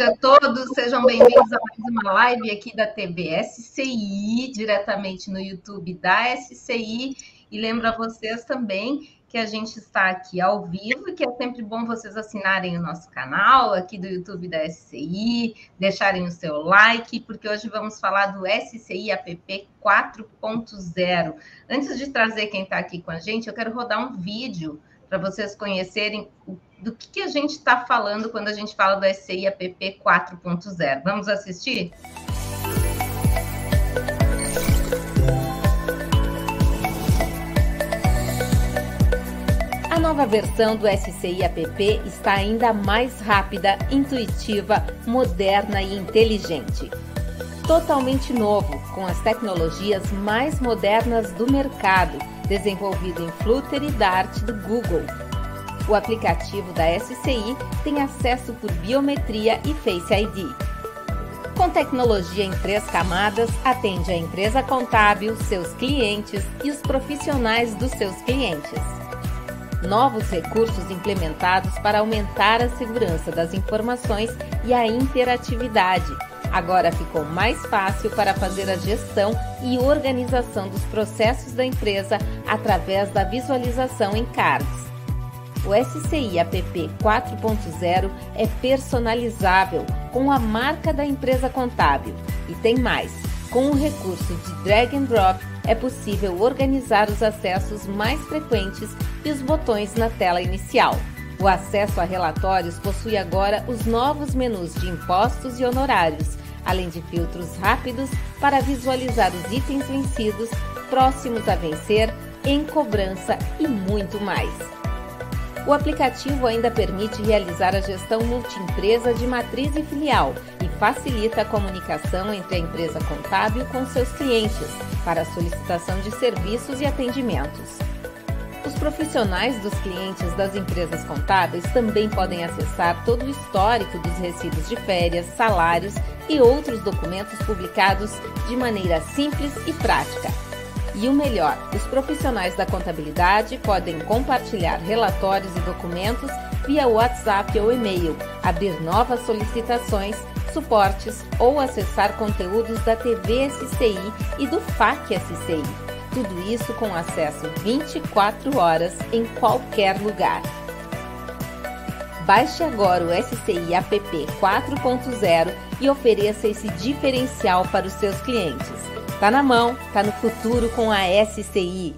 Tarde a todos, sejam bem-vindos a mais uma live aqui da TV SCI, diretamente no YouTube da SCI. E lembro a vocês também que a gente está aqui ao vivo e que é sempre bom vocês assinarem o nosso canal aqui do YouTube da SCI, deixarem o seu like, porque hoje vamos falar do SCI App 4.0. Antes de trazer quem está aqui com a gente, eu quero rodar um vídeo para vocês conhecerem o do que, que a gente está falando quando a gente fala do SCI APP 4.0. Vamos assistir? A nova versão do SCI App está ainda mais rápida, intuitiva, moderna e inteligente. Totalmente novo, com as tecnologias mais modernas do mercado, desenvolvido em Flutter e Dart do Google o aplicativo da SCI tem acesso por biometria e Face ID. Com tecnologia em três camadas, atende a empresa contábil, seus clientes e os profissionais dos seus clientes. Novos recursos implementados para aumentar a segurança das informações e a interatividade. Agora ficou mais fácil para fazer a gestão e organização dos processos da empresa através da visualização em cards. O SCI App 4.0 é personalizável com a marca da empresa contábil. E tem mais: com o recurso de drag and drop é possível organizar os acessos mais frequentes e os botões na tela inicial. O acesso a relatórios possui agora os novos menus de impostos e honorários, além de filtros rápidos para visualizar os itens vencidos, próximos a vencer, em cobrança e muito mais. O aplicativo ainda permite realizar a gestão multiempresa de matriz e filial e facilita a comunicação entre a empresa contábil com seus clientes para a solicitação de serviços e atendimentos. Os profissionais dos clientes das empresas contábeis também podem acessar todo o histórico dos recibos de férias, salários e outros documentos publicados de maneira simples e prática e o melhor, os profissionais da contabilidade podem compartilhar relatórios e documentos via WhatsApp ou e-mail, abrir novas solicitações, suportes ou acessar conteúdos da TV SCI e do FAC SCI. Tudo isso com acesso 24 horas em qualquer lugar. Baixe agora o SCI App 4.0 e ofereça esse diferencial para os seus clientes. Tá na mão, tá no futuro com a SCI.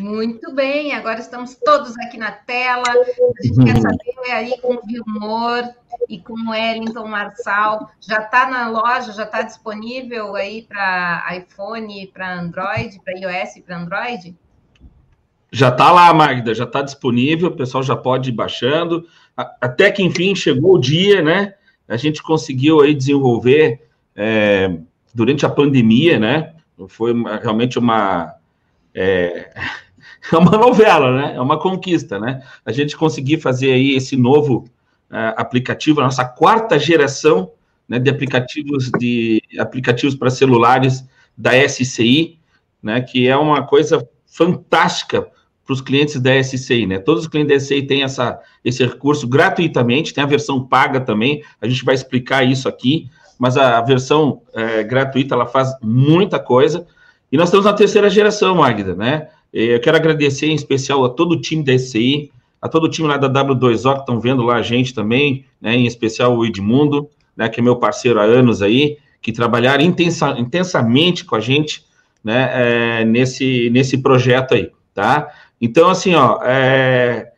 Muito bem, agora estamos todos aqui na tela. A gente quer saber aí com o Vilmor e com o Wellington Marçal. Já está na loja, já está disponível aí para iPhone, para Android, para iOS e para Android? Já está lá, Magda, já está disponível, o pessoal já pode ir baixando. Até que enfim chegou o dia, né? A gente conseguiu aí desenvolver é, durante a pandemia, né? Foi realmente uma é, é, uma novela, né? É uma conquista, né? A gente conseguir fazer aí esse novo uh, aplicativo, a nossa quarta geração né, de aplicativos de aplicativos para celulares da SCI, né? Que é uma coisa fantástica para os clientes da SCI, né? Todos os clientes da SCI têm essa, esse recurso gratuitamente, tem a versão paga também, a gente vai explicar isso aqui, mas a, versão é, gratuita ela faz muita coisa. E nós estamos na terceira geração, Magda, né? Eu quero agradecer em especial a todo o time da SCI, a todo o time lá da W2O que estão vendo lá a gente também, né? Em especial o Edmundo, né? Que é meu parceiro há anos aí, que trabalharam intensa, intensamente com a gente, né? É, nesse, nesse projeto aí, tá? Então, assim, ó, é,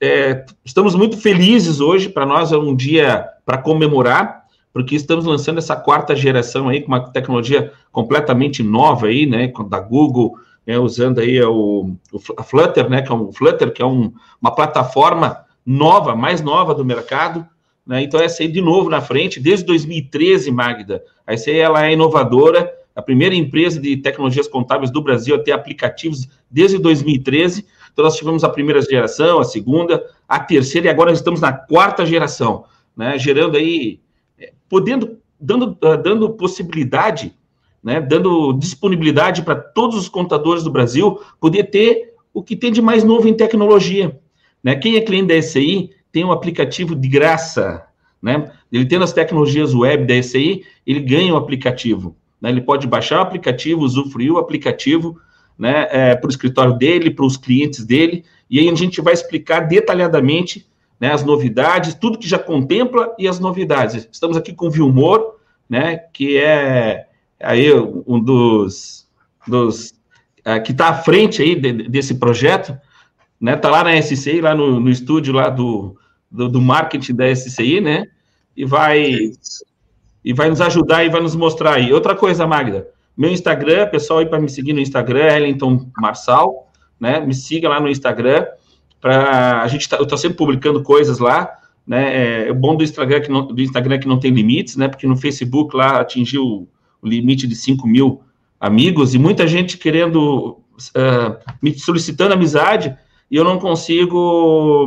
é, estamos muito felizes hoje. Para nós é um dia para comemorar, porque estamos lançando essa quarta geração aí com uma tecnologia completamente nova aí, né, da Google, né, usando aí o, o a Flutter, né, que é um Flutter, que é um, uma plataforma nova, mais nova do mercado, né, então essa aí de novo na frente, desde 2013, Magda, a SAI ela é inovadora, a primeira empresa de tecnologias contábeis do Brasil a ter aplicativos desde 2013, então nós tivemos a primeira geração, a segunda, a terceira, e agora estamos na quarta geração, né, gerando aí, podendo, dando, ah, dando possibilidade né, dando disponibilidade para todos os contadores do Brasil poder ter o que tem de mais novo em tecnologia. Né? Quem é cliente da SCI tem um aplicativo de graça. Né? Ele tendo as tecnologias web da SCI, ele ganha o aplicativo. Né? Ele pode baixar o aplicativo, usufruir o aplicativo né, é, para o escritório dele, para os clientes dele, e aí a gente vai explicar detalhadamente né, as novidades, tudo que já contempla e as novidades. Estamos aqui com o Vilmor, né, que é aí um dos, dos uh, que está à frente aí de, desse projeto, né? Está lá na SCI, lá no, no estúdio lá do, do, do, marketing da SCI, né? E vai e vai nos ajudar e vai nos mostrar aí. Outra coisa, Magda, meu Instagram, pessoal aí para me seguir no Instagram, Ellington Marçal, né? Me siga lá no Instagram para a gente tá, eu estou sempre publicando coisas lá, né? É, o bom do Instagram que não, do Instagram é que não tem limites, né? Porque no Facebook lá atingiu o limite de 5 mil amigos, e muita gente querendo, uh, me solicitando amizade, e eu não consigo,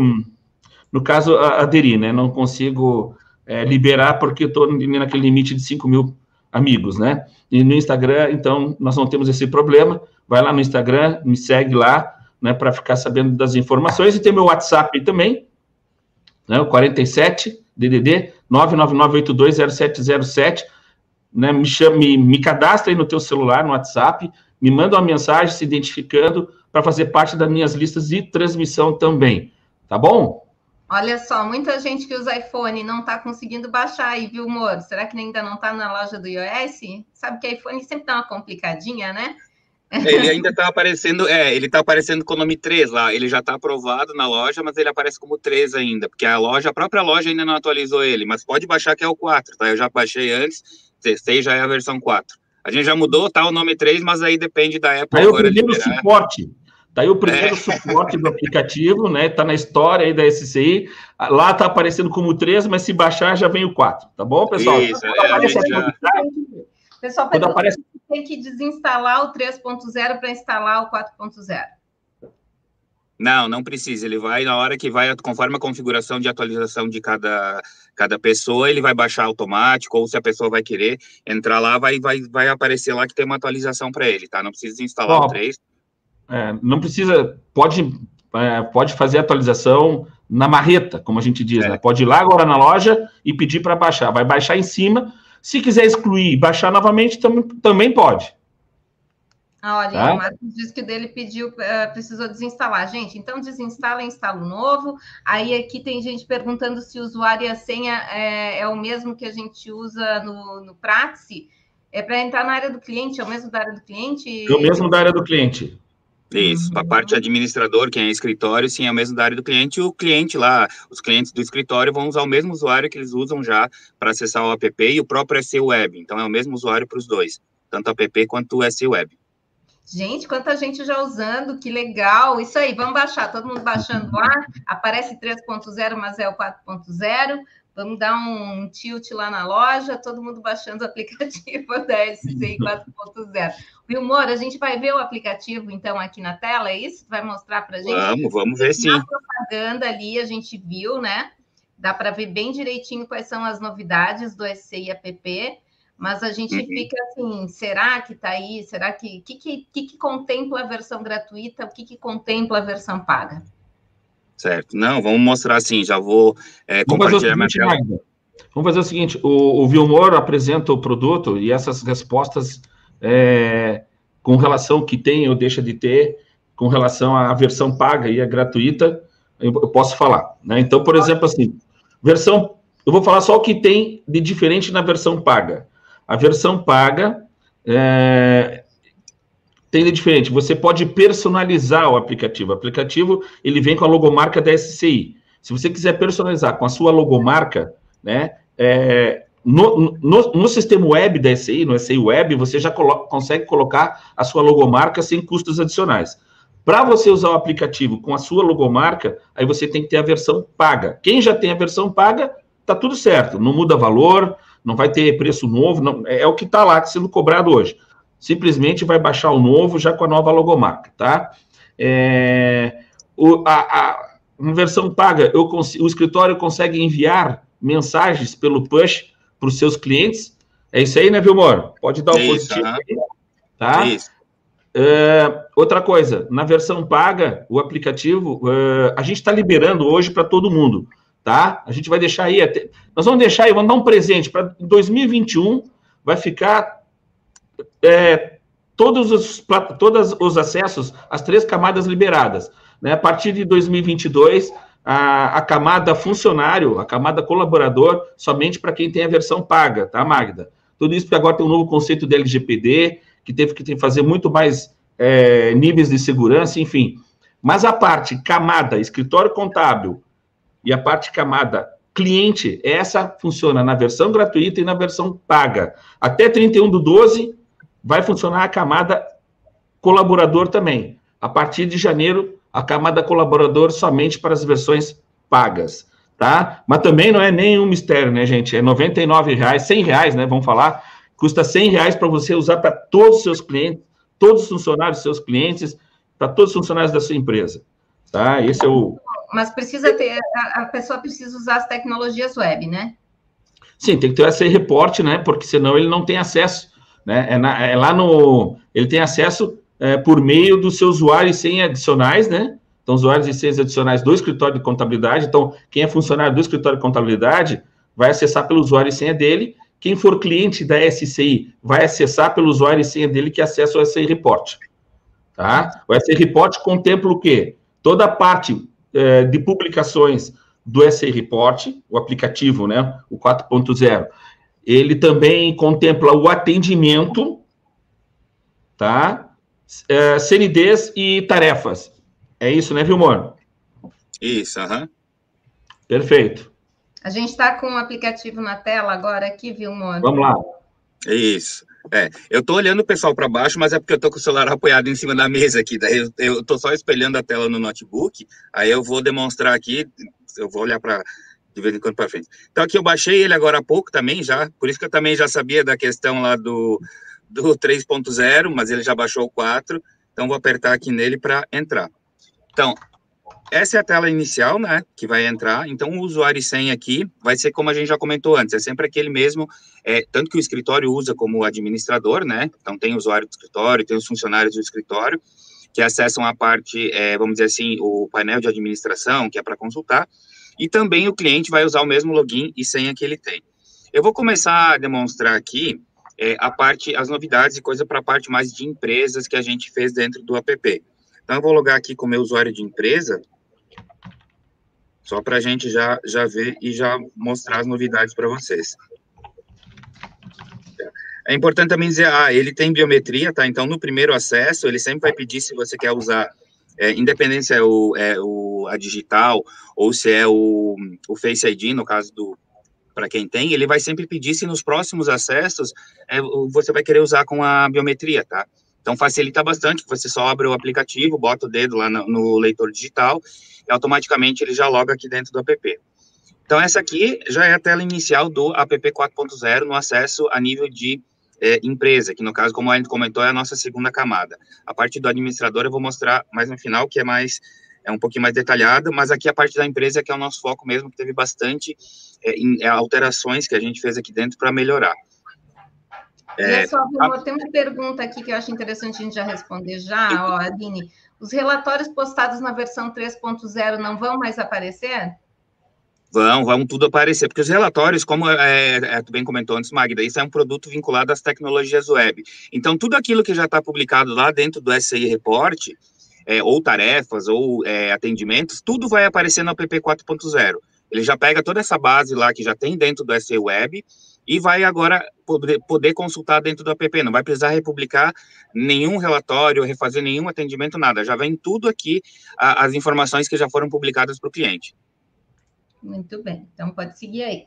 no caso, aderir, né? Não consigo é, liberar porque estou naquele limite de 5 mil amigos, né? E no Instagram, então, nós não temos esse problema. Vai lá no Instagram, me segue lá, né, para ficar sabendo das informações. E tem meu WhatsApp aí também, né, o 47 DDD 999820707 né, me, chama, me, me cadastra aí no teu celular, no WhatsApp, me manda uma mensagem se identificando para fazer parte das minhas listas de transmissão também, tá bom? Olha só, muita gente que usa iPhone não está conseguindo baixar aí, viu, Moro? Será que ainda não está na loja do iOS? Sabe que iPhone sempre dá uma complicadinha, né? Ele ainda está aparecendo, é, ele está aparecendo com o nome 3 lá. Ele já está aprovado na loja, mas ele aparece como 3 ainda, porque a loja, a própria loja ainda não atualizou ele, mas pode baixar que é o 4, tá? Eu já baixei antes 6 já é a versão 4. A gente já mudou, tá o nome 3, mas aí depende da Apple aí agora o primeiro liberar. suporte. Daí o primeiro é. suporte do aplicativo, né? Tá na história aí da SCI. Lá tá aparecendo como 3, mas se baixar já vem o 4, tá bom, pessoal? Isso, é, a gente já... Pessoal, Quando aparece... tem que desinstalar o 3.0 para instalar o 4.0. Não, não precisa. Ele vai na hora que vai, conforme a configuração de atualização de cada, cada pessoa, ele vai baixar automático, ou se a pessoa vai querer entrar lá, vai, vai, vai aparecer lá que tem uma atualização para ele, tá? Não precisa instalar Bom, o 3. É, não precisa, pode, é, pode fazer atualização na marreta, como a gente diz, é. né? Pode ir lá agora na loja e pedir para baixar. Vai baixar em cima. Se quiser excluir e baixar novamente, tam, também pode. Olha, tá? o Marcos disse que o dele pediu, uh, precisou desinstalar. Gente, então desinstala e instala o novo. Aí aqui tem gente perguntando se o usuário e a senha é, é o mesmo que a gente usa no, no. É para entrar na área do cliente, é o mesmo da área do cliente? É o mesmo da área do cliente. Isso, para a parte administrador, quem é escritório, sim, é o mesmo da área do cliente. E o cliente lá, os clientes do escritório vão usar o mesmo usuário que eles usam já para acessar o app e o próprio SE Web. Então, é o mesmo usuário para os dois, tanto o app quanto o SE Web. Gente, quanta gente já usando, que legal. Isso aí, vamos baixar, todo mundo baixando lá. Aparece 3.0, mas é o 4.0. Vamos dar um tilt lá na loja, todo mundo baixando o aplicativo da SCI 4.0. Vilmor, a gente vai ver o aplicativo, então, aqui na tela, é isso? Vai mostrar para a gente? Vamos, vamos ver sim. A propaganda ali, a gente viu, né? Dá para ver bem direitinho quais são as novidades do SCI app. Mas a gente uhum. fica assim, será que está aí? Será que que, que, que, que contempla a versão gratuita? O que, que contempla a versão paga? Certo. Não, vamos mostrar assim, já vou é, compartilhar minha tela. Vamos fazer o seguinte: o, o Vilmor apresenta o produto e essas respostas é, com relação que tem ou deixa de ter, com relação à versão paga e a gratuita, eu, eu posso falar. Né? Então, por exemplo, assim, versão. Eu vou falar só o que tem de diferente na versão paga. A versão paga é, tem de diferente. Você pode personalizar o aplicativo. O aplicativo ele vem com a logomarca da SCI. Se você quiser personalizar com a sua logomarca, né, é, no, no, no, sistema web da SI, no SI Web, você já colo consegue colocar a sua logomarca sem custos adicionais. Para você usar o aplicativo com a sua logomarca, aí você tem que ter a versão paga. Quem já tem a versão paga, tá tudo certo, não muda valor, não vai ter preço novo, não, é, é o que está lá sendo cobrado hoje. Simplesmente vai baixar o novo já com a nova logomarca, tá? É, o, a, a, uma versão paga, eu, o escritório consegue enviar mensagens pelo push para os seus clientes. É isso aí, né, Vilmor? Pode dar o um positivo aí, tá? Isso. Uh, outra coisa, na versão paga, o aplicativo, uh, a gente está liberando hoje para todo mundo, tá? A gente vai deixar aí, até, nós vamos deixar aí, vamos dar um presente para 2021, vai ficar é, todos, os, todos os acessos, as três camadas liberadas. Né? A partir de 2022, a, a camada funcionário, a camada colaborador, somente para quem tem a versão paga, tá, Magda? Tudo isso porque agora tem um novo conceito de LGPD, que teve que fazer muito mais é, níveis de segurança, enfim. Mas a parte camada, escritório contábil, e a parte camada cliente, essa funciona na versão gratuita e na versão paga. Até 31 do 12 vai funcionar a camada colaborador também. A partir de janeiro a camada colaborador somente para as versões pagas, tá? Mas também não é nenhum mistério, né, gente? É R$ reais, 100 reais, né? Vamos falar, custa 100 reais para você usar para todos os seus clientes, todos os funcionários dos seus clientes, para todos os funcionários da sua empresa, tá? Esse é o... Mas precisa ter, a, pessoa precisa usar as tecnologias web, né? Sim, tem que ter esse reporte, né? Porque senão ele não tem acesso, né? É, na, é lá no... Ele tem acesso é, por meio do seu usuário e senha adicionais, né? Então, usuários e senhas adicionais do escritório de contabilidade. Então, quem é funcionário do escritório de contabilidade vai acessar pelo usuário e senha dele. Quem for cliente da SCI vai acessar pelo usuário e senha dele que acessa o SCI Report. Tá? O SCI Report contempla o quê? Toda a parte é, de publicações do SCI Report, o aplicativo, né? O 4.0. Ele também contempla o atendimento, tá? é, CNDs e tarefas. É isso, né, Vilmor? Isso, aham. Uhum. Perfeito. A gente está com o aplicativo na tela agora aqui, Vilmor. Vamos lá. Isso. É, eu estou olhando o pessoal para baixo, mas é porque eu estou com o celular apoiado em cima da mesa aqui. Daí eu estou só espelhando a tela no notebook. Aí eu vou demonstrar aqui. Eu vou olhar para de vez em quando para frente. Então aqui eu baixei ele agora há pouco também já. Por isso que eu também já sabia da questão lá do do 3.0, mas ele já baixou o 4, então vou apertar aqui nele para entrar. Então, essa é a tela inicial, né, que vai entrar, então o usuário e senha aqui vai ser como a gente já comentou antes, é sempre aquele mesmo, é, tanto que o escritório usa como administrador, né, então tem o usuário do escritório, tem os funcionários do escritório, que acessam a parte, é, vamos dizer assim, o painel de administração, que é para consultar, e também o cliente vai usar o mesmo login e senha que ele tem. Eu vou começar a demonstrar aqui é, a parte, as novidades e coisa para a parte mais de empresas que a gente fez dentro do app. Então, eu vou logar aqui com o meu usuário de empresa, só para a gente já, já ver e já mostrar as novidades para vocês. É importante também dizer, ah, ele tem biometria, tá? Então, no primeiro acesso, ele sempre vai pedir se você quer usar, é, independente se é, o, é o, a digital ou se é o, o Face ID, no caso do, para quem tem, ele vai sempre pedir se nos próximos acessos é, você vai querer usar com a biometria, tá? Então facilita bastante, você só abre o aplicativo, bota o dedo lá no, no leitor digital e automaticamente ele já loga aqui dentro do app. Então essa aqui já é a tela inicial do app 4.0 no acesso a nível de é, empresa, que no caso, como a gente comentou, é a nossa segunda camada. A parte do administrador eu vou mostrar mais no final, que é mais é um pouquinho mais detalhada, mas aqui a parte da empresa que é o nosso foco mesmo, que teve bastante é, em, é, alterações que a gente fez aqui dentro para melhorar. É, só, a... tem uma pergunta aqui que eu acho interessante a gente já responder já, ó, Aline. Os relatórios postados na versão 3.0 não vão mais aparecer? Vão, vão tudo aparecer, porque os relatórios, como é, é, tu bem comentou antes, Magda, isso é um produto vinculado às tecnologias web. Então, tudo aquilo que já está publicado lá dentro do SI Report, é, ou tarefas, ou é, atendimentos, tudo vai aparecer no app 4.0. Ele já pega toda essa base lá que já tem dentro do SE Web e vai agora poder, poder consultar dentro do app. Não vai precisar republicar nenhum relatório, refazer nenhum atendimento, nada. Já vem tudo aqui, a, as informações que já foram publicadas para o cliente. Muito bem. Então, pode seguir aí.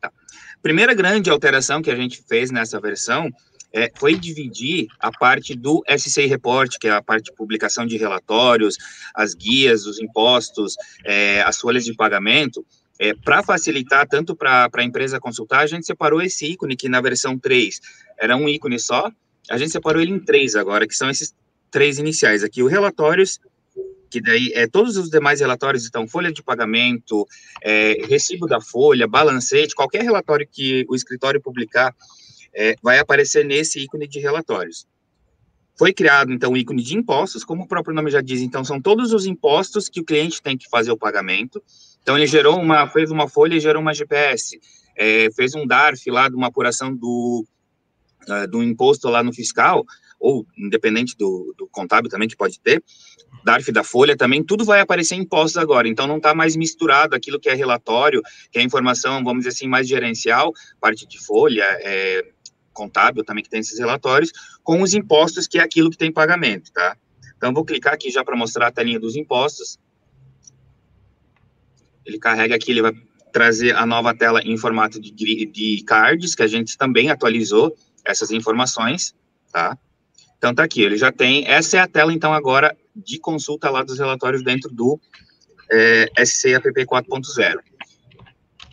Tá. Primeira grande alteração que a gente fez nessa versão é, foi dividir a parte do SCI Report, que é a parte de publicação de relatórios, as guias, os impostos, é, as folhas de pagamento, é, para facilitar tanto para a empresa consultar, a gente separou esse ícone que na versão 3 era um ícone só, a gente separou ele em três agora, que são esses três iniciais aqui, o relatórios, que daí é todos os demais relatórios, então folha de pagamento, é, recibo da folha, balancete, qualquer relatório que o escritório publicar, é, vai aparecer nesse ícone de relatórios. Foi criado, então, o ícone de impostos, como o próprio nome já diz, então, são todos os impostos que o cliente tem que fazer o pagamento. Então, ele gerou uma, fez uma folha e gerou uma GPS, é, fez um DARF lá de uma apuração do, uh, do imposto lá no fiscal, ou independente do, do contábil também, que pode ter, DARF da folha também, tudo vai aparecer em impostos agora, então não está mais misturado aquilo que é relatório, que é informação, vamos dizer assim, mais gerencial, parte de folha, é, contábil também que tem esses relatórios, com os impostos, que é aquilo que tem pagamento, tá? Então, vou clicar aqui já para mostrar a telinha dos impostos. Ele carrega aqui, ele vai trazer a nova tela em formato de, de cards, que a gente também atualizou essas informações, tá? Então, tá aqui, ele já tem, essa é a tela, então, agora, de consulta lá dos relatórios dentro do é, SCAPP 4.0.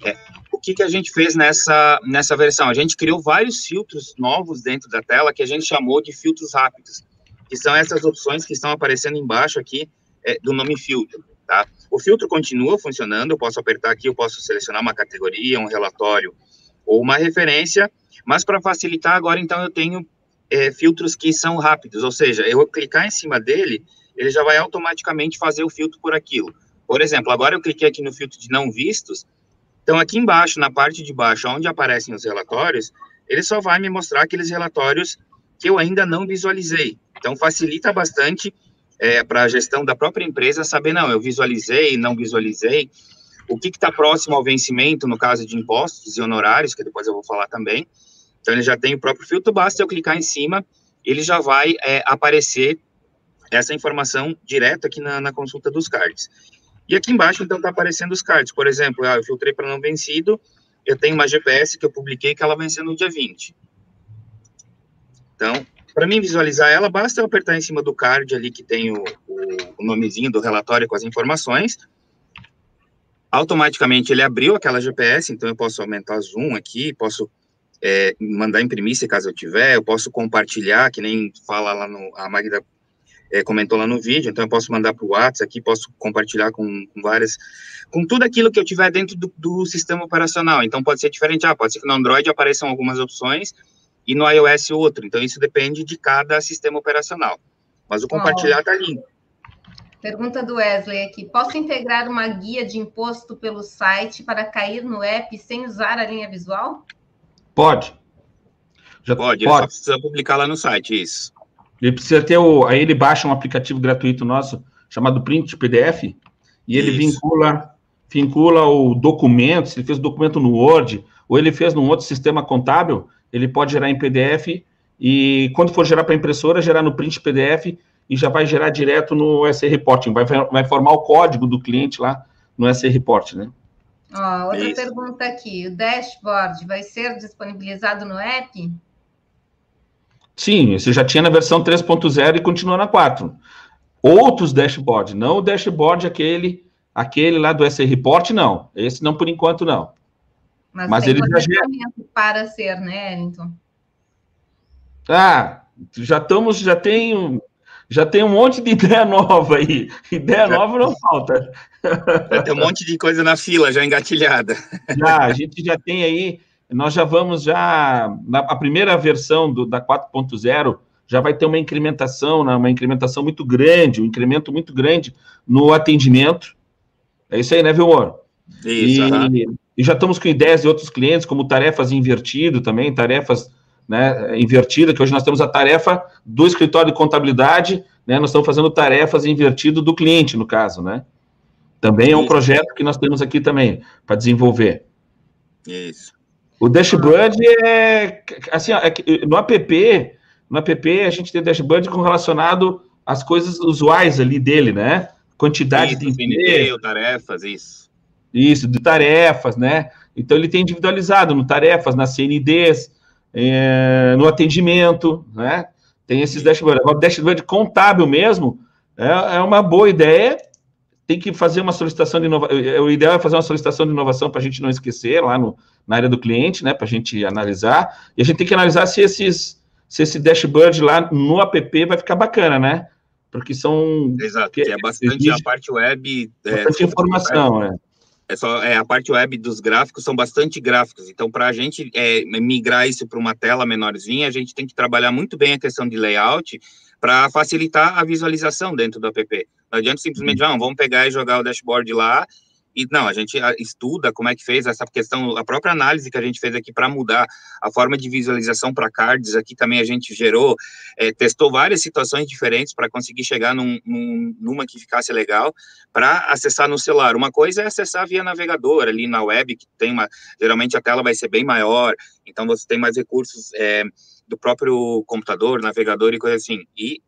É, o que, que a gente fez nessa, nessa versão? A gente criou vários filtros novos dentro da tela que a gente chamou de filtros rápidos, que são essas opções que estão aparecendo embaixo aqui é, do nome filtro, tá? O filtro continua funcionando, eu posso apertar aqui, eu posso selecionar uma categoria, um relatório ou uma referência, mas para facilitar agora, então, eu tenho é, filtros que são rápidos, ou seja, eu clicar em cima dele, ele já vai automaticamente fazer o filtro por aquilo. Por exemplo, agora eu cliquei aqui no filtro de não vistos, então, aqui embaixo, na parte de baixo, onde aparecem os relatórios, ele só vai me mostrar aqueles relatórios que eu ainda não visualizei. Então, facilita bastante é, para a gestão da própria empresa saber, não, eu visualizei, não visualizei, o que está próximo ao vencimento, no caso de impostos e honorários, que depois eu vou falar também. Então, ele já tem o próprio filtro, basta eu clicar em cima, ele já vai é, aparecer essa informação direto aqui na, na consulta dos cards. E aqui embaixo, então, está aparecendo os cards. Por exemplo, ah, eu filtrei para não vencido, eu tenho uma GPS que eu publiquei que ela venceu no dia 20. Então, para mim visualizar ela, basta eu apertar em cima do card ali que tem o, o, o nomezinho do relatório com as informações. Automaticamente ele abriu aquela GPS, então eu posso aumentar o zoom aqui, posso é, mandar imprimir se caso eu tiver, eu posso compartilhar, que nem fala lá no, a Magda é, comentou lá no vídeo, então eu posso mandar para o WhatsApp aqui, posso compartilhar com, com, várias, com tudo aquilo que eu tiver dentro do, do, sistema operacional. Então pode ser diferente, ah, pode ser que no Android apareçam algumas opções e no iOS outro. Então isso depende de cada sistema operacional. Mas o compartilhar está lindo. Pergunta do Wesley aqui: posso integrar uma guia de imposto pelo site para cair no app sem usar a linha visual? Pode. Já pode, pode. só precisa publicar lá no site, isso. Ele precisa ter o. Aí ele baixa um aplicativo gratuito nosso chamado Print PDF e ele Isso. vincula vincula o documento, se ele fez o documento no Word ou ele fez num outro sistema contábil, ele pode gerar em PDF e quando for gerar para impressora, gerar no Print PDF e já vai gerar direto no SR Reporting, vai, vai formar o código do cliente lá no SR Report, né? Ó, outra Isso. pergunta aqui, o dashboard vai ser disponibilizado no app? Sim, você já tinha na versão 3.0 e continua na 4. Outros dashboards, não o dashboard aquele, aquele lá do SR Report, não. Esse não por enquanto não. Mas, Mas ele já para ser, né, Ellington? Ah, já estamos, já tem, já tem um monte de ideia nova aí. Ideia nova não falta. Já tem um monte de coisa na fila já engatilhada. Já, a gente já tem aí nós já vamos já na a primeira versão do, da 4.0 já vai ter uma incrementação, né, uma incrementação muito grande, um incremento muito grande no atendimento. É isso aí, né, Vilmor? Isso. E, e, já estamos com ideias de outros clientes, como tarefas invertido também, tarefas né, invertida, que hoje nós temos a tarefa do escritório de contabilidade, né, nós estamos fazendo tarefas invertido do cliente, no caso, né? Também é um projeto que nós temos aqui também para desenvolver. Isso. O dashboard é assim, é, no app, no app a gente tem dashboard com relacionado às coisas usuais ali dele, né? Quantidade isso, de e tarefas, isso. Isso, de tarefas, né? Então ele tem individualizado no tarefas, nas CNDs, é, no atendimento, né? Tem esses dashboards. Agora, dashboard contábil mesmo é, é uma boa ideia. Tem que fazer uma solicitação de inovação. É, o ideal é fazer uma solicitação de inovação para a gente não esquecer lá no, na área do cliente, né? Para a gente analisar. E a gente tem que analisar se esses se esse dashboard lá no app vai ficar bacana, né? Porque são. Exato, que é bastante a parte web. É, bastante é, informação, é. É só é, a parte web dos gráficos são bastante gráficos. Então, para a gente é, migrar isso para uma tela menorzinha, a gente tem que trabalhar muito bem a questão de layout para facilitar a visualização dentro do app. Não adianta simplesmente, uhum. vamos pegar e jogar o dashboard lá e não, a gente ah, estuda como é que fez essa questão, a própria análise que a gente fez aqui para mudar a forma de visualização para cards, aqui também a gente gerou, é, testou várias situações diferentes para conseguir chegar num, num, numa que ficasse legal para acessar no celular. Uma coisa é acessar via navegador ali na web, que tem uma, geralmente a tela vai ser bem maior, então você tem mais recursos é, do próprio computador, navegador e coisa assim. E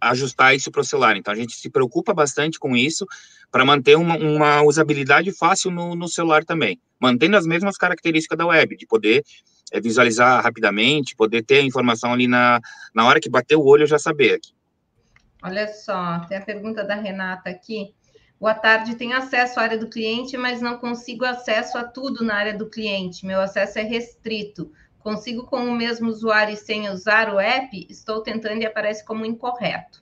ajustar isso para o celular. Então a gente se preocupa bastante com isso para manter uma, uma, usabilidade fácil no, no, celular também, mantendo as mesmas características da web, de poder é, visualizar rapidamente, poder ter a informação ali na, na hora que bater o olho já saber aqui. Olha só, tem a pergunta da Renata aqui. Boa tarde, tenho acesso à área do cliente, mas não consigo acesso a tudo na área do cliente. Meu acesso é restrito. Consigo com o mesmo usuário e sem usar o app? Estou tentando e aparece como incorreto.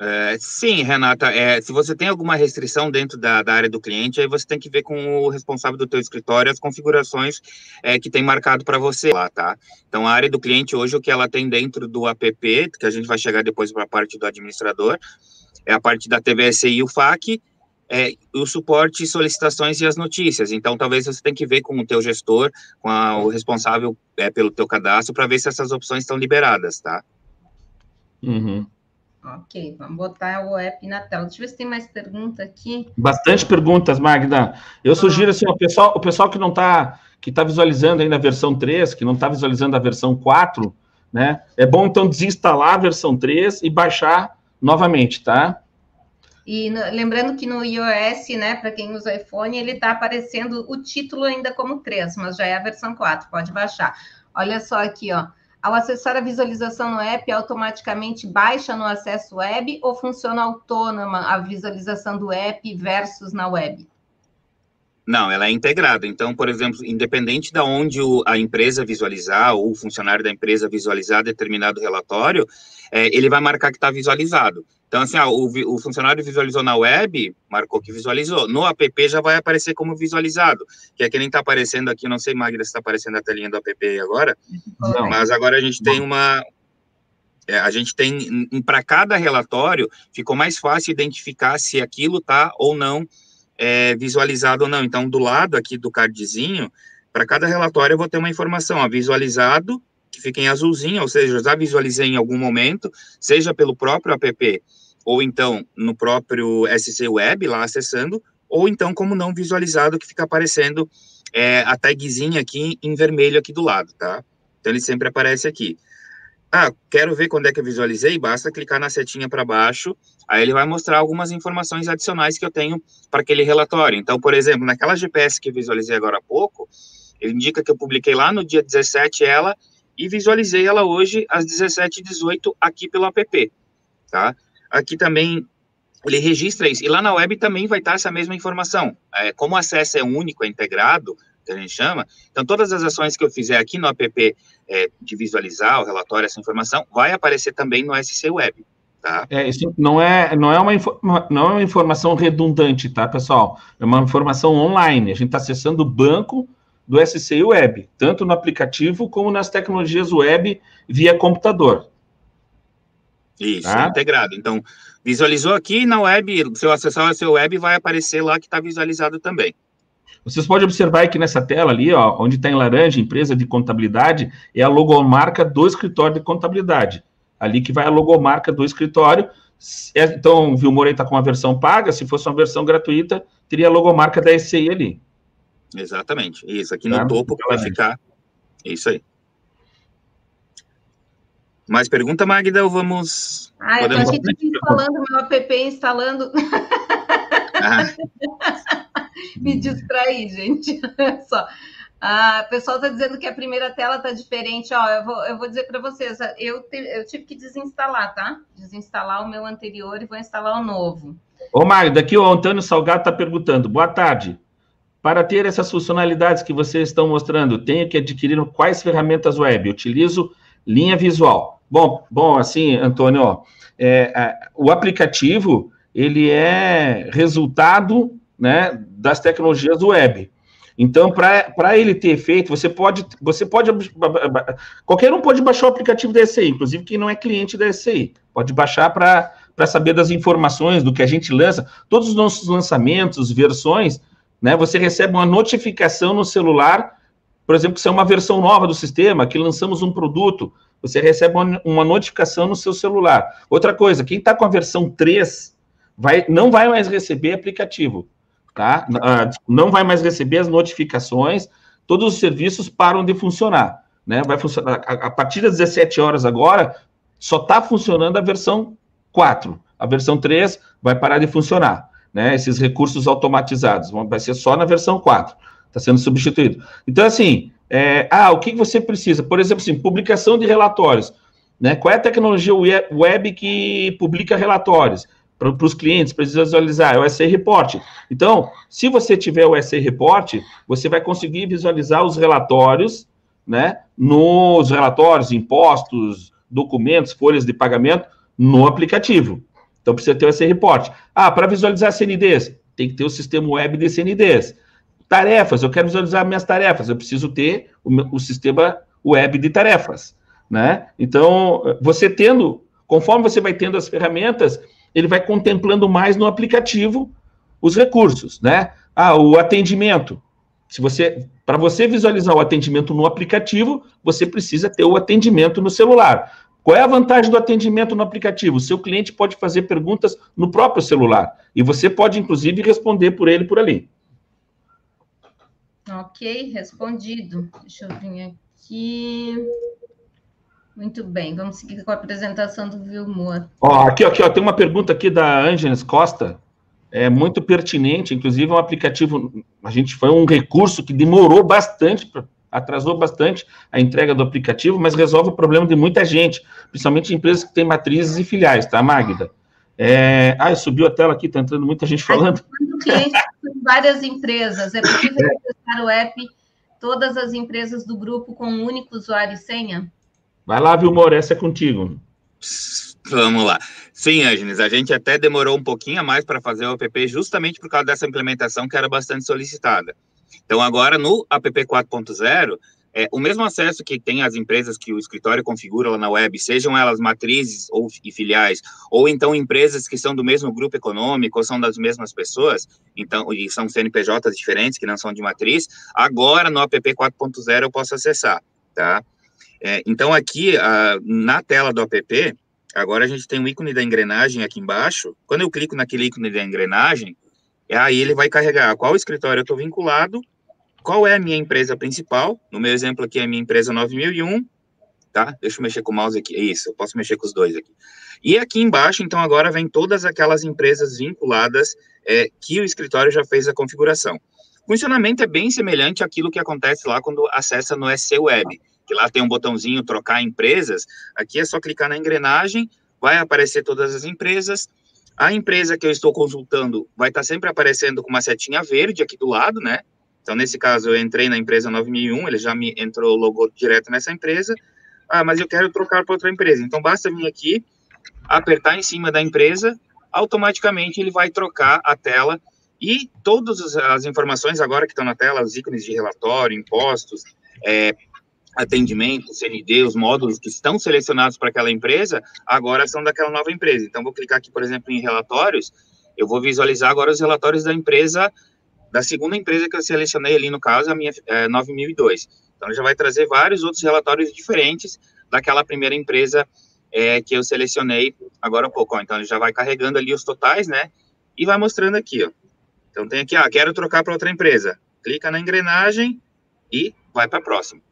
É, sim, Renata, é, se você tem alguma restrição dentro da, da, área do cliente, aí você tem que ver com o responsável do teu escritório as configurações é, que tem marcado para você lá, tá? Então, a área do cliente hoje, o que ela tem dentro do app, que a gente vai chegar depois para a parte do administrador, é a parte da TVSI e o FAQ, é, o suporte, solicitações e as notícias. Então, talvez você tenha que ver com o teu gestor, com a, o responsável é, pelo teu cadastro, para ver se essas opções estão liberadas, tá? Uhum. Ok, vamos botar o app na tela. Deixa eu ver se tem mais pergunta aqui. Bastante perguntas, Magda. Eu sugiro assim, o pessoal, o pessoal que não está que tá visualizando ainda a versão 3, que não está visualizando a versão 4, né? É bom então desinstalar a versão 3 e baixar novamente, tá? E no, lembrando que no iOS, né, para quem usa iPhone, ele está aparecendo o título ainda como 3, mas já é a versão 4, pode baixar. Olha só aqui, ó. Ao acessar a visualização no app, automaticamente baixa no acesso web ou funciona autônoma a visualização do app versus na web? Não, ela é integrada. Então, por exemplo, independente de onde o, a empresa visualizar ou o funcionário da empresa visualizar determinado relatório, é, ele vai marcar que está visualizado. Então, assim, ah, o, o, funcionário visualizou na web, marcou que visualizou. No app já vai aparecer como visualizado, que é que nem está aparecendo aqui, não sei, Magda, se está aparecendo a telinha do app agora, não. mas agora a gente tem uma... É, a gente tem, para cada relatório, ficou mais fácil identificar se aquilo está ou não é, visualizado ou não. Então, do lado aqui do cardzinho, para cada relatório eu vou ter uma informação, ó, visualizado, que fica em azulzinho, ou seja, já visualizei em algum momento, seja pelo próprio app, ou então no próprio SC Web, lá acessando, ou então como não visualizado, que fica aparecendo é, a tagzinha aqui em vermelho aqui do lado, tá? Então, ele sempre aparece aqui. Ah, quero ver quando é que eu visualizei, basta clicar na setinha para baixo, aí ele vai mostrar algumas informações adicionais que eu tenho para aquele relatório. Então, por exemplo, naquela GPS que visualizei agora há pouco, ele indica que eu publiquei lá no dia 17 ela e visualizei ela hoje às 17h18 aqui pelo app, tá? Aqui também ele registra isso, e lá na web também vai estar essa mesma informação. É, como o acesso é único, é integrado, que a gente chama. Então, todas as ações que eu fizer aqui no app é, de visualizar o relatório, essa informação, vai aparecer também no SC Web. Tá? É, isso não é, não, é uma, não é uma informação redundante, tá, pessoal? É uma informação online. A gente está acessando o banco do SC Web, tanto no aplicativo como nas tecnologias web via computador. Isso, tá? é integrado. Então, visualizou aqui na web, se eu acessar o SC Web, vai aparecer lá que está visualizado também. Vocês podem observar aqui nessa tela ali, ó, onde está em laranja, empresa de contabilidade, é a logomarca do escritório de contabilidade. Ali que vai a logomarca do escritório. É, então, o Vilmorei está com uma versão paga, se fosse uma versão gratuita, teria a logomarca da SCI ali. Exatamente. Isso, aqui no tá? topo que vai ficar. Isso aí. Mais pergunta, Magda, ou vamos... Ah, eu estou aqui falando, meu app instalando... Ah. me distrair, gente. Só. Ah, o pessoal está dizendo que a primeira tela está diferente. Ó, eu vou, eu vou dizer para vocês, eu, te, eu tive que desinstalar, tá? Desinstalar o meu anterior e vou instalar o novo. Ô, Mário, daqui o Antônio Salgado está perguntando. Boa tarde. Para ter essas funcionalidades que vocês estão mostrando, tenho que adquirir quais ferramentas web? Utilizo linha visual. Bom, bom, assim, Antônio, ó, é, o aplicativo ele é resultado né, das tecnologias web. Então, para ele ter efeito, você pode, você pode. Qualquer um pode baixar o aplicativo da SCI, inclusive quem não é cliente da SCI. Pode baixar para saber das informações, do que a gente lança. Todos os nossos lançamentos, versões, né? Você recebe uma notificação no celular, por exemplo, se é uma versão nova do sistema, que lançamos um produto, você recebe uma, notificação no seu celular. Outra coisa, quem está com a versão 3 vai, não vai mais receber aplicativo, tá? Ah, não vai mais receber as notificações, todos os serviços param de funcionar, né? Vai funcionar a partir das 17 horas agora, só está funcionando a versão 4. A versão 3 vai parar de funcionar, né? Esses recursos automatizados, vai ser só na versão 4, está sendo substituído. Então, assim, é, ah, o que você precisa? Por exemplo, assim, publicação de relatórios. Né? Qual é a tecnologia web que publica relatórios para os clientes, para visualizar? É o SA Report. Então, se você tiver o SA Report, você vai conseguir visualizar os relatórios, né? Nos relatórios, impostos, documentos, folhas de pagamento, no aplicativo. Então, precisa ter o Report. Ah, para visualizar CNDs, tem que ter o sistema web de CNDs. Tarefas, eu quero visualizar minhas tarefas, eu preciso ter o, meu, o sistema web de tarefas, né? Então, você tendo, conforme você vai tendo as ferramentas, ele vai contemplando mais no aplicativo os recursos, né? Ah, o atendimento. Se você, para você visualizar o atendimento no aplicativo, você precisa ter o atendimento no celular. Qual é a vantagem do atendimento no aplicativo? O seu cliente pode fazer perguntas no próprio celular e você pode, inclusive, responder por ele por ali. Ok, respondido. Deixa eu vir aqui. Muito bem, vamos seguir com a apresentação do Vilmor. Ó, aqui, aqui, ó, tem uma pergunta aqui da Ângeles Costa, é muito pertinente, inclusive é um aplicativo, a gente foi um recurso que demorou bastante, atrasou bastante a entrega do aplicativo, mas resolve o problema de muita gente, principalmente empresas que têm matrizes e filiais, tá, Magda? É... Ah, subiu a tela aqui, tá entrando muita gente falando. Cliente várias empresas, é possível acessar o app todas as empresas do grupo com um único usuário e senha? Vai lá, Vilmor, essa é contigo. Vamos lá. Sim, Agnes, a gente até demorou um pouquinho a mais para fazer o app justamente por causa dessa implementação que era bastante solicitada. Então, agora no app 4.0, é, o mesmo acesso que tem as empresas que o escritório configura lá na web, sejam elas matrizes ou e filiais, ou então empresas que são do mesmo grupo econômico, ou são das mesmas pessoas, então, e são CNPJs diferentes, que não são de matriz, agora no app 4.0 eu posso acessar, tá? É, então, aqui, a, na tela do app, agora a gente tem um ícone da engrenagem aqui embaixo, quando eu clico naquele ícone da engrenagem, aí ele vai carregar qual escritório eu estou vinculado, qual é a minha empresa principal. No meu exemplo aqui é a minha empresa 9001, tá? Deixa eu mexer com o mouse aqui. Isso, eu posso mexer com os dois aqui. E aqui embaixo, então, agora vem todas aquelas empresas vinculadas é, que o escritório já fez a configuração. O funcionamento é bem semelhante àquilo que acontece lá quando acessa no SC Web, que lá tem um botãozinho trocar empresas. Aqui é só clicar na engrenagem, vai aparecer todas as empresas. A empresa que eu estou consultando vai estar sempre aparecendo com uma setinha verde aqui do lado, né? Então, nesse caso, eu entrei na empresa 9001, ele já me entrou o logo direto nessa empresa. Ah, mas eu quero trocar para outra empresa. Então, basta vir aqui, apertar em cima da empresa, automaticamente ele vai trocar a tela e todas as informações agora que estão na tela, os ícones de relatório, impostos, é, atendimento, CND, os módulos que estão selecionados para aquela empresa, agora são daquela nova empresa. Então, vou clicar aqui, por exemplo, em relatórios, eu vou visualizar agora os relatórios da empresa da segunda empresa que eu selecionei ali, no caso, a minha é, 9002. Então, já vai trazer vários outros relatórios diferentes daquela primeira empresa é, que eu selecionei agora há pouco. Ó. Então, ele já vai carregando ali os totais, né? E vai mostrando aqui, ó. Então, tem aqui, ah, quero trocar para outra empresa. Clica na engrenagem e vai para a próxima.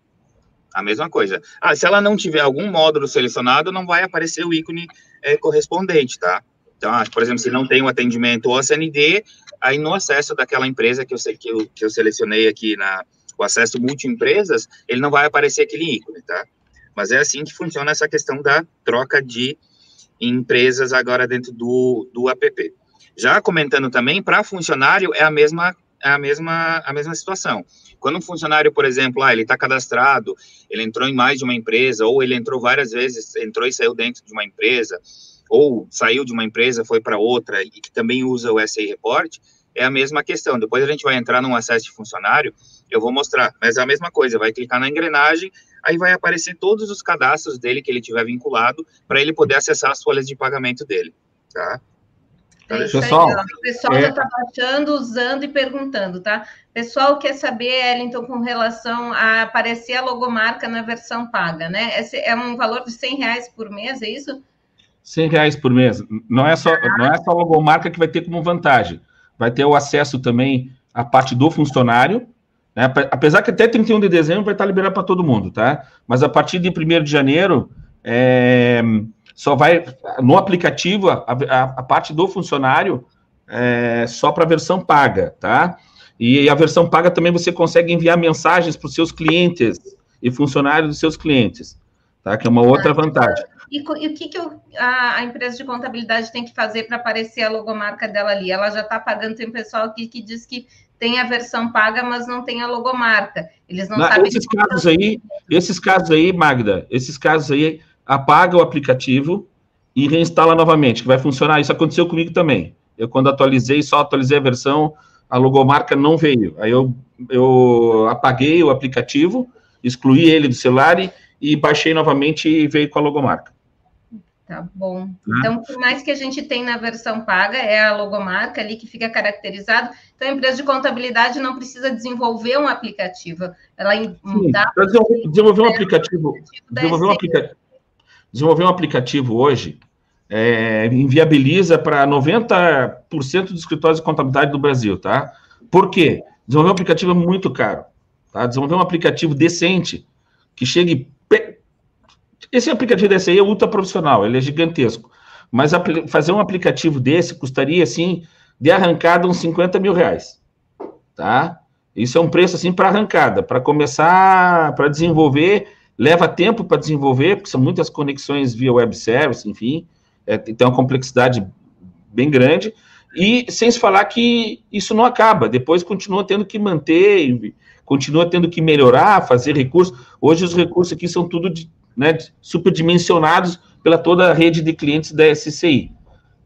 A mesma coisa. Ah, se ela não tiver algum módulo selecionado, não vai aparecer o ícone é, correspondente, tá? Então, ah, por exemplo, se não tem o um atendimento ou CND, aí no acesso daquela empresa que eu, que eu, que eu selecionei aqui na o acesso multi-empresas, ele não vai aparecer aquele ícone, tá? Mas é assim que funciona essa questão da troca de empresas agora dentro do, do app. Já comentando também, para funcionário é a mesma a mesma a mesma situação. Quando um funcionário, por exemplo, ah, ele está cadastrado, ele entrou em mais de uma empresa, ou ele entrou várias vezes, entrou e saiu dentro de uma empresa, ou saiu de uma empresa, foi para outra e que também usa o SA Report, é a mesma questão. Depois a gente vai entrar num acesso de funcionário, eu vou mostrar, mas é a mesma coisa, vai clicar na engrenagem, aí vai aparecer todos os cadastros dele que ele tiver vinculado, para ele poder acessar as folhas de pagamento dele, tá? É pessoal, o pessoal é... já está baixando, usando e perguntando, tá? Pessoal quer saber, Ellington, com relação a aparecer a logomarca na versão paga, né? Esse é um valor de 100 reais por mês, é isso? 100 reais por mês. Não é só, ah. não é só a logomarca que vai ter como vantagem. Vai ter o acesso também à parte do funcionário, né? Apesar que até 31 de dezembro vai estar liberado para todo mundo, tá? Mas a partir de 1 de janeiro, é, só vai no aplicativo, a, a, a parte do funcionário é só para a versão paga, tá? E a versão paga também você consegue enviar mensagens para os seus clientes e funcionários dos seus clientes, tá? Que é uma outra vantagem. E, e o que, que eu, a, a, empresa de contabilidade tem que fazer para aparecer a logomarca dela ali? Ela já está pagando, tem pessoal aqui que diz que tem a versão paga, mas não tem a logomarca. Eles não, não sabem. Esses casos aí, esses casos aí, Magda, esses casos aí, apaga o aplicativo e reinstala novamente, que vai funcionar. Isso aconteceu comigo também. Eu, quando atualizei, só atualizei a versão, a logomarca não veio. Aí eu, eu apaguei o aplicativo, excluí ele do celular e, e baixei novamente e veio com a logomarca. Tá bom. Né? Então, por mais que a gente tem na versão paga, é a logomarca ali que fica caracterizado. Então, a empresa de contabilidade não precisa desenvolver um aplicativo. Ela dá desenvolver um aplicativo, desenvolver um aplicativo, desenvolver um aplicativo hoje é, inviabiliza para 90% dos escritórios de contabilidade do Brasil, tá? Por quê? Desenvolver um aplicativo é muito caro, tá? Desenvolver um aplicativo decente que chegue esse aplicativo desse aí é ultra profissional, ele é gigantesco. Mas fazer um aplicativo desse custaria, assim, de arrancada uns 50 mil reais. Tá? Isso é um preço, assim, para arrancada. Para começar, para desenvolver, leva tempo para desenvolver, porque são muitas conexões via web service, enfim. É, uma complexidade bem grande. E sem se falar que isso não acaba, depois continua tendo que manter, continua tendo que melhorar, fazer recursos. Hoje os recursos aqui são tudo de, né, superdimensionados pela toda a rede de clientes da SCI,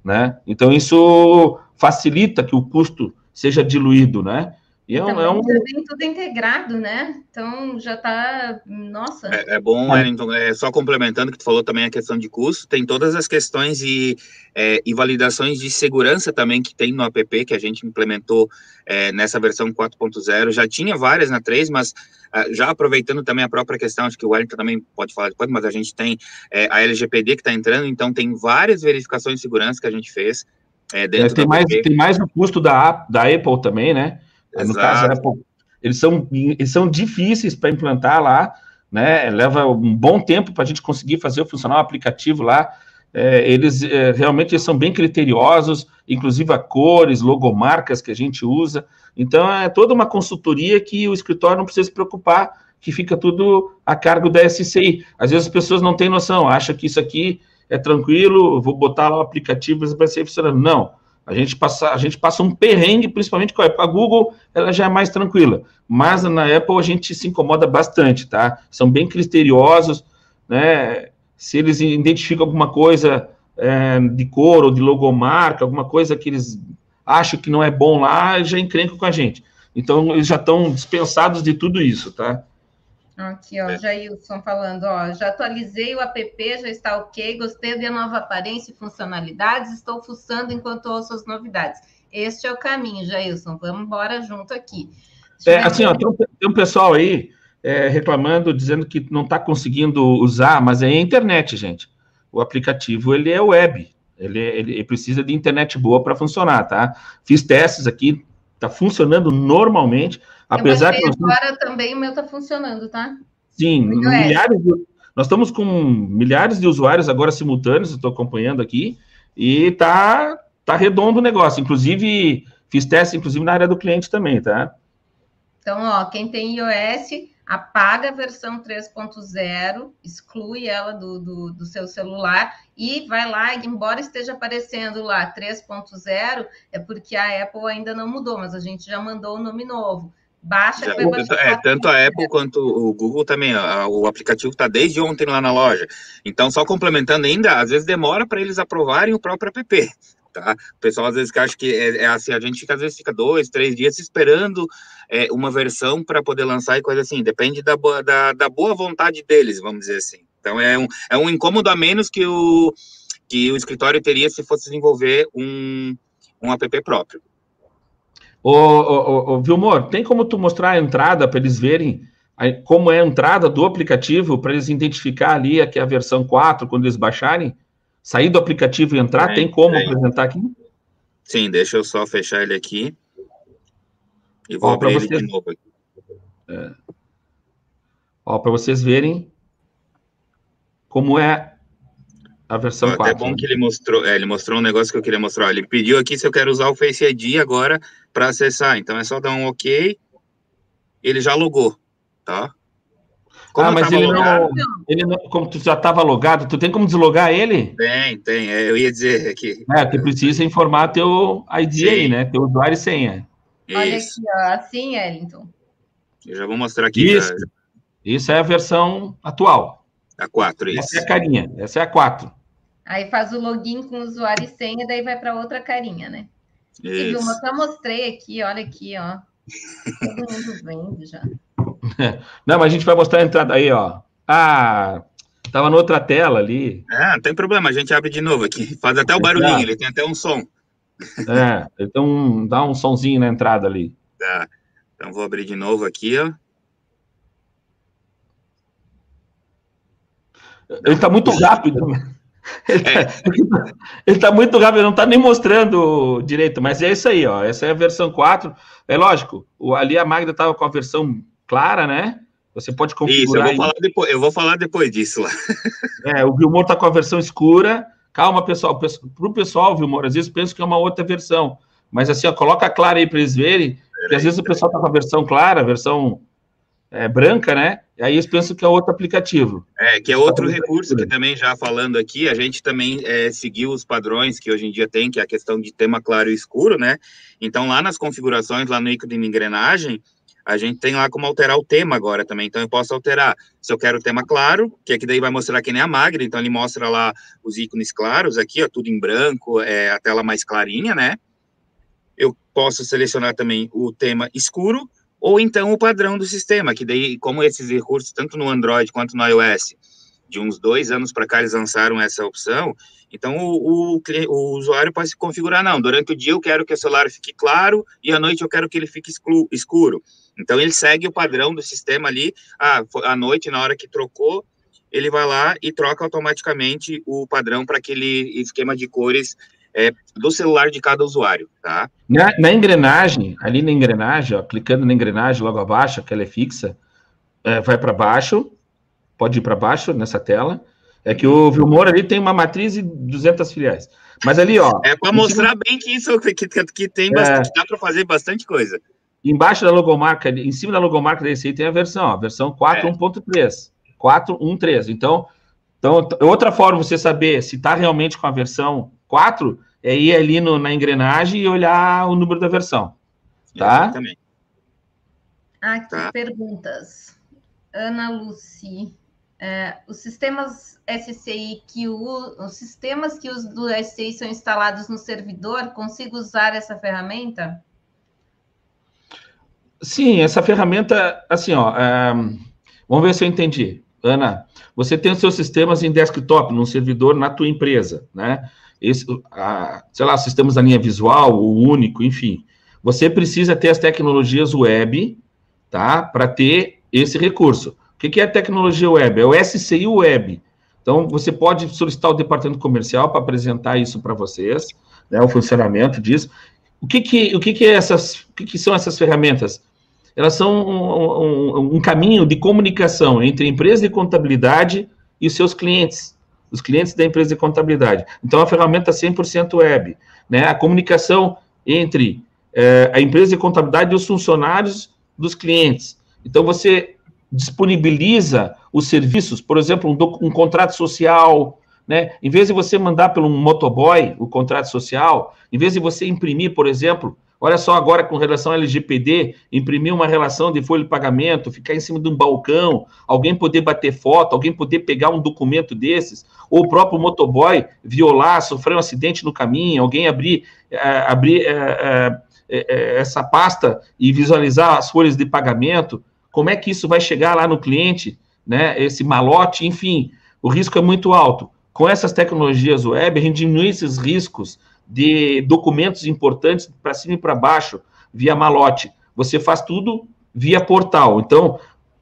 né? Então isso facilita que o custo seja diluído, né? E é, um, é um... tudo integrado, né? Então já está. Nossa. É, é bom, Wellington, é, só complementando que tu falou também a questão de custo, tem todas as questões e, é, e validações de segurança também que tem no app que a gente implementou é, nessa versão 4.0. Já tinha várias na 3, mas é, já aproveitando também a própria questão, acho que o Wellington também pode falar depois, mas a gente tem é, a LGPD que está entrando, então tem várias verificações de segurança que a gente fez. É, dentro tem, mais, tem mais o custo da, da Apple também, né? Exato. No caso, Apple, eles são, eles são difíceis para implantar lá, né? Leva um bom tempo para a gente conseguir fazer funcionar o aplicativo lá. É, eles é, realmente eles são bem criteriosos, inclusive a cores, logomarcas que a gente usa. Então, é toda uma consultoria que o escritório não precisa se preocupar, que fica tudo a cargo da SCI. Às vezes as pessoas não têm noção, acham que isso aqui é tranquilo, vou botar lá o aplicativo e vai ser funcionando. Não. A gente passa, a gente passa um perrengue, principalmente com a Apple. A Google, ela já é mais tranquila, mas na Apple a gente se incomoda bastante, tá? São bem criteriosos, né? Se eles identificam alguma coisa é, de cor ou de logomarca, alguma coisa que eles acham que não é bom lá, já encrencam com a gente. Então, eles já estão dispensados de tudo isso, tá? Aqui, ó, é. Jailson falando, ó, já atualizei o app, já está ok, gostei da nova aparência e funcionalidades, estou fuçando enquanto ouço as novidades. Este é o caminho, Jailson, vamos embora junto aqui. É, assim, ó, tem, um, tem um pessoal aí é, reclamando, dizendo que não está conseguindo usar, mas é a internet, gente. O aplicativo, ele é web, ele, ele, ele precisa de internet boa para funcionar, tá? Fiz testes aqui, está funcionando normalmente, apesar que... agora também o meu está funcionando, tá? Sim, milhares de, nós estamos com milhares de usuários agora simultâneos, estou acompanhando aqui, e tá, tá redondo o negócio. Inclusive, Fiz teste, inclusive, na área do cliente também, tá? Então, ó, quem tem iOS, apaga a versão 3.0, exclui ela do, do, do, seu celular e vai lá, embora esteja aparecendo lá 3.0, é porque a Apple ainda não mudou, mas a gente já mandou o nome novo. Baixa já, tanto, é, tanto a Apple quanto o Google também, o aplicativo está desde ontem lá na loja. Então, só complementando ainda, às vezes demora para eles aprovarem o próprio app tá? O pessoal às vezes acha que é, é, assim, a gente fica, às vezes fica dois, três dias esperando é, uma versão para poder lançar e coisa assim, depende da boa, da, da boa vontade deles, vamos dizer assim. Então é um, é um incômodo a menos que o, que o escritório teria se fosse desenvolver um, um app próprio. Ô, ô, ô, Vilmor, tem como tu mostrar a entrada para eles verem como é a entrada do aplicativo, para eles identificar ali aqui a versão 4, quando eles baixarem? Sair do aplicativo e entrar, é, tem como é. apresentar aqui? Sim, deixa eu só fechar ele aqui. E vou Ó, abrir vocês... ele de novo aqui. É. Ó, para vocês verem como é a versão Ó, 4. É bom que ele mostrou, é, ele mostrou um negócio que eu queria mostrar. Ele pediu aqui se eu quero usar o Face ID agora para acessar. Então é só dar um OK. Ele já logou, tá? Como ah, mas ele não, ele não, como tu já estava logado, tu tem como deslogar ele? Tem, tem, é, eu ia dizer aqui. É, tu precisa informar teu ID Sim. aí, né, teu usuário e senha. Olha aqui, ó, assim, Ellington. Eu já vou mostrar aqui. Isso, pra... isso é a versão atual. A 4, isso. Essa é a carinha, essa é a 4. Aí faz o login com o usuário e senha, daí vai para outra carinha, né? Isso. Eu mostrei aqui, olha aqui, ó. Todo mundo vendo já. Não, mas a gente vai mostrar a entrada aí, ó. Ah, tava noutra tela ali. É, não tem problema, a gente abre de novo aqui. Faz até o barulhinho, ele tem até um som. É, então dá um sonzinho na entrada ali. Tá. Então vou abrir de novo aqui, ó. Ele tá muito rápido. Ele, é. tá, tá muito rápido, não tá nem mostrando direito, mas é isso aí, ó. Essa é a versão 4. É lógico, ali a Magda tava com a versão clara, né? Você pode configurar. Isso, eu vou, falar depois, eu vou falar depois disso lá. É, o Vilmor está com a versão escura. Calma, pessoal. Para o pessoal, Vilmor, às vezes penso que é uma outra versão. Mas assim, ó, coloca clara aí para eles verem. Porque às vezes o pessoal está com a versão clara, a versão é, branca, né? E aí eles pensam que é outro aplicativo. É, que é outro recurso que também, já falando aqui, a gente também é, seguiu os padrões que hoje em dia tem, que é a questão de tema claro e escuro, né? Então, lá nas configurações, lá no ícone de engrenagem, a gente tem lá como alterar o tema agora também. Então, eu posso alterar se eu quero o tema claro, que aqui daí vai mostrar que nem a Magri, então ele mostra lá os ícones claros aqui, ó, tudo em branco, é a tela mais clarinha, né? Eu posso selecionar também o tema escuro, ou então o padrão do sistema, que daí, como esses recursos, tanto no Android quanto no iOS, de uns dois anos para cá eles lançaram essa opção, então o, o, o, usuário pode se configurar, não, durante o dia eu quero que o celular fique claro e à noite eu quero que ele fique escuro. Então ele segue o padrão do sistema ali, ah, à noite, na hora que trocou, ele vai lá e troca automaticamente o padrão para aquele esquema de cores é, do celular de cada usuário, tá? Na, na engrenagem, ali na engrenagem, ó, clicando na engrenagem logo abaixo, que ela é fixa, é, vai para baixo, pode ir para baixo nessa tela. É que o Vilmor ali tem uma matriz e 200 filiais. Mas ali, ó. É para mostrar cima... bem que isso que, que, que tem bastante, é... dá para fazer bastante coisa. Embaixo da logomarca, em cima da logomarca desse aí tem a versão, ó, versão 4.1.3. É. 4.1.3. Então, então, outra forma de você saber se está realmente com a versão 4 é ir ali no, na engrenagem e olhar o número da versão. Tá? Exatamente. Aqui, tá. perguntas. Ana Luci. É, os sistemas SCI que o, os sistemas que os do SCI são instalados no servidor, consigo usar essa ferramenta? Sim, essa ferramenta, assim, ó, é, vamos ver se eu entendi. Ana, você tem os seus sistemas em desktop, num servidor na tua empresa, né? Esse, a, sei lá, sistemas da linha visual, o único, enfim. Você precisa ter as tecnologias web, tá? Para ter esse recurso. O que, que é tecnologia web? É o SCI Web. Então, você pode solicitar o departamento comercial para apresentar isso para vocês, né, o funcionamento disso. O que, que, o que, que, é essas, o que, que são essas ferramentas? Elas são um, um, um caminho de comunicação entre a empresa de contabilidade e os seus clientes, os clientes da empresa de contabilidade. Então, a ferramenta 100% web, né? A comunicação entre é, a empresa de contabilidade e os funcionários dos clientes. Então, você disponibiliza os serviços, por exemplo, um, um contrato social, né? Em vez de você mandar pelo motoboy o contrato social, em vez de você imprimir, por exemplo, olha só agora com relação ao LGPD, imprimir uma relação de folha de pagamento, ficar em cima de um balcão, alguém poder bater foto, alguém poder pegar um documento desses, ou o próprio motoboy violar, sofrer um acidente no caminho, alguém abrir, uh, abrir uh, uh, essa pasta e visualizar as folhas de pagamento, como é que isso vai chegar lá no cliente, né? Esse malote, enfim, o risco é muito alto com essas tecnologias web, a gente diminui esses riscos de documentos importantes para cima e para baixo, via malote. Você faz tudo via portal. Então,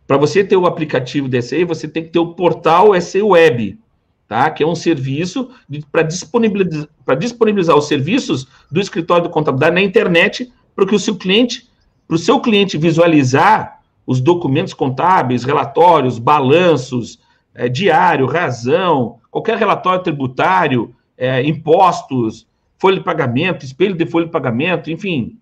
para você ter o aplicativo DSE, você tem que ter o portal SE Web, tá? que é um serviço para disponibilizar, disponibilizar os serviços do escritório de contabilidade na internet para que o seu cliente, para o seu cliente visualizar os documentos contábeis, relatórios, balanços, é, diário, razão, qualquer relatório tributário, é, impostos, folha de pagamento, espelho de folha de pagamento, enfim,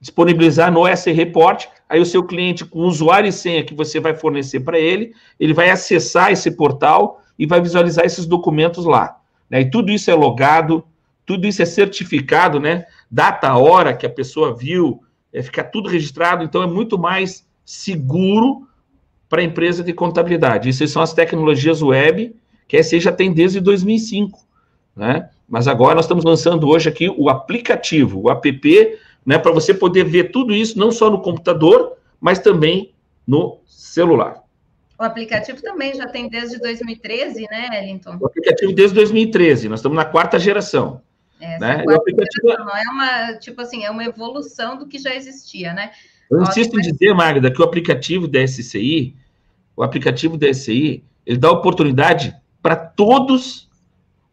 disponibilizar no S Report, aí o seu cliente, com usuário e senha que você vai fornecer para ele, ele vai acessar esse portal e vai visualizar esses documentos lá. Né? E tudo isso é logado, tudo isso é certificado, né? Data, hora que a pessoa viu, é, fica tudo registrado, então é muito mais seguro para a empresa de contabilidade. Isso são as tecnologias web, que a SE já tem desde 2005, né? Mas agora nós estamos lançando hoje aqui o aplicativo, o app, né, para você poder ver tudo isso não só no computador, mas também no celular. O aplicativo também já tem desde 2013, né, Ellington? O aplicativo desde 2013, nós estamos na quarta geração. É, né? o aplicativo geração, não é uma, tipo assim, é uma evolução do que já existia, né? Eu insisto em dizer, Magda, que o aplicativo da SCI, o aplicativo da SCI, ele dá oportunidade para todos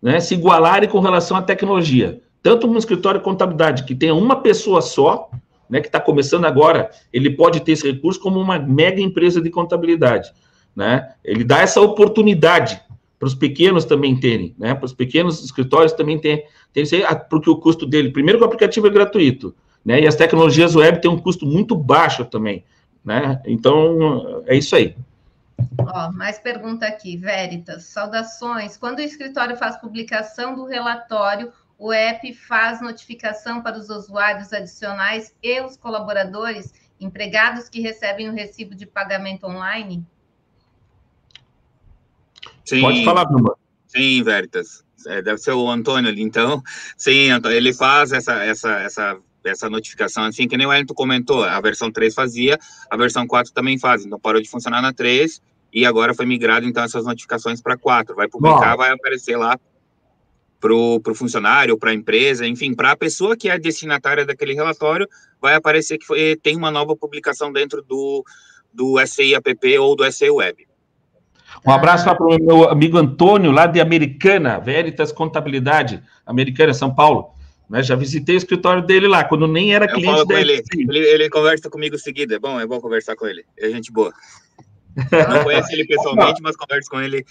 né, se igualarem com relação à tecnologia. Tanto um escritório de contabilidade que tenha uma pessoa só, né, que está começando agora, ele pode ter esse recurso como uma mega empresa de contabilidade. Né? Ele dá essa oportunidade para os pequenos também terem, né? para os pequenos escritórios também terem, tem porque o custo dele, primeiro que o aplicativo é gratuito, né? e as tecnologias web têm um custo muito baixo também. Né? Então, é isso aí. Ó, mais pergunta aqui, Veritas. Saudações. Quando o escritório faz publicação do relatório, o app faz notificação para os usuários adicionais e os colaboradores, empregados que recebem o recibo de pagamento online? Sim. Pode falar, Bruma. Sim, Veritas. É, deve ser o Antônio ali, então. Sim, ele faz essa, essa, essa essa notificação, assim, que nem o Wellington comentou, a versão 3 fazia, a versão 4 também faz, então parou de funcionar na 3 e agora foi migrado, então, essas notificações para 4. Vai publicar, Bom. vai aparecer lá para o funcionário, para a empresa, enfim, para a pessoa que é destinatária daquele relatório, vai aparecer que foi, tem uma nova publicação dentro do, do SI App ou do SI Web. Um abraço para o meu amigo Antônio, lá de Americana, Veritas Contabilidade, Americana, São Paulo. Né? Já visitei o escritório dele lá, quando nem era eu cliente dele. Ele, ele, ele, conversa comigo seguida, é bom, é bom conversar com ele. É gente boa. Não conheço ele pessoalmente, mas converso com ele.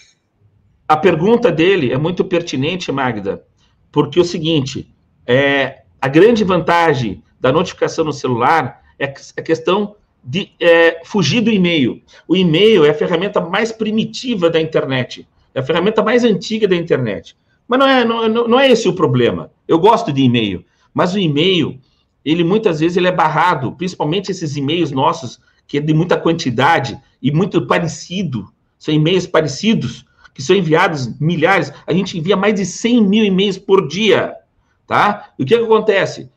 A pergunta dele é muito pertinente, Magda, porque é o seguinte, é, a grande vantagem da notificação no celular é a questão de é, fugir do e-mail. O e-mail é a ferramenta mais primitiva da internet, é a ferramenta mais antiga da internet. Mas não é, não, não é esse o problema. Eu gosto de e-mail, mas o e-mail, ele muitas vezes ele é barrado, principalmente esses e-mails nossos, que é de muita quantidade e muito parecido, são e-mails parecidos, que são enviados milhares, a gente envia mais de 100 mil e-mails por dia, tá? E o que, que acontece?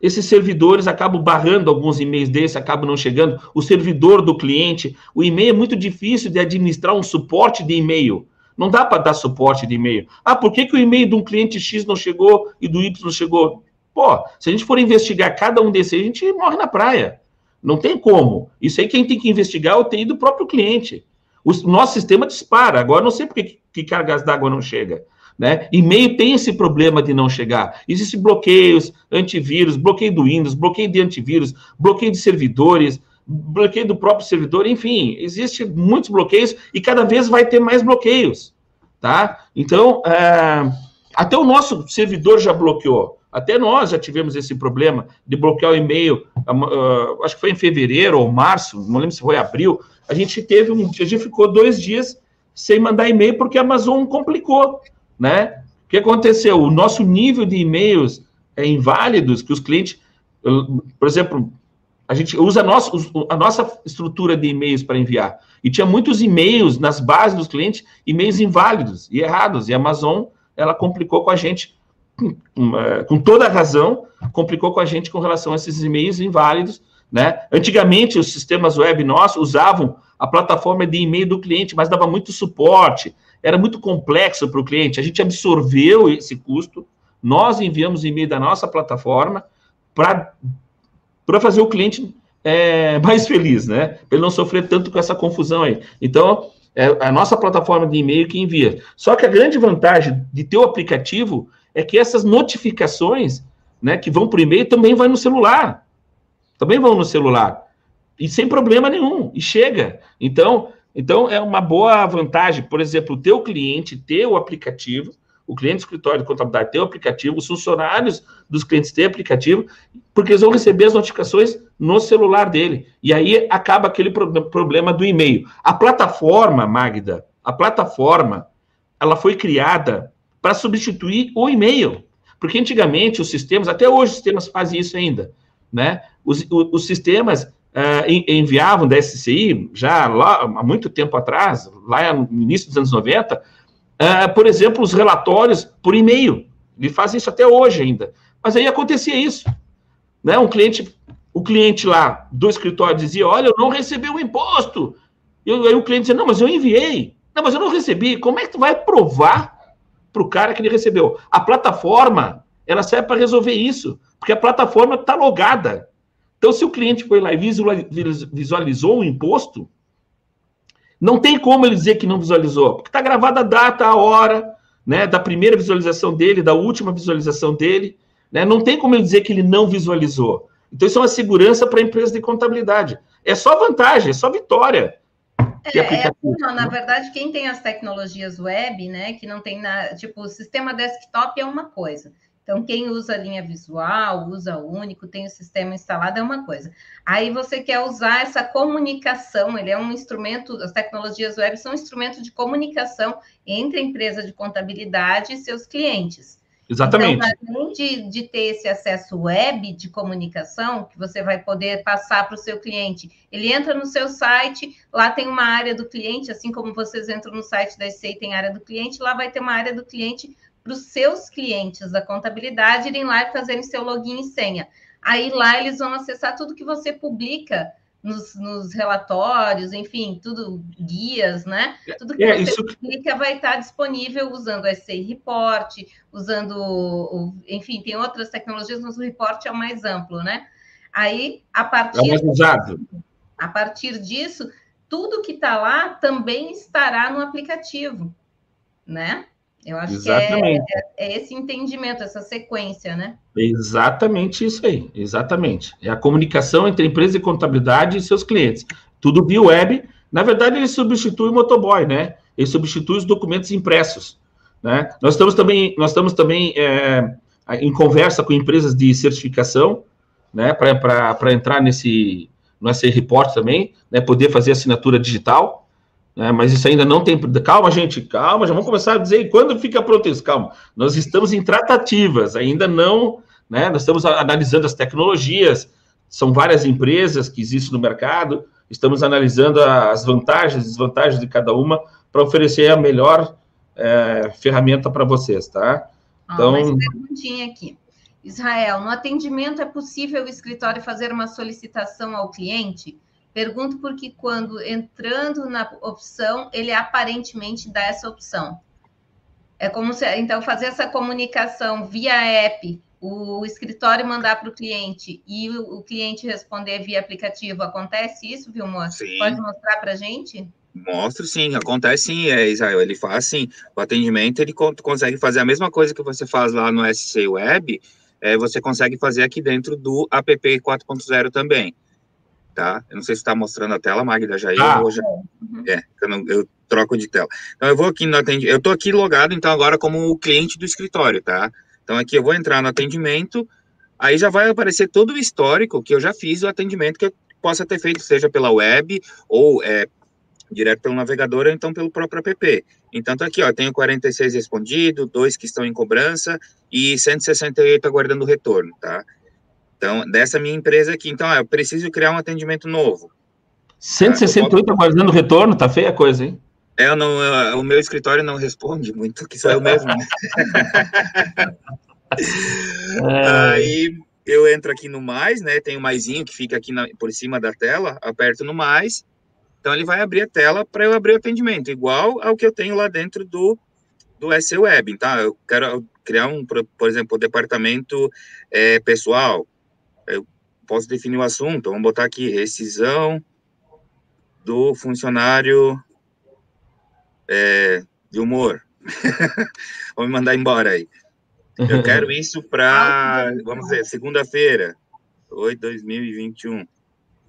Esses servidores acabam barrando alguns e-mails desses, acabam não chegando. O servidor do cliente, o e-mail é muito difícil de administrar um suporte de e-mail. Não dá para dar suporte de e-mail. Ah, por que, que o e-mail de um cliente X não chegou e do Y não chegou? Pô, se a gente for investigar cada um desses, a gente morre na praia. Não tem como. Isso aí quem tem que investigar é o TI do próprio cliente. O nosso sistema dispara. Agora, não sei por que, que cargas d'água não chega. Né? E-mail tem esse problema de não chegar. Existem bloqueios, antivírus, bloqueio do Windows, bloqueio de antivírus, bloqueio de servidores, bloqueio do próprio servidor, enfim, existem muitos bloqueios e cada vez vai ter mais bloqueios, tá? Então, é, até o nosso servidor já bloqueou. Até nós já tivemos esse problema de bloquear o e-mail, uh, acho que foi em fevereiro ou março, não lembro se foi abril. A gente teve um, a gente ficou dois dias sem mandar e-mail porque a Amazon complicou, né? O que aconteceu? O nosso nível de e-mails é inválidos que os clientes, por exemplo, a gente usa a nossa, a nossa estrutura de e-mails para enviar. E tinha muitos e-mails nas bases dos clientes, e-mails inválidos e errados. E a Amazon, ela complicou com a gente, com toda a razão, complicou com a gente com relação a esses e-mails inválidos. Né? Antigamente, os sistemas web nossos usavam a plataforma de e-mail do cliente, mas dava muito suporte, era muito complexo para o cliente. A gente absorveu esse custo, nós enviamos e-mail da nossa plataforma para para fazer o cliente é, mais feliz, né? Para ele não sofrer tanto com essa confusão aí. Então, é a nossa plataforma de e-mail que envia. Só que a grande vantagem de ter o aplicativo é que essas notificações, né, que vão o e-mail, também vão no celular. Também vão no celular. E sem problema nenhum. E chega. Então, então é uma boa vantagem, por exemplo, o teu cliente ter o aplicativo o cliente do escritório de contabilidade tem o aplicativo, os funcionários dos clientes têm aplicativo, porque eles vão receber as notificações no celular dele. E aí acaba aquele problema do e-mail. A plataforma, Magda, a plataforma, ela foi criada para substituir o e-mail. Porque antigamente os sistemas, até hoje os sistemas fazem isso ainda, né? Os, os, sistemas uh, enviavam da SCI, já lá há muito tempo atrás, lá no início dos anos 90, é, por exemplo, os relatórios por e-mail. Ele faz isso até hoje ainda. Mas aí acontecia isso. Né? Um cliente, o cliente lá do escritório dizia: Olha, eu não recebi o imposto. E aí o cliente dizia: Não, mas eu enviei. Não, mas eu não recebi. Como é que tu vai provar para o cara que ele recebeu? A plataforma, ela serve para resolver isso, porque a plataforma está logada. Então, se o cliente foi lá e visualizou o imposto, não tem como ele dizer que não visualizou, porque está gravada a data, a hora, né, da primeira visualização dele, da última visualização dele, né? Não tem como ele dizer que ele não visualizou. Então isso é uma segurança para a empresa de contabilidade. É só vantagem, é só vitória. É, é, não, na verdade, quem tem as tecnologias web, né, que não tem na, tipo, o sistema desktop é uma coisa. Então, quem usa linha visual, usa único, tem o sistema instalado, é uma coisa. Aí você quer usar essa comunicação, ele é um instrumento, as tecnologias web são um instrumento de comunicação entre a empresa de contabilidade e seus clientes. Exatamente. Então, além de, de ter esse acesso web de comunicação, que você vai poder passar para o seu cliente, ele entra no seu site, lá tem uma área do cliente, assim como vocês entram no site da SEI, tem área do cliente, lá vai ter uma área do cliente para os seus clientes da contabilidade irem lá e fazerem seu login e senha. Aí lá eles vão acessar tudo que você publica nos, nos relatórios, enfim, tudo, guias, né? Tudo que é, você isso... publica vai estar disponível usando o SCI Report, usando, o, enfim, tem outras tecnologias, mas o report é o mais amplo, né? Aí, a partir... É mais usado. A partir disso, tudo que está lá também estará no aplicativo, né? Eu acho Exatamente. que é, é, é, esse entendimento, essa sequência, né? Exatamente isso aí, exatamente. É a comunicação entre a empresa de contabilidade e seus clientes. Tudo via web. Na verdade, ele substitui o motoboy, né? Ele substitui os documentos impressos. Né? Nós estamos também, nós estamos também é, em conversa com empresas de certificação, né? Para entrar nesse, SI Report também, né? Poder fazer assinatura digital né? Mas isso ainda não tem. Calma, gente, calma, já vamos começar a dizer quando fica pronto. Calma, nós estamos em tratativas, ainda não. Né? Nós estamos analisando as tecnologias, são várias empresas que existem no mercado, estamos analisando as vantagens e desvantagens de cada uma para oferecer a melhor é, ferramenta para vocês, tá? Então, mais perguntinha aqui. Israel, no atendimento é possível o escritório fazer uma solicitação ao cliente? Pergunto porque quando entrando na opção, ele aparentemente dá essa opção. É como se, então, fazer essa comunicação via app, o escritório mandar para o cliente e o, o, cliente responder via aplicativo. Acontece isso, Vilmor? Sim. Pode mostrar para a gente? Mostro sim, acontece sim, é, Israel. Ele faz sim. O atendimento ele consegue fazer a mesma coisa que você faz lá no SC Web, é, você consegue fazer aqui dentro do app 4.0 também tá? Eu não sei se está mostrando a tela, Magda, já ah. eu já... Uhum. É, eu, não, eu, troco de tela. Então, eu vou aqui no atendimento, eu estou aqui logado, então, agora como o cliente do escritório, tá? Então, aqui eu vou entrar no atendimento, aí já vai aparecer todo o histórico que eu já fiz o atendimento que eu possa ter feito, seja pela web ou é, direto pelo navegador ou então pelo próprio app. Então, tá aqui, ó, tenho 46 respondido, dois que estão em cobrança e 168 aguardando retorno, tá? Então, dessa minha empresa aqui. Então, eu preciso criar um atendimento novo. 168 tá? aguardando retorno, tá feia a coisa, hein? É, não, eu, o meu escritório não responde muito, que sou eu mesmo. Né? é. Aí eu entro aqui no mais, né? Tem o maisinho que fica aqui na, por cima da tela, aperto no mais. Então ele vai abrir a tela para eu abrir o atendimento, igual ao que eu tenho lá dentro do, do SE Web. Então, eu quero criar um, por exemplo, o departamento é, pessoal eu posso definir o assunto, vamos botar aqui, rescisão do funcionário é, de humor. Vou me mandar embora aí. Eu quero isso para, vamos dizer, segunda-feira, 8 2021.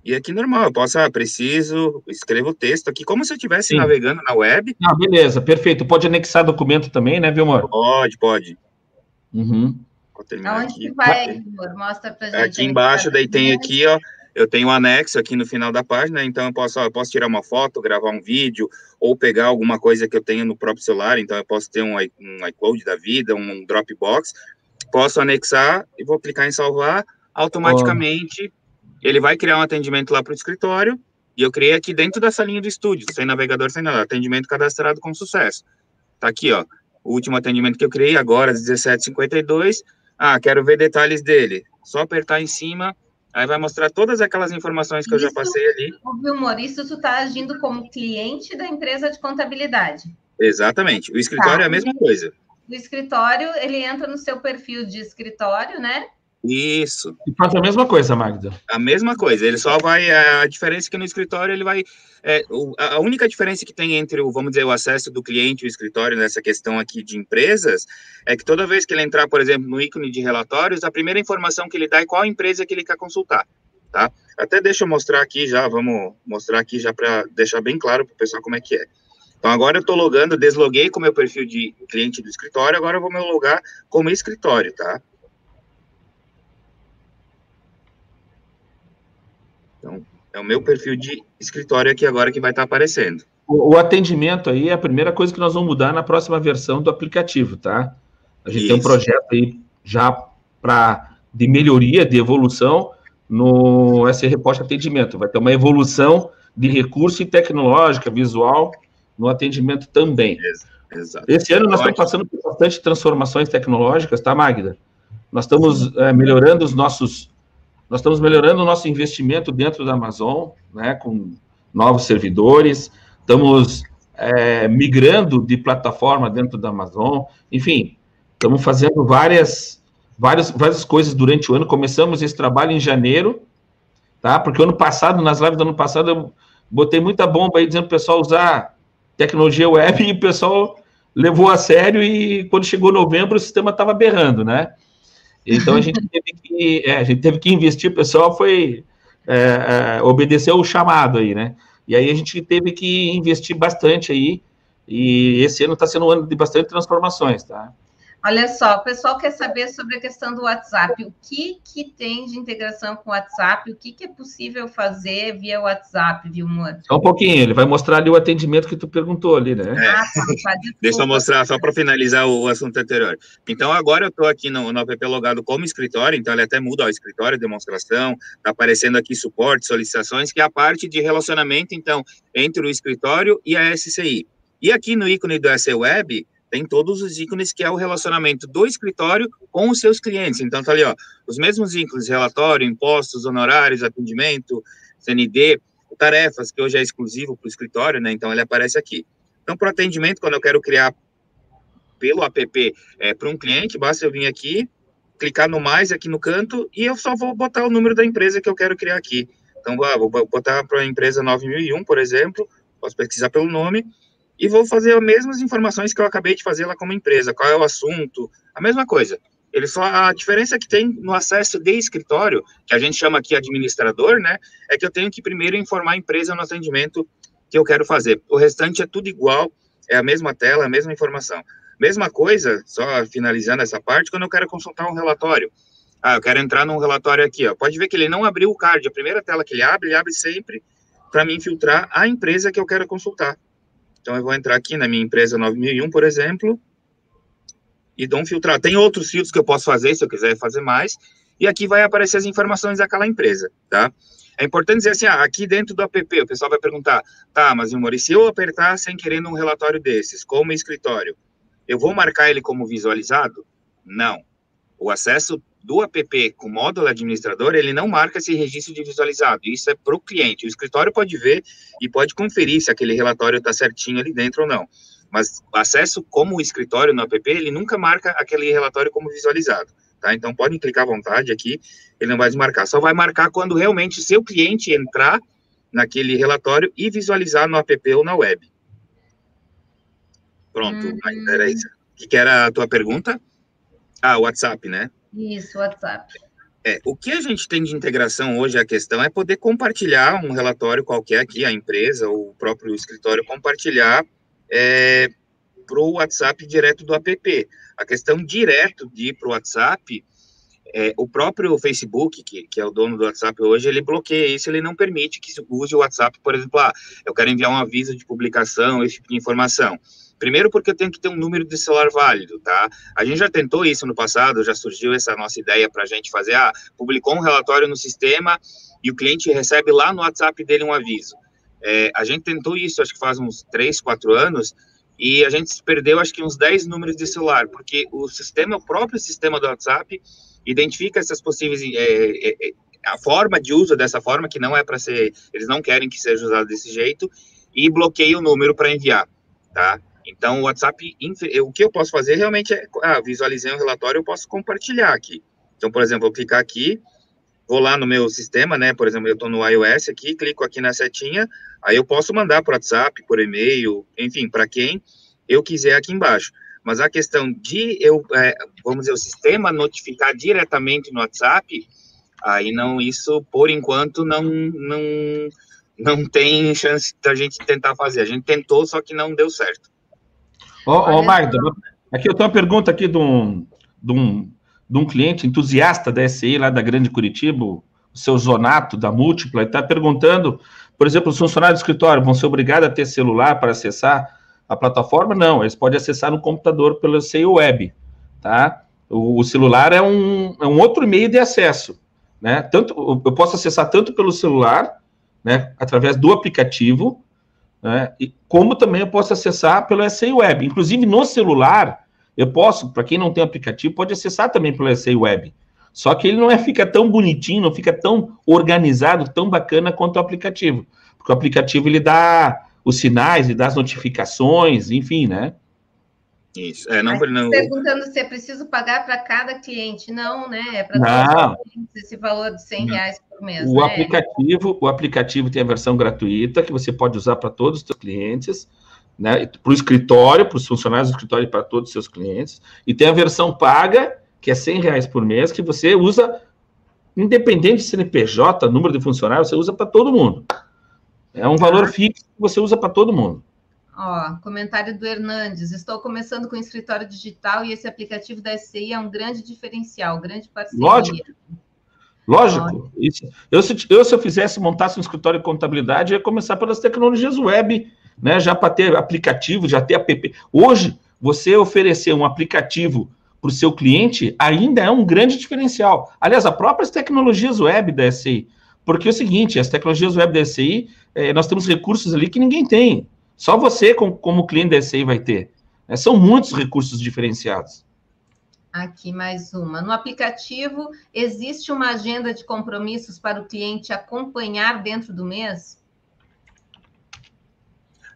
E aqui normal, eu posso, ah, preciso, escrevo o texto aqui, como se eu estivesse navegando na web. Ah, beleza, perfeito. Pode anexar documento também, né, Vilmar? Pode, pode. Uhum. Vou terminar Aonde aqui. que vai, Igor? Mostra pra gente. Aqui embaixo, daí tem aqui, ó, eu tenho um anexo aqui no final da página, então eu posso, ó, eu posso tirar uma foto, gravar um vídeo, ou pegar alguma coisa que eu tenho no próprio celular, então eu posso ter um, um iCloud da vida, um Dropbox, posso anexar e vou clicar em salvar, automaticamente oh. ele vai criar um atendimento lá para o escritório, e eu criei aqui dentro dessa linha do estúdio, sem navegador, sem nada, atendimento cadastrado com sucesso. Tá aqui, ó, o último atendimento que eu criei agora, às 17h52, ah, quero ver detalhes dele. Só apertar em cima, aí vai mostrar todas aquelas informações que isso, eu já passei ali. Vilmor, isso tu está agindo como cliente da empresa de contabilidade. Exatamente. O escritório tá. é a mesma coisa. O escritório, ele entra no seu perfil de escritório, né? Isso. E faz a mesma coisa, Magda. A mesma coisa. Ele só vai. A diferença é que no escritório ele vai. É, a única diferença que tem entre o, vamos dizer, o acesso do cliente e o escritório nessa questão aqui de empresas é que toda vez que ele entrar, por exemplo, no ícone de relatórios, a primeira informação que ele dá é qual empresa que ele quer consultar. Tá? Até deixa eu mostrar aqui já, vamos mostrar aqui já para deixar bem claro para o pessoal como é que é. Então, agora eu estou logando, desloguei com o meu perfil de cliente do escritório, agora eu vou me logar como escritório, tá? Então, é o meu perfil de escritório aqui agora que vai estar aparecendo. O, o atendimento aí é a primeira coisa que nós vamos mudar na próxima versão do aplicativo, tá? A gente Isso. tem um projeto aí já para de melhoria, de evolução no SR Report Atendimento. Vai ter uma evolução de recurso e tecnológica, visual, no atendimento também. Exato. Esse ano nós estamos passando por bastante transformações tecnológicas, tá, Magda? Nós estamos é, melhorando os nossos nós estamos melhorando o nosso investimento dentro da Amazon, né, com novos servidores, estamos é, migrando de plataforma dentro da Amazon, enfim, estamos fazendo várias, várias, várias coisas durante o ano. Começamos esse trabalho em janeiro, tá? Porque ano passado, nas lives do ano passado, eu botei muita bomba aí dizendo para o pessoal usar tecnologia web e o pessoal levou a sério e quando chegou novembro o sistema estava berrando, né? Então a gente teve que, é, a gente teve que investir, o pessoal foi é, é, obedeceu o chamado aí, né? E aí a gente teve que investir bastante aí, e esse ano está sendo um ano de bastante transformações, tá? Olha só, o pessoal quer saber sobre a questão do WhatsApp. O que, que tem de integração com o WhatsApp? O que, que é possível fazer via WhatsApp, Vilmor? Só um pouquinho, ele vai mostrar ali o atendimento que tu perguntou ali, né? É. Ah, tá, tá, Deixa eu mostrar, só para finalizar o assunto anterior. Então, agora eu estou aqui no, no app logado como escritório, então ele até muda o escritório, demonstração, está aparecendo aqui suporte, solicitações, que é a parte de relacionamento, então, entre o escritório e a SCI. E aqui no ícone do SE Web, tem todos os ícones que é o relacionamento do escritório com os seus clientes. Então, tá ali, ó, os mesmos ícones, relatório, impostos, honorários, atendimento, CND, tarefas, que hoje é exclusivo para o escritório, né? Então, ele aparece aqui. Então, para o atendimento, quando eu quero criar pelo app é, para um cliente, basta eu vir aqui, clicar no mais aqui no canto e eu só vou botar o número da empresa que eu quero criar aqui. Então, vou botar para a empresa 9001, por exemplo, posso pesquisar pelo nome, e vou fazer as mesmas informações que eu acabei de fazer lá como empresa, qual é o assunto, a mesma coisa. Ele só a diferença que tem no acesso de escritório, que a gente chama aqui administrador, né, é que eu tenho que primeiro informar a empresa no atendimento que eu quero fazer. O restante é tudo igual, é a mesma tela, a mesma informação. Mesma coisa, só finalizando essa parte, quando eu quero consultar um relatório. Ah, eu quero entrar num relatório aqui, ó. Pode ver que ele não abriu o card. A primeira tela que ele abre, ele abre sempre para me filtrar a empresa que eu quero consultar. Então, eu vou entrar aqui na minha empresa 9001, por exemplo, e dou um filtrar. Tem outros filtros que eu posso fazer, se eu quiser fazer mais, e aqui vai aparecer as informações daquela empresa, tá? É importante dizer assim, ah, aqui dentro do app, o pessoal vai perguntar, tá, mas, Mori, se eu apertar sem querer num relatório desses, como escritório, eu vou marcar ele como visualizado? Não. O acesso do app com módulo administrador, ele não marca esse registro de visualizado. Isso é para o cliente. O escritório pode ver e pode conferir se aquele relatório está certinho ali dentro ou não. Mas acesso como escritório no app, ele nunca marca aquele relatório como visualizado. Tá? Então, podem clicar à vontade aqui, ele não vai desmarcar. Só vai marcar quando realmente seu cliente entrar naquele relatório e visualizar no app ou na web. Pronto, hum. era isso. O que era a tua pergunta? Ah, WhatsApp, né? Isso, WhatsApp. É, o que a gente tem de integração hoje, a questão é poder compartilhar um relatório qualquer aqui, a empresa ou o próprio escritório compartilhar é, para o WhatsApp direto do app. A questão direto de ir para o WhatsApp, é, o próprio Facebook, que, que é o dono do WhatsApp hoje, ele bloqueia isso, ele não permite que se use o WhatsApp, por exemplo, ah, eu quero enviar um aviso de publicação, esse tipo de informação. Primeiro porque tenho que ter um número de celular válido, tá? A gente já tentou isso no passado, já surgiu essa nossa ideia para a gente fazer, ah, publicou um relatório no sistema e o cliente recebe lá no WhatsApp dele um aviso. É, a gente tentou isso, acho que faz uns 3, 4 anos, e a gente perdeu, acho que uns 10 números de celular, porque o sistema, o próprio sistema do WhatsApp, identifica essas possíveis, é, é, é a forma de uso dessa forma, que não é para ser, eles não querem que seja usado desse jeito, e bloqueia o número para enviar, tá? Então, o WhatsApp, o que eu posso fazer realmente é, ah, visualizei um relatório, eu posso compartilhar aqui. Então, por exemplo, vou clicar aqui, vou lá no meu sistema, né? Por exemplo, eu estou no iOS aqui, clico aqui na setinha, aí eu posso mandar por WhatsApp, por e-mail, enfim, para quem eu quiser aqui embaixo. Mas a questão de eu, é, vamos dizer, o sistema notificar diretamente no WhatsApp, aí não, isso por enquanto não, não, não tem chance da gente tentar fazer. A gente tentou, só que não deu certo. Ô, oh, Magda, aqui eu tenho uma pergunta aqui de um, de um, de um cliente entusiasta da SI lá da Grande Curitiba, o seu Zonato, da Múltipla, ele está perguntando, por exemplo, os funcionários do escritório vão ser obrigados a ter celular para acessar a plataforma? Não, eles podem acessar no computador pelo SEI Web, tá? O, o celular é um, é um outro meio de acesso, né? Tanto, eu posso acessar tanto pelo celular, né, através do aplicativo, né? E como também eu posso acessar pelo SAI Web. Inclusive no celular, eu posso, para quem não tem aplicativo, pode acessar também pelo SAI Web. Só que ele não é, fica tão bonitinho, não fica tão organizado, tão bacana quanto o aplicativo. Porque o aplicativo ele dá os sinais, e dá as notificações, enfim, né? Isso. É, não, não... Perguntando se é preciso pagar para cada cliente. Não, né? É para esse valor de 100 reais por mês. O, né? aplicativo, o aplicativo tem a versão gratuita que você pode usar para todos os seus clientes, né? Para o escritório, para os funcionários do escritório e para todos os seus clientes. E tem a versão paga, que é 100 reais por mês, que você usa, independente de CNPJ, número de funcionários, você usa para todo mundo. É um valor fixo que você usa para todo mundo. Ó, comentário do Hernandes. Estou começando com o escritório digital e esse aplicativo da SCI é um grande diferencial, grande parceria. Lógico. Lógico. Isso. Eu, se, eu, se eu fizesse, montasse um escritório de contabilidade, ia começar pelas tecnologias web, né? Já para ter aplicativo, já ter app. Hoje, você oferecer um aplicativo para o seu cliente ainda é um grande diferencial. Aliás, as próprias tecnologias web da SCI. Porque é o seguinte, as tecnologias web da SCI, eh, nós temos recursos ali que ninguém tem. Só você, como cliente da SCI, vai ter. É, são muitos recursos diferenciados. Aqui mais uma. No aplicativo, existe uma agenda de compromissos para o cliente acompanhar dentro do mês?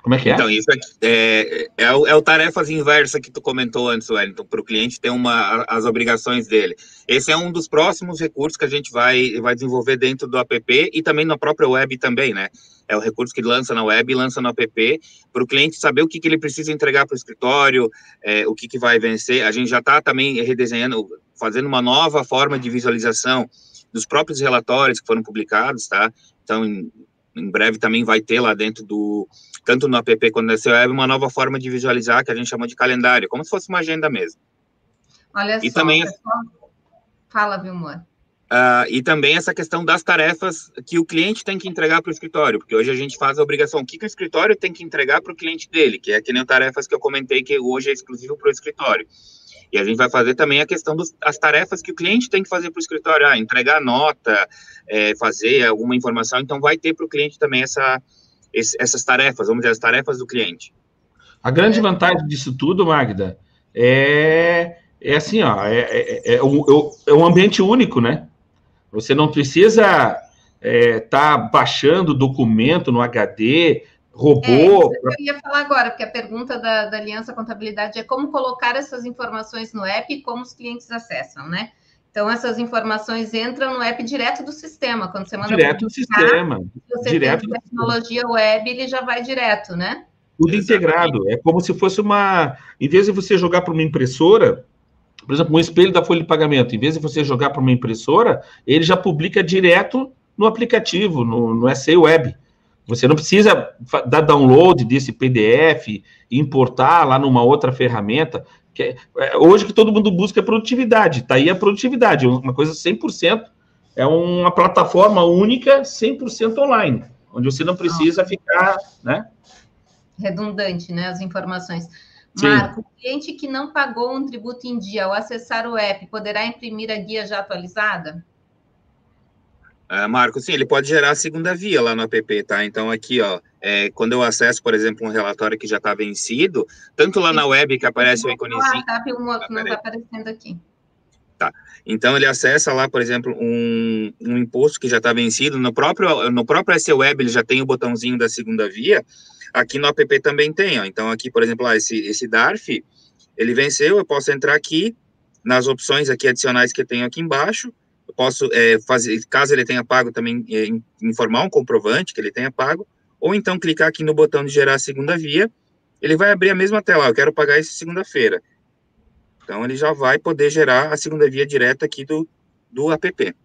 Como é que é? Então, isso aqui é, é, é, o, é o tarefas inversa que tu comentou antes, Wellington, para o cliente ter uma, as obrigações dele. Esse é um dos próximos recursos que a gente vai, vai desenvolver dentro do app e também na própria web também, né? É o recurso que lança na web e lança no app, para o cliente saber o que, que ele precisa entregar para o escritório, é, o que, que vai vencer. A gente já está também redesenhando, fazendo uma nova forma de visualização dos próprios relatórios que foram publicados, tá? Então, em, em breve também vai ter lá dentro do tanto no app quanto seu web, uma nova forma de visualizar que a gente chama de calendário, como se fosse uma agenda mesmo. Olha e só, também, pessoal... fala, Vilmar. Uh, e também essa questão das tarefas que o cliente tem que entregar para o escritório, porque hoje a gente faz a obrigação, o que, que o escritório tem que entregar para o cliente dele, que é que nem tarefas que eu comentei que hoje é exclusivo para o escritório. E a gente vai fazer também a questão das tarefas que o cliente tem que fazer para o escritório, ah, entregar nota, é, fazer alguma informação, então vai ter para o cliente também essa, esse, essas tarefas, vamos dizer, as tarefas do cliente. A grande vantagem disso tudo, Magda, é, é assim, ó, é, é, é, um, é um ambiente único, né? Você não precisa estar é, tá baixando documento no HD, robô. É, eu ia falar agora, porque a pergunta da, da Aliança Contabilidade é como colocar essas informações no app e como os clientes acessam, né? Então, essas informações entram no app direto do sistema. Quando você manda direto do sistema. Você direto tem tecnologia web, ele já vai direto, né? Tudo integrado. É como se fosse uma. Em vez de você jogar para uma impressora, por exemplo, um espelho da folha de pagamento, em vez de você jogar para uma impressora, ele já publica direto no aplicativo, no, no SE Web. Você não precisa dar download desse PDF, importar lá numa outra ferramenta. Que é, é hoje que todo mundo busca é produtividade, está aí a produtividade, uma coisa 100%, é uma plataforma única, 100% online, onde você não precisa ficar, né? Redundante, né, as informações. Sim. Marco, o cliente que não pagou um tributo em dia ao acessar o app poderá imprimir a guia já atualizada? Uh, Marco, sim, ele pode gerar a segunda via lá no app, tá? Então, aqui, ó, é, quando eu acesso, por exemplo, um relatório que já está vencido, tanto lá na web que aparece o íconezinho... Ah, tá, não está aparecendo aqui. Tá, então ele acessa lá, por exemplo, um, um imposto que já está vencido, no próprio, no próprio SE Web ele já tem o botãozinho da segunda via, Aqui no app também tem, ó. Então, aqui, por exemplo, ó, esse, esse DARF, ele venceu, eu posso entrar aqui nas opções aqui adicionais que eu tenho aqui embaixo, eu posso é, fazer, caso ele tenha pago também, é, informar um comprovante que ele tenha pago, ou então clicar aqui no botão de gerar a segunda via, ele vai abrir a mesma tela, eu quero pagar isso segunda-feira. Então, ele já vai poder gerar a segunda via direta aqui do, do app.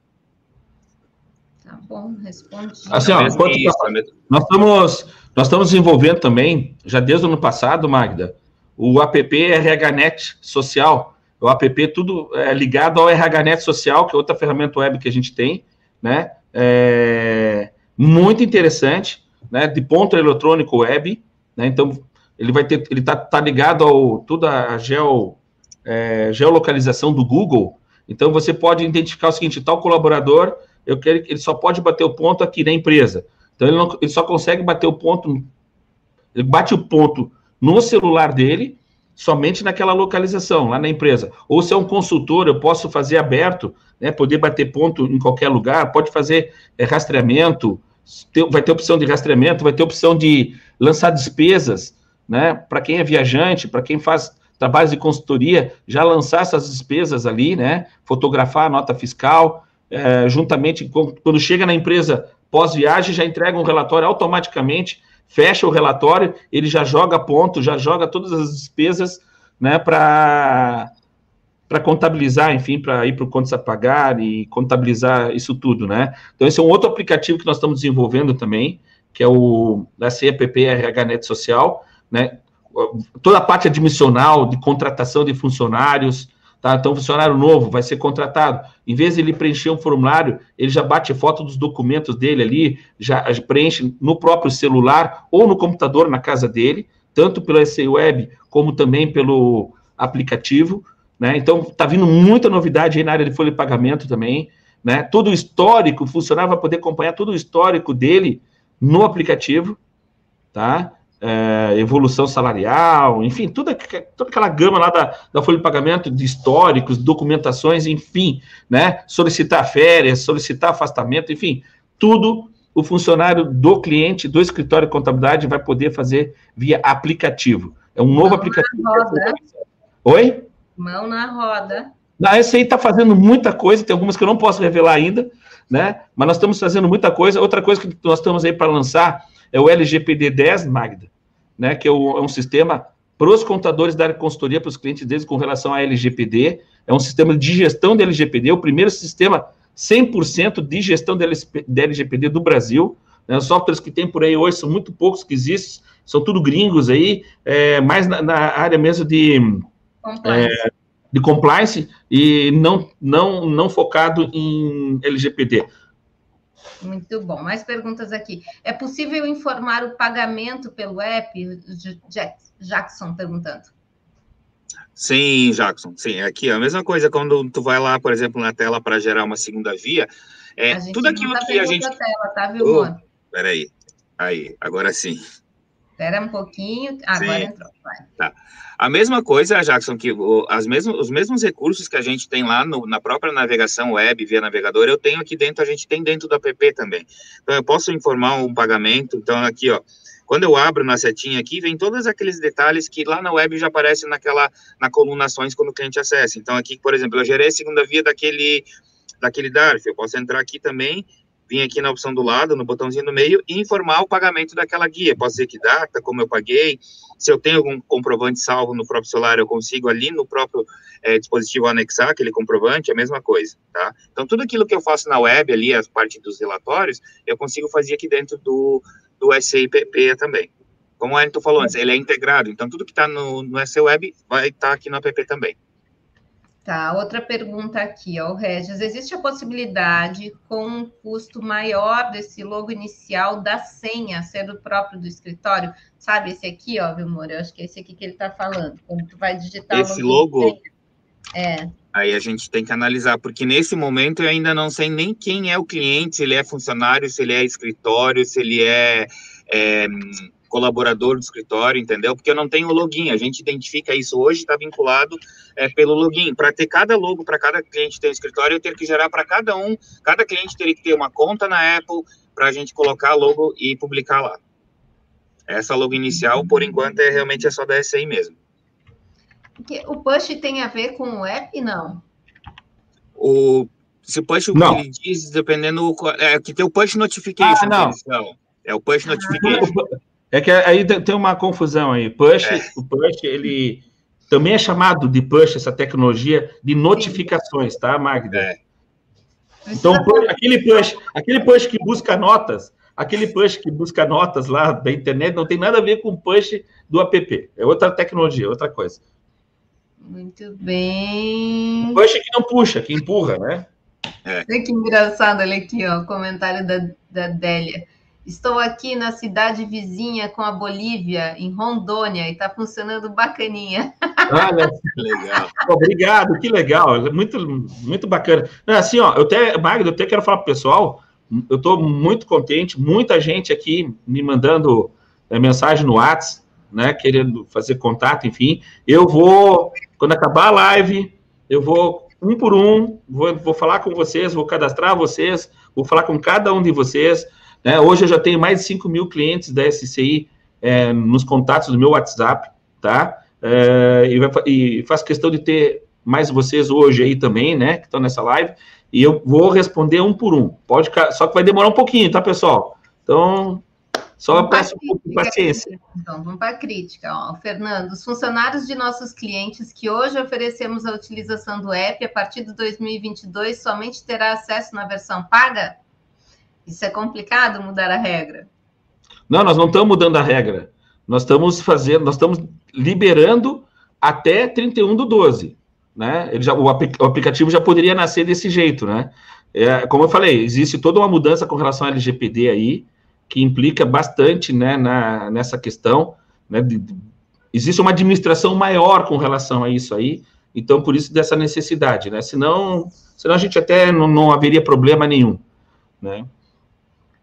Tá bom, respondi. Assim, ó, enquanto nós estamos nós estamos desenvolvendo também, já desde o ano passado, Magda, o app RHNet Social. O app tudo é ligado ao RHNet Social, que é outra ferramenta web que a gente tem, né? É muito interessante, né? De ponto eletrônico web, né? Então ele vai ter, ele tá, tá ligado ao toda a geo, é, geolocalização do Google. Então você pode identificar o seguinte: tal colaborador, eu quero que ele só pode bater o ponto aqui na empresa. Então ele, não, ele só consegue bater o ponto, ele bate o ponto no celular dele, somente naquela localização, lá na empresa. Ou se é um consultor, eu posso fazer aberto, né, poder bater ponto em qualquer lugar, pode fazer é, rastreamento, ter, vai ter opção de rastreamento, vai ter opção de lançar despesas, né, para quem é viajante, para quem faz trabalhos de consultoria, já lançar essas despesas ali, né, fotografar a nota fiscal, é, juntamente, quando chega na empresa, pós-viagem, já entrega um relatório automaticamente, fecha o relatório, ele já joga ponto, já joga todas as despesas, né, para para contabilizar, enfim, para ir para o contas a pagar e contabilizar isso tudo, né? Então, esse é um outro aplicativo que nós estamos desenvolvendo também, que é o da CEPP RHNet Social, né? Toda a parte admissional de contratação de funcionários, Tá? Então, funcionário novo vai ser contratado. Em vez de ele preencher um formulário, ele já bate foto dos documentos dele ali, já preenche no próprio celular ou no computador na casa dele, tanto pelo SE Web como também pelo aplicativo. Né? Então, está vindo muita novidade aí na área de folha de pagamento também. Né? Todo o histórico, o funcionário vai poder acompanhar todo o histórico dele no aplicativo. Tá? É, evolução salarial, enfim, toda, toda aquela gama lá da, da folha de pagamento de históricos, documentações, enfim, né? Solicitar férias, solicitar afastamento, enfim, tudo o funcionário do cliente, do escritório de contabilidade, vai poder fazer via aplicativo. É um novo Mão aplicativo. Na roda. Oi? Mão na roda. Não, esse aí está fazendo muita coisa, tem algumas que eu não posso revelar ainda, né? Mas nós estamos fazendo muita coisa. Outra coisa que nós estamos aí para lançar é o LGPD 10, Magda, né, que é, é um sistema para os contadores darem consultoria para os clientes deles com relação à LGPD. É um sistema de gestão da LGPD, o primeiro sistema 100% de gestão da LGPD do Brasil. Né? Os softwares que tem por aí hoje são muito poucos que existem, são tudo gringos aí, é, mais na, na, área mesmo de compliance. É, de compliance e não, não, não focado em LGPD. Muito bom. Mais perguntas aqui. É possível informar o pagamento pelo app? Jackson perguntando. Sim, Jackson. Sim, aqui a mesma coisa quando tu vai lá, por exemplo, na tela para gerar uma segunda via. É tudo aquilo que a gente. Tela, tá, viu, oh, Peraí. Aí, agora sim. Espera um pouquinho. Agora Sim. entrou. Tá. A mesma coisa, Jackson, que o, as mesmos, os mesmos recursos que a gente tem lá no, na própria navegação web, via navegador, eu tenho aqui dentro, a gente tem dentro do app também. Então, eu posso informar um pagamento. Então, aqui, ó, quando eu abro na setinha aqui, vem todos aqueles detalhes que lá na web já aparecem naquela, na colunações quando o cliente acessa. Então, aqui, por exemplo, eu gerei a segunda via daquele, daquele DARF, eu posso entrar aqui também vir aqui na opção do lado, no botãozinho do meio, e informar o pagamento daquela guia. Posso dizer que data, como eu paguei, se eu tenho algum comprovante salvo no próprio celular, eu consigo ali no próprio é, dispositivo anexar aquele comprovante, é a mesma coisa, tá? Então, tudo aquilo que eu faço na web ali, a parte dos relatórios, eu consigo fazer aqui dentro do, do SIPP também. Como o Wellington falou antes, ele é integrado, então tudo que está no, no SC Web vai estar tá aqui no app também. Tá, outra pergunta aqui, ó, Regis. Existe a possibilidade, com um custo maior desse logo inicial da senha ser o próprio do escritório? Sabe esse aqui, ó, Vilmor? Eu acho que é esse aqui que ele está falando. Quando tu vai digitar esse logo. logo é. Aí a gente tem que analisar, porque nesse momento eu ainda não sei nem quem é o cliente, se ele é funcionário, se ele é escritório, se ele é, é colaborador do escritório, entendeu? Porque eu não tenho login, a gente identifica isso hoje, está vinculado é, pelo login. Para ter cada logo, para cada cliente ter um escritório, eu tenho que gerar para cada um, cada cliente teria que ter uma conta na Apple para a gente colocar logo e publicar lá. Essa logo inicial, por enquanto, é realmente é só da SI mesmo. O push tem a ver com o app, não? O, se o push, o que ele diz, dependendo, é que tem o push notification. Ah, não. É o push ah. É que aí tem uma confusão aí. Push, é. o push, ele também é chamado de push, essa tecnologia de notificações, tá, Magda? É. Então, aquele push, aquele push que busca notas, aquele push que busca notas lá da internet não tem nada a ver com o push do app. É outra tecnologia, outra coisa. Muito bem. Push que não puxa, que empurra, né? É. Que engraçado, olha aqui, ó, o comentário da, da Délia. Estou aqui na cidade vizinha com a Bolívia, em Rondônia, e está funcionando bacaninha. Olha, que legal. Obrigado, que legal. Muito, muito bacana. Assim, ó, eu até, Magda, eu até quero falar para o pessoal, eu estou muito contente, muita gente aqui me mandando é, mensagem no WhatsApp, né, querendo fazer contato, enfim. Eu vou, quando acabar a live, eu vou um por um, vou, vou falar com vocês, vou cadastrar vocês, vou falar com cada um de vocês, né? Hoje eu já tenho mais de 5 mil clientes da SCI é, nos contatos do meu WhatsApp, tá? É, e, e faço questão de ter mais vocês hoje aí também, né? Que estão nessa live. E eu vou responder um por um. Pode, só que vai demorar um pouquinho, tá, pessoal? Então, só vamos peço um pouco de paciência. Então, vamos para a crítica. Ó. Fernando, os funcionários de nossos clientes que hoje oferecemos a utilização do app, a partir de 2022, somente terá acesso na versão paga? Isso é complicado mudar a regra? Não, nós não estamos mudando a regra. Nós estamos fazendo, nós estamos liberando até 31 do 12. Né? Ele já, o, o aplicativo já poderia nascer desse jeito, né? É, como eu falei, existe toda uma mudança com relação ao LGPD aí, que implica bastante né, na, nessa questão. Né, de, existe uma administração maior com relação a isso aí, então por isso dessa necessidade, né? Senão, senão a gente até não, não haveria problema nenhum, né?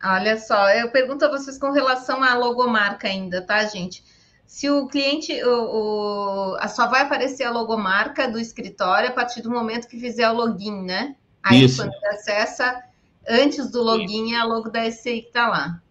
Olha só, eu pergunto a vocês com relação à logomarca ainda, tá, gente? Se o cliente, o, o, só vai aparecer a logomarca do escritório a partir do momento que fizer o login, né? Aí Isso. quando ele acessa, antes do login, é a logo da SCI que está lá.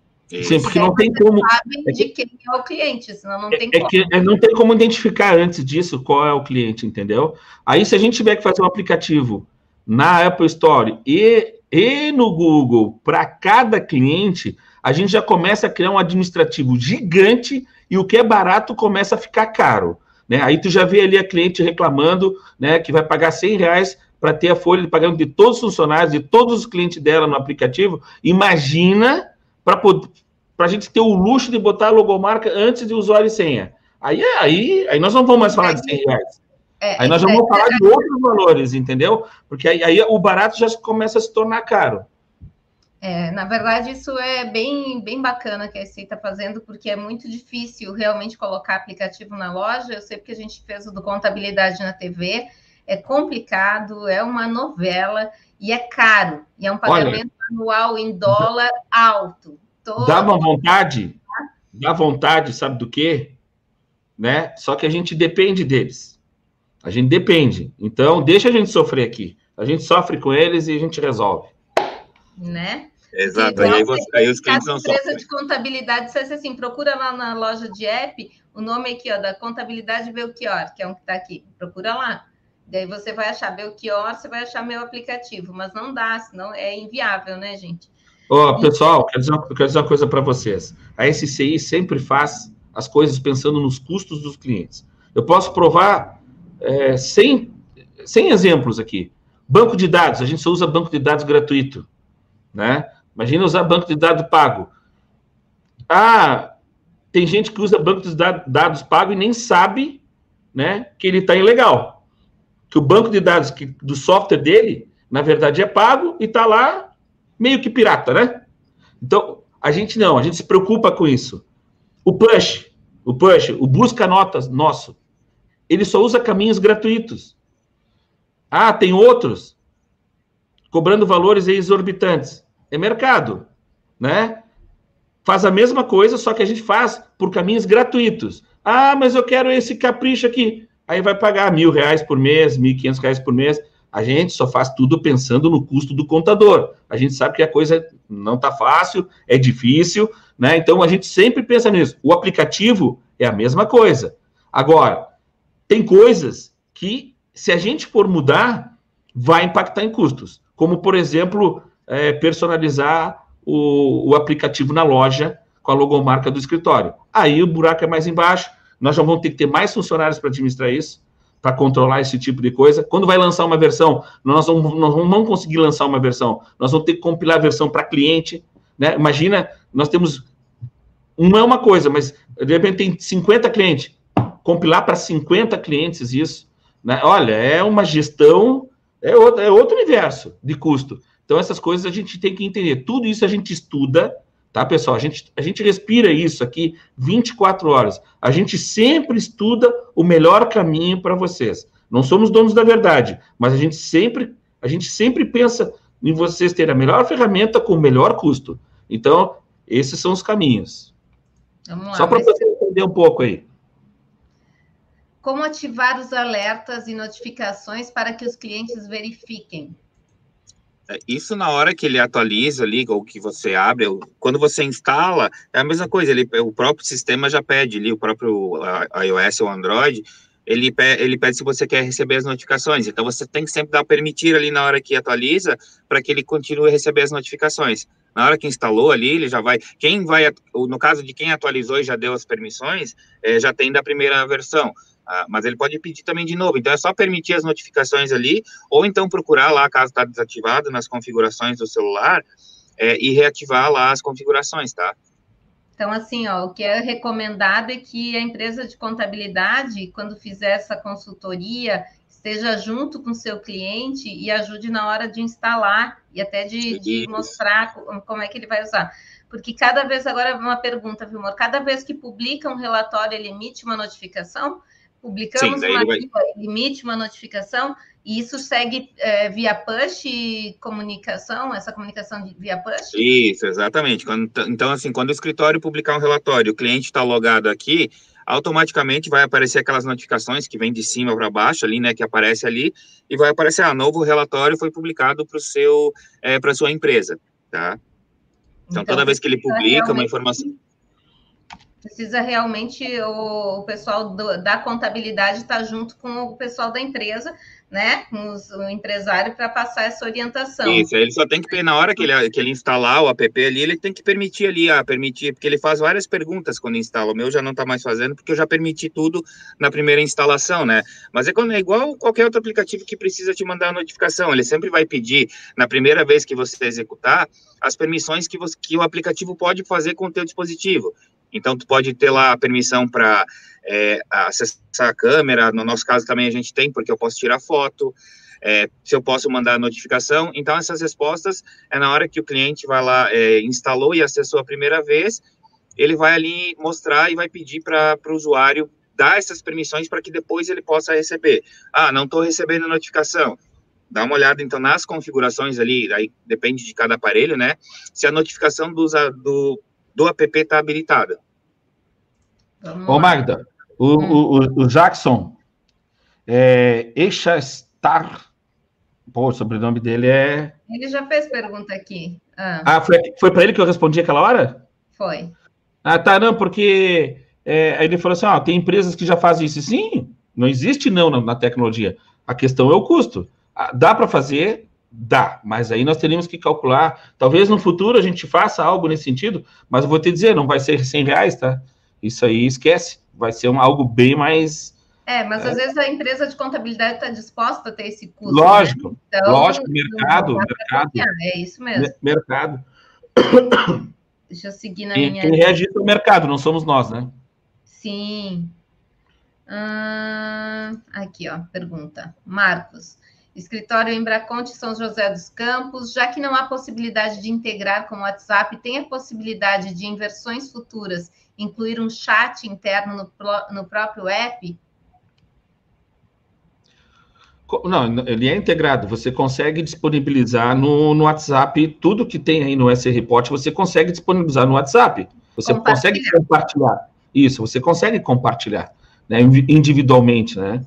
Sim, porque não tem como. Sabem é de quem é o cliente, senão não tem é, como. É que não tem como identificar antes disso qual é o cliente, entendeu? Aí, se a gente tiver que fazer um aplicativo na Apple Store e e no Google para cada cliente, a gente já começa a criar um administrativo gigante e o que é barato começa a ficar caro. Né? Aí tu já vê ali a cliente reclamando né, que vai pagar 100 reais para ter a folha de pagamento de todos os funcionários, de todos os clientes dela no aplicativo. Imagina para a gente ter o luxo de botar a logomarca antes de usuário e senha. Aí, aí, aí nós não vamos mais falar de 100 reais. É, aí nós já vamos é, falar de outros valores, entendeu? Porque aí, aí, o barato já começa a se tornar caro. É, na verdade, isso é bem, bem bacana que a SCI está fazendo, porque é muito difícil realmente colocar aplicativo na loja. Eu sei porque a gente fez o do Contabilidade na TV, é complicado, é uma novela e é caro, e é um pagamento Olha, anual em dólar alto. Todo... Dá uma vontade, dá vontade, sabe do quê? Né? Só que a gente depende deles. A gente depende. Então, deixa a gente sofrer aqui. A gente sofre com eles e a gente resolve. Né? Exato, aí, você, aí os clientes não empresa de contabilidade dissesse assim, procura lá na loja de app, o nome aqui, ó, da contabilidade Belchior, que é um que está aqui, procura lá. Daí você vai achar Belchior, você vai achar meu aplicativo, mas não dá, senão é inviável, né, gente? Ó, oh, pessoal, quero dizer, quero dizer uma coisa para vocês. A SCI sempre faz as coisas pensando nos custos dos clientes. Eu posso provar é, 100, 100 exemplos aqui. Banco de dados, a gente só usa banco de dados gratuito, né? Imagina usar banco de dados pago. Ah, tem gente que usa banco de dados pago e nem sabe, né, que ele está ilegal que o banco de dados que, do software dele, na verdade, é pago e está lá meio que pirata, né? Então, a gente não, a gente se preocupa com isso. O push, o push, o busca notas nosso, ele só usa caminhos gratuitos. Ah, tem outros cobrando valores exorbitantes. É mercado, né? Faz a mesma coisa, só que a gente faz por caminhos gratuitos. Ah, mas eu quero esse capricho aqui aí vai pagar mil reais por mês, mil e quinhentos reais por mês. A gente só faz tudo pensando no custo do contador. A gente sabe que a coisa não está fácil, é difícil, né? Então a gente sempre pensa nisso. O aplicativo é a mesma coisa. Agora, tem coisas que, se a gente for mudar, vai impactar em custos. Como, por exemplo, é, personalizar o, o aplicativo na loja com a logomarca do escritório. Aí o buraco é mais embaixo nós já vamos ter que ter mais funcionários para administrar isso, para controlar esse tipo de coisa. Quando vai lançar uma versão, nós não, nós não vamos conseguir lançar uma versão, nós vamos ter que compilar a versão para cliente. Né? Imagina, nós temos. Não é uma coisa, mas de repente tem 50 clientes. Compilar para 50 clientes isso. Né? Olha, é uma gestão, é outro, é outro universo de custo. Então, essas coisas a gente tem que entender. Tudo isso a gente estuda, Tá, pessoal? A gente, a gente respira isso aqui 24 horas. A gente sempre estuda o melhor caminho para vocês. Não somos donos da verdade, mas a gente sempre, a gente sempre pensa em vocês terem a melhor ferramenta com o melhor custo. Então, esses são os caminhos. Lá, Só para você entender um pouco aí. Como ativar os alertas e notificações para que os clientes verifiquem? É, isso na hora que ele atualiza ali, ou que você abre, quando você instala, é a mesma coisa, ele, o próprio sistema já pede ali, o próprio iOS ou Android, ele, ele pede se você quer receber as notificações. Então, você tem que sempre dar permitir ali na hora que atualiza, para que ele continue a receber as notificações. Na hora que instalou ali, ele já vai. Quem vai, no caso de quem atualizou e já deu as permissões, é, já tem da primeira versão. Ah, mas ele pode pedir também de novo. Então é só permitir as notificações ali, ou então procurar lá, caso está desativado, nas configurações do celular, é, e reativar lá as configurações, tá? Então, assim, ó, o que é recomendado é que a empresa de contabilidade, quando fizer essa consultoria, esteja junto com o seu cliente e ajude na hora de instalar e até de, de mostrar como é que ele vai usar. Porque cada vez, agora uma pergunta, viu, amor? Cada vez que publica um relatório, ele emite uma notificação? Publicamos Sim, uma vai... limite, uma notificação, e isso segue é, via push comunicação, essa comunicação de, via push? Isso, exatamente. Quando, então, assim, quando o escritório publicar um relatório, o cliente está logado aqui, automaticamente vai aparecer aquelas notificações que vem de cima para baixo ali, né, que aparece ali, e vai aparecer, ah, novo relatório foi publicado para seu, é, para sua empresa, tá? Então, então, toda vez que ele publica uma informação Precisa realmente o, o pessoal do, da contabilidade estar tá junto com o pessoal da empresa né, com os, o empresário para passar essa orientação. Isso, ele só tem que, na hora que ele, que ele instalar o app ali, ele tem que permitir ali, ah, permitir, porque ele faz várias perguntas quando instala. O meu já não está mais fazendo, porque eu já permiti tudo na primeira instalação, né? Mas é, quando, é igual qualquer outro aplicativo que precisa te mandar a notificação, ele sempre vai pedir, na primeira vez que você executar, as permissões que, você, que o aplicativo pode fazer com o teu dispositivo. Então, tu pode ter lá a permissão para é, acessar a câmera, no nosso caso também a gente tem, porque eu posso tirar foto, é, se eu posso mandar notificação. Então, essas respostas é na hora que o cliente vai lá, é, instalou e acessou a primeira vez, ele vai ali mostrar e vai pedir para o usuário dar essas permissões para que depois ele possa receber. Ah, não estou recebendo notificação. Dá uma olhada, então, nas configurações ali, aí depende de cada aparelho, né? Se a notificação do, do do app está habilitada. Ô, Magda, o, hum. o, o, Jackson é, Eixastar, pô, o sobrenome dele é... Ele já fez pergunta aqui. Ah, ah foi, foi para ele que eu respondi aquela hora? Foi. Ah, tá, não, porque é, ele falou assim, ó, tem empresas que já fazem isso. Sim, não existe não na, na tecnologia. A questão é o custo. Ah, dá para fazer, Dá, mas aí nós teríamos que calcular. Talvez no futuro a gente faça algo nesse sentido, mas eu vou te dizer, não vai ser 100 reais, tá? Isso aí esquece. Vai ser um, algo bem mais. É, mas é. às vezes a empresa de contabilidade está disposta a ter esse custo. Né? Lógico, né? então, lógico, mercado, mercado. É isso mesmo. Mercado. Deixa eu seguir na quem, minha. Quem registra o mercado, não somos nós, né? Sim. Hum, aqui, ó, pergunta. Marcos. Escritório em Braconte, São José dos Campos, já que não há possibilidade de integrar com o WhatsApp, tem a possibilidade de, em versões futuras, incluir um chat interno no, no próprio app? Não, ele é integrado. Você consegue disponibilizar no, no WhatsApp tudo que tem aí no SR Report, você consegue disponibilizar no WhatsApp. Você consegue compartilhar. Isso, você consegue compartilhar, né, individualmente, né?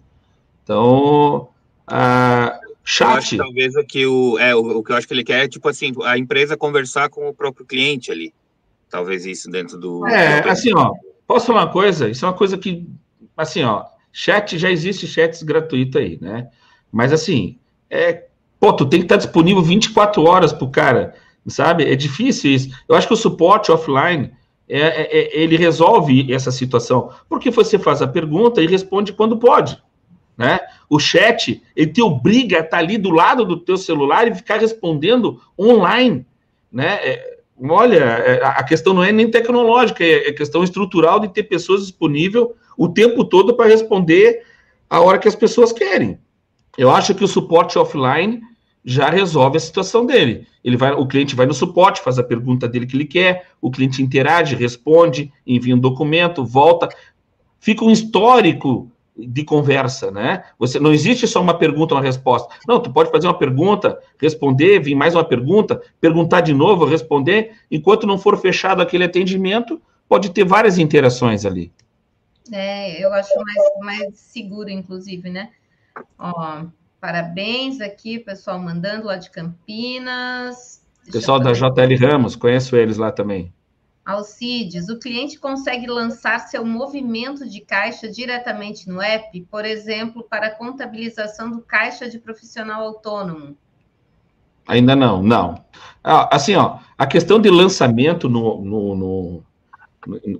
Então, ah, chat. talvez o que o, é, o, o, que eu acho que ele quer é tipo assim, a empresa conversar com o próprio cliente ali. Talvez isso dentro do. É, assim, ó, posso falar uma coisa? Isso é uma coisa que, assim, ó, chat já existe chats gratuito aí, né? Mas assim, é, pô, tu tem que estar disponível 24 horas pro cara, sabe? É difícil isso. Eu acho que o suporte offline é, é, é ele resolve essa situação, porque você faz a pergunta e responde quando pode né? O chat, ele te obriga a estar ali do lado do teu celular e ficar respondendo online, né? É, olha, é, a questão não é nem tecnológica, é, é questão estrutural de ter pessoas disponíveis o tempo todo para responder a hora que as pessoas querem. Eu acho que o suporte offline já resolve a situação dele. Ele vai, o cliente vai no suporte, faz a pergunta dele que ele quer, o cliente interage, responde, envia um documento, volta, fica um histórico de conversa, né? Você não existe só uma pergunta, uma resposta. Não, tu pode fazer uma pergunta, responder, vir mais uma pergunta, perguntar de novo, responder. Enquanto não for fechado aquele atendimento, pode ter várias interações ali. É, eu acho mais, mais seguro, inclusive, né? Ó, parabéns aqui, pessoal mandando lá de Campinas. Pessoal da JL Ramos, conheço eles lá também. Alcides, o cliente consegue lançar seu movimento de caixa diretamente no app, por exemplo, para contabilização do caixa de profissional autônomo? Ainda não, não. Ah, assim, ó, a questão de lançamento no, no, no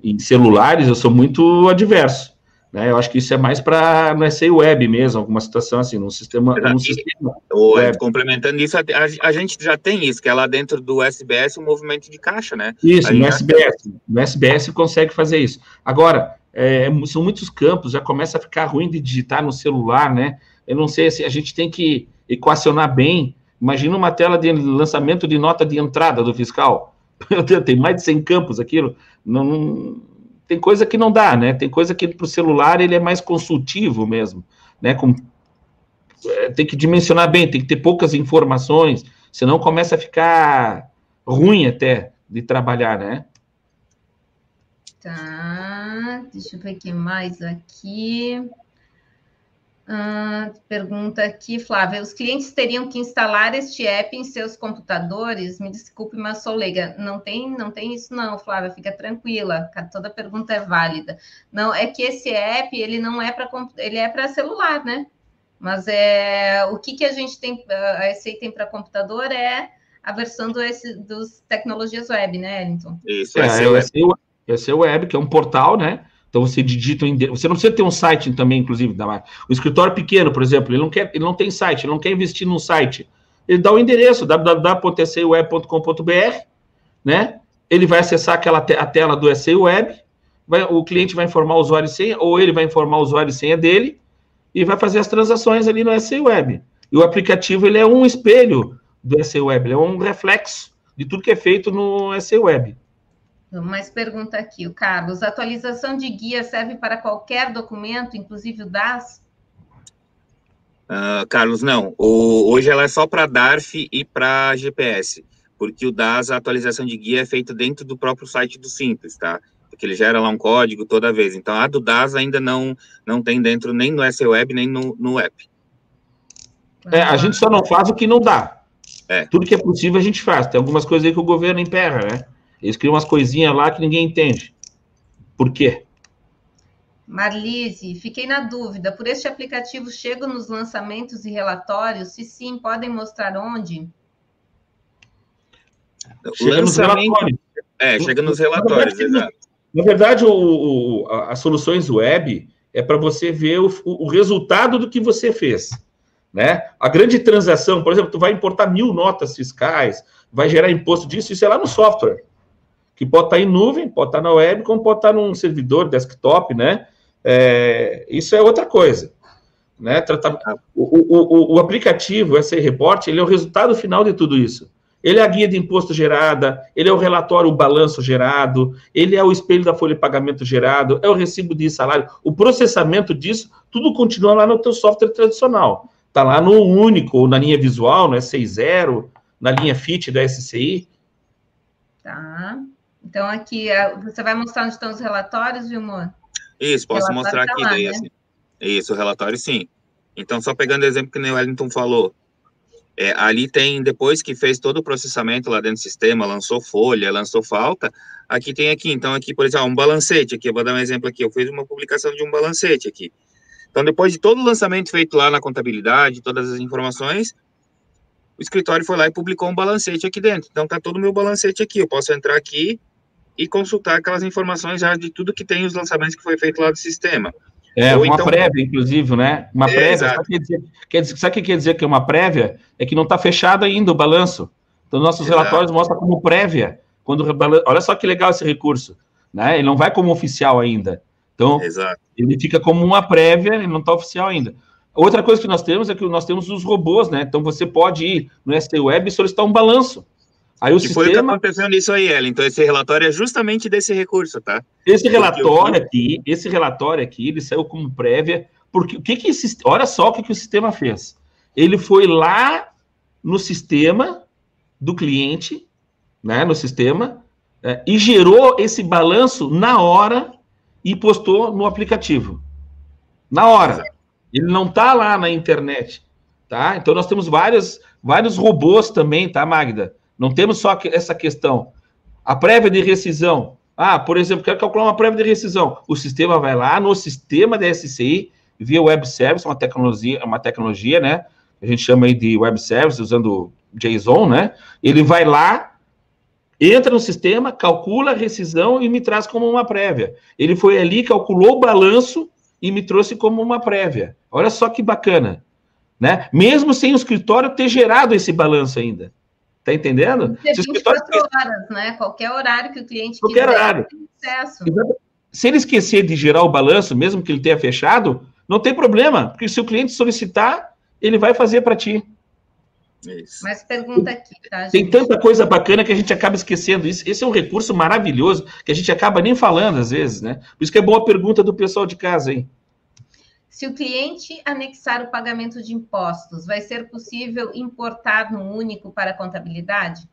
em celulares, eu sou muito adverso. Né? Eu acho que isso é mais para não é ser web mesmo, alguma situação assim, num sistema. Num sistema o, complementando isso, a, a, gente já tem isso, que é lá dentro do SBS o movimento de caixa, né? Isso, no SBS. No SBS consegue fazer isso. Agora, é, são muitos campos, já começa a ficar ruim de digitar no celular, né? Eu não sei se assim, a gente tem que equacionar bem. Imagina uma tela de lançamento de nota de entrada do fiscal. Tem mais de 100 campos aquilo. Não, tem coisa que não dá, né? Tem coisa que para o celular ele é mais consultivo mesmo, né? Com, é, tem que dimensionar bem, tem que ter poucas informações, senão começa a ficar ruim até de trabalhar, né? Tá, deixa eu ver o que mais aqui. Ah, pergunta aqui, Flávia. Os clientes teriam que instalar este app em seus computadores? Me desculpe, mas sou leiga. Não tem, não tem isso, não, Flávia. Fica tranquila. Toda pergunta é válida. Não, é que esse app ele não é para ele é para celular, né? Mas é o que, que a gente tem, a SCI tem para computador é a versão do, dos tecnologias web, né, Ellington? Isso, é, é, é, é, web, que é um portal, né? Então você digita o Você não precisa ter um site também, inclusive, da marca. O escritório pequeno, por exemplo, ele não quer, ele não tem site, ele não quer investir num site. Ele dá o endereço www.scweb.com.br, né? Ele vai acessar aquela te a tela do SEI Web, vai, o cliente vai informar o usuário e senha, ou ele vai informar o usuário e senha dele, e vai fazer as transações ali no SEI Web. E o aplicativo ele é um espelho do SEI Web, ele é um reflexo de tudo que é feito no SEI Web. Mais pergunta aqui, o Carlos. Atualização de guia serve para qualquer documento, inclusive o DAS? Uh, Carlos, não. O, hoje ela é só para DARF e para GPS, porque o DAS, a atualização de guia é feita dentro do próprio site do Simples, tá? Porque ele gera lá um código toda vez. Então, a do DAS ainda não, não tem dentro nem no SEWeb, nem no, no app. É, a gente só não faz o que não dá. É. Tudo que é possível a gente faz. Tem algumas coisas aí que o governo emperra, né? Eles criam umas coisinhas lá que ninguém entende. Por quê? Marlise, fiquei na dúvida. Por este aplicativo chegam nos lançamentos e relatórios? Se sim, podem mostrar onde? Chega nos relatórios. É, chega nos relatórios, na verdade, Na verdade, o, o, as soluções web é para você ver o, o, resultado do que você fez. Né? A grande transação, por exemplo, tu vai importar mil notas fiscais, vai gerar imposto disso, isso é lá no software que pode estar em nuvem, pode estar na web, como pode estar num servidor desktop, né? É, isso é outra coisa. Né? O, o, o, aplicativo, esse report, ele é o resultado final de tudo isso. Ele é a guia de imposto gerada, ele é o relatório, o balanço gerado, ele é o espelho da folha de pagamento gerado, é o recibo de salário. O processamento disso, tudo continua lá no teu software tradicional. Está lá no único, na linha visual, no S60, na linha FIT da SCI. Tá. Então, aqui, é, você vai mostrar onde estão os relatórios, Vilmor? Isso, posso mostrar tá aqui. Lá, daí, né? assim. Isso, o relatório sim. Então, só pegando o exemplo que o Wellington falou, é, ali tem, depois que fez todo o processamento lá dentro do sistema, lançou folha, lançou falta, aqui tem aqui, então aqui, por exemplo, um balancete aqui, eu vou dar um exemplo aqui, eu fiz uma publicação de um balancete aqui. Então, depois de todo o lançamento feito lá na contabilidade, todas as informações, o escritório foi lá e publicou um balancete aqui dentro. Então, tá todo o meu balancete aqui, eu posso entrar aqui, e consultar aquelas informações já de tudo que tem os lançamentos que foi feito lá do sistema. É, Ou uma então... prévia, inclusive, né? Uma é, prévia. Sabe o que, quer dizer, sabe que quer dizer que é uma prévia? É que não está fechado ainda o balanço. Então, nossos exato. relatórios mostram como prévia. Quando Olha só que legal esse recurso. Né? Ele não vai como oficial ainda. Então, exato. ele fica como uma prévia, ele não está oficial ainda. Outra coisa que nós temos é que nós temos os robôs, né? Então, você pode ir no ST Web e solicitar um balanço. Aí o que sistema... foi o que aconteceu nisso aí, Ellen. Então, esse relatório é justamente desse recurso, tá? Esse relatório aqui, esse relatório aqui, ele saiu como prévia, porque o que que esse, olha só o que, que o sistema fez. Ele foi lá no sistema do cliente, né, no sistema, é, e gerou esse balanço na hora e postou no aplicativo. Na hora. Ele não está lá na internet, tá? Então nós temos vários, vários robôs também, tá, Magda? Não temos só essa questão. A prévia de rescisão. Ah, por exemplo, quero calcular uma prévia de rescisão. O sistema vai lá no sistema da SCI, via web service, uma tecnologia, uma tecnologia, né? A gente chama aí de web service, usando JSON, né? Ele vai lá, entra no sistema, calcula a rescisão e me traz como uma prévia. Ele foi ali, calculou o balanço e me trouxe como uma prévia. Olha só que bacana, né? Mesmo sem o escritório ter gerado esse balanço ainda. Tá entendendo? Se 24 horas, né? Qualquer horário que o cliente Qualquer quiser, horário. acesso. Se ele esquecer de gerar o balanço, mesmo que ele tenha fechado, não tem problema, porque se o cliente solicitar, ele vai fazer para ti. Isso. Mas pergunta aqui, tá? Gente? Tem tanta coisa bacana que a gente acaba esquecendo. Isso, esse é um recurso maravilhoso que a gente acaba nem falando às vezes, né? Por isso que é boa a pergunta do pessoal de casa, hein? Se o cliente anexar o pagamento de impostos, vai ser possível importar no único para a contabilidade?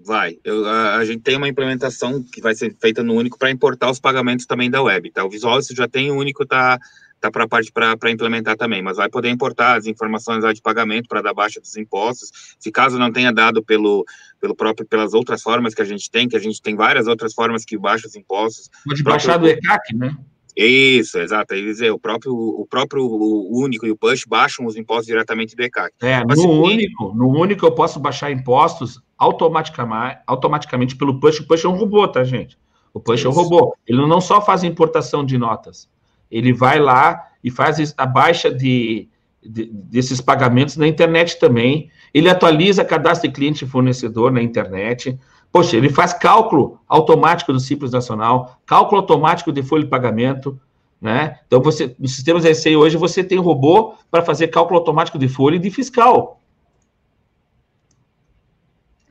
Vai. Eu, a, a, gente tem uma implementação que vai ser feita no único para importar os pagamentos também da web. Tá? O Visual isso já tem o único, tá, tá para a parte para implementar também, mas vai poder importar as informações lá de pagamento para dar baixa dos impostos. Se caso não tenha dado pelo, pelo próprio, pelas outras formas que a gente tem, que a gente tem várias outras formas que baixa os impostos. Pode baixar do ECAC, né? Isso, exato. dizer, o próprio, o próprio o único e o push baixam os impostos diretamente do ECAC. É, Mas no único, no único eu posso baixar impostos automaticamente, automaticamente pelo push. O push é um robô, tá, gente? O push Isso. é um robô. Ele não só faz importação de notas, ele vai lá e faz a baixa de, de, desses pagamentos na internet também. Ele atualiza cadastro de cliente e fornecedor na internet. Poxa, ele faz cálculo automático do Simples Nacional, cálculo automático de folha de pagamento, né? Então, você, nos sistemas SEI hoje, você tem robô para fazer cálculo automático de folha e de fiscal.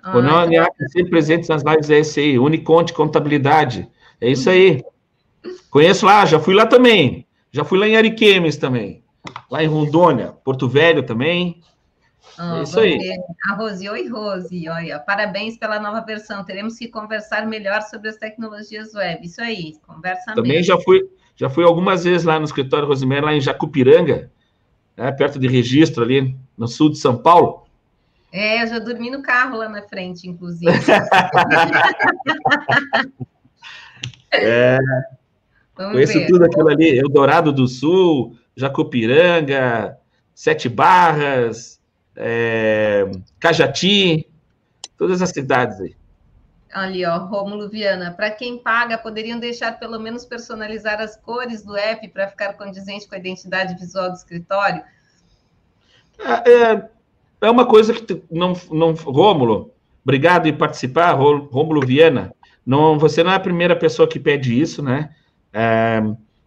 Ah, o não é sempre presente nas lives da Uniconte Contabilidade. É isso aí. Conheço lá, já fui lá também. Já fui lá em Ariquemes também. Lá em Rondônia, Porto Velho também. Ah, é isso aí. A Rose, oi Rose, olha, parabéns pela nova versão. Teremos que conversar melhor sobre as tecnologias web. Isso aí, conversa Também mesmo. já fui, já fui algumas vezes lá no escritório Rosemary, lá em Jacupiranga, né, perto de registro ali, no sul de São Paulo. É, eu já dormi no carro lá na frente, inclusive. é, Vamos conheço ver. tudo aquilo ali, Eldorado do Sul, Jacupiranga, Sete Barras, é, Cajati, todas as cidades aí. Ali, ó, Rômulo Viana. Para quem paga, poderiam deixar pelo menos personalizar as cores do app para ficar condizente com a identidade visual do escritório? É, é, é uma coisa que não, não. Rômulo, obrigado em participar, Rômulo Viana. Não, você não é a primeira pessoa que pede isso, né? É,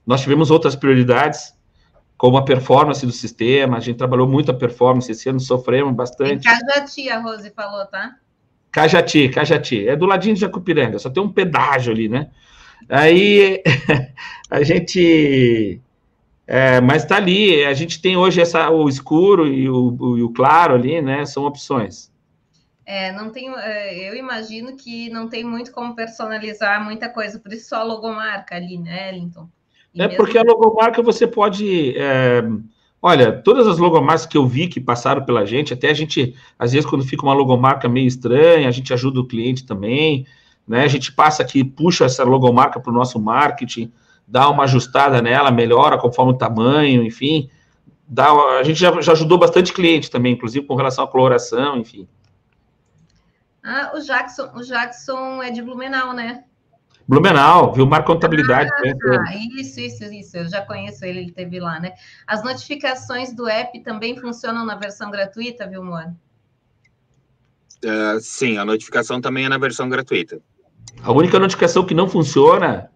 nós tivemos outras prioridades como a performance do sistema, a gente trabalhou muito a performance, esse ano sofremos bastante. Em Cajati, a Rose falou, tá? Cajati, Cajati, é do ladinho de Jacupiranga, só tem um pedágio ali, né? Aí a gente, é, mas tá ali, a gente tem hoje essa, o escuro e o, e o claro ali, né, são opções. É, não tem, é, eu imagino que não tem muito como personalizar muita coisa, por isso só a logomarca ali, né, Ellington? É porque a logomarca você pode. É, olha, todas as logomarcas que eu vi que passaram pela gente, até a gente, às vezes, quando fica uma logomarca meio estranha, a gente ajuda o cliente também, né? A gente passa aqui, puxa essa logomarca para o nosso marketing, dá uma ajustada nela, melhora conforme o tamanho, enfim. Dá, a gente já, já ajudou bastante cliente também, inclusive com relação à coloração, enfim. Ah, o Jackson, o Jackson é de Blumenau, né? Blumenau, viu? Mar Contabilidade. Ah, isso, isso, isso. Eu já conheço ele, ele teve lá, né? As notificações do app também funcionam na versão gratuita, viu? Uh, sim, a notificação também é na versão gratuita. A única notificação que não funciona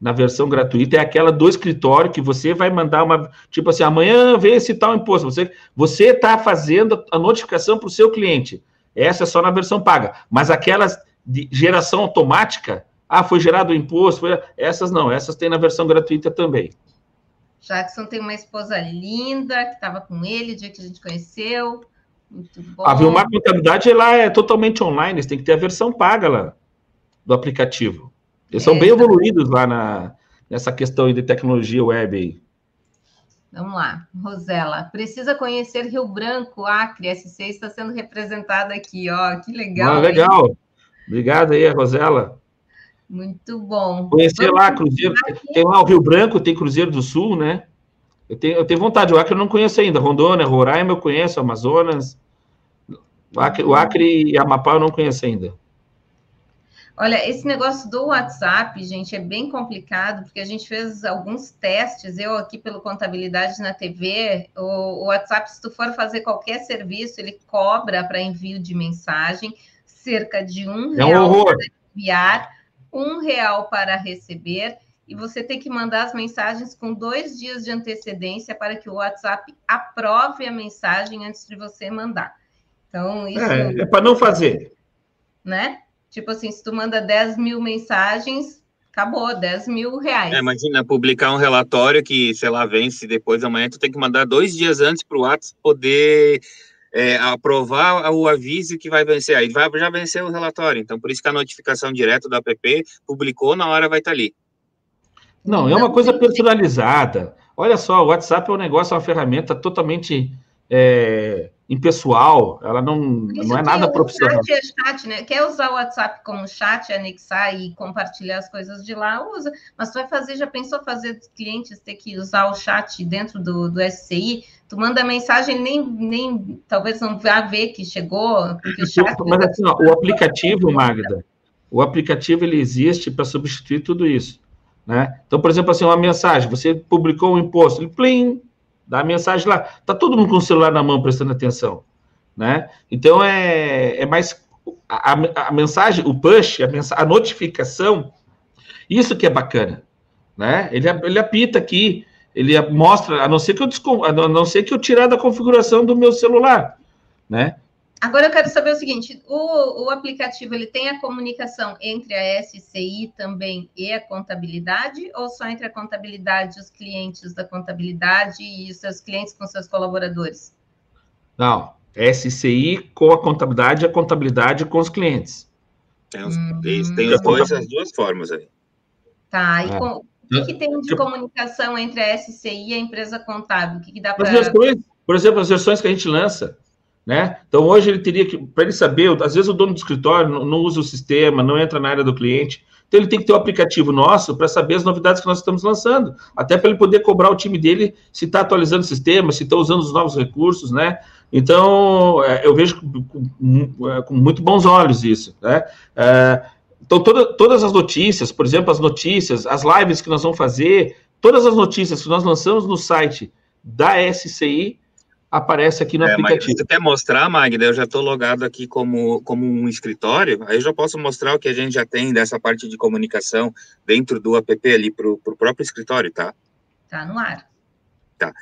na versão gratuita é aquela do escritório que você vai mandar uma. Tipo assim, amanhã vem esse tal imposto. Você você está fazendo a notificação para o seu cliente. Essa é só na versão paga. Mas aquelas de geração automática ah, foi gerado o imposto. Foi... Essas não, essas tem na versão gratuita também. Jackson tem uma esposa linda que estava com ele o dia que a gente conheceu. Muito bom. A Vilmar Contabilidade lá é totalmente online, você tem que ter a versão paga lá do aplicativo. Eles é, são bem evoluídos lá na, nessa questão de tecnologia web aí. Vamos lá, Rosela. Precisa conhecer Rio Branco, Acre, SC está sendo representada aqui, ó. Que legal. Ah, legal. Obrigado aí, Rosela. Muito bom. Conhecer lá, Cruzeiro. Tem lá o Rio Branco, tem Cruzeiro do Sul, né? Eu tenho, eu tenho vontade. O Acre eu não conheço ainda. Rondônia, Roraima eu conheço, Amazonas. O Acre, o Acre e Amapá eu não conheço ainda. Olha, esse negócio do WhatsApp, gente, é bem complicado, porque a gente fez alguns testes, eu aqui pelo Contabilidade na TV, o, o WhatsApp, se tu for fazer qualquer serviço, ele cobra para envio de mensagem cerca de um é real um para enviar um real para receber e você tem que mandar as mensagens com dois dias de antecedência para que o WhatsApp aprove a mensagem antes de você mandar. Então, isso. É, é para não fazer. Né? Tipo assim, se tu manda 10 mil mensagens, acabou, 10 mil reais. É, imagina, publicar um relatório que, sei lá, vence depois da manhã, tu tem que mandar dois dias antes para o WhatsApp poder é, aprovar o aviso que vai vencer. Aí vai, já venceu o relatório. Então, por isso que a notificação direto da app publicou, na hora vai estar ali. Não, é uma coisa personalizada. Olha só, o WhatsApp é um negócio, é uma ferramenta totalmente é, impessoal, ela não, não é nada profissional. Chat é chat, né? Quer usar o WhatsApp como chat, anexar e compartilhar as coisas de lá, usa. Mas tu vai fazer, já pensou fazer os clientes ter que usar o chat dentro do, do SCI? Tu manda mensagem, nem, nem talvez não vá ver que chegou, porque o chat... Mas assim, ó, o aplicativo, Magda, o aplicativo ele existe para substituir tudo isso. Né? Então, por exemplo, assim, uma mensagem, você publicou um imposto, ele plim, dá a mensagem lá. Tá todo mundo com o celular na mão prestando atenção, né? Então é, é mais a, a mensagem, o push, a, a notificação, isso que é bacana, né? Ele, ele apita aqui, ele mostra, a não ser que eu a não ser que eu tirar da configuração do meu celular, né? Agora eu quero saber o seguinte: o, o aplicativo ele tem a comunicação entre a SCI também e a contabilidade, ou só entre a contabilidade, os clientes da contabilidade e os seus clientes com seus colaboradores? Não, SCI com a contabilidade e a contabilidade com os clientes. Tem, os, hum, tem os dois, as duas formas aí. Tá, e é. com, o que, que, tem de comunicação entre a SCI e a empresa contábil? O que, que dá para. Por exemplo, as versões que a gente lança. Né? Então, hoje ele teria que, para ele saber, às vezes o dono do escritório não, não, usa o sistema, não entra na área do cliente, então ele tem que ter o um aplicativo nosso para saber as novidades que nós estamos lançando, até para ele poder cobrar o time dele se está atualizando o sistema, se está usando os novos recursos, né? Então, é, eu vejo com, com, é, com, muito bons olhos isso, né? É, então, toda, todas as notícias, por exemplo, as notícias, as lives que nós vamos fazer, todas as notícias que nós lançamos no site da SCI, aparece aqui no é, aplicativo. Mas você quer mostrar, Magda? Eu já estou logado aqui como, como um escritório, aí eu já posso mostrar o que a gente já tem dessa parte de comunicação dentro do app ali para o próprio escritório, tá? Tá no ar. Tá.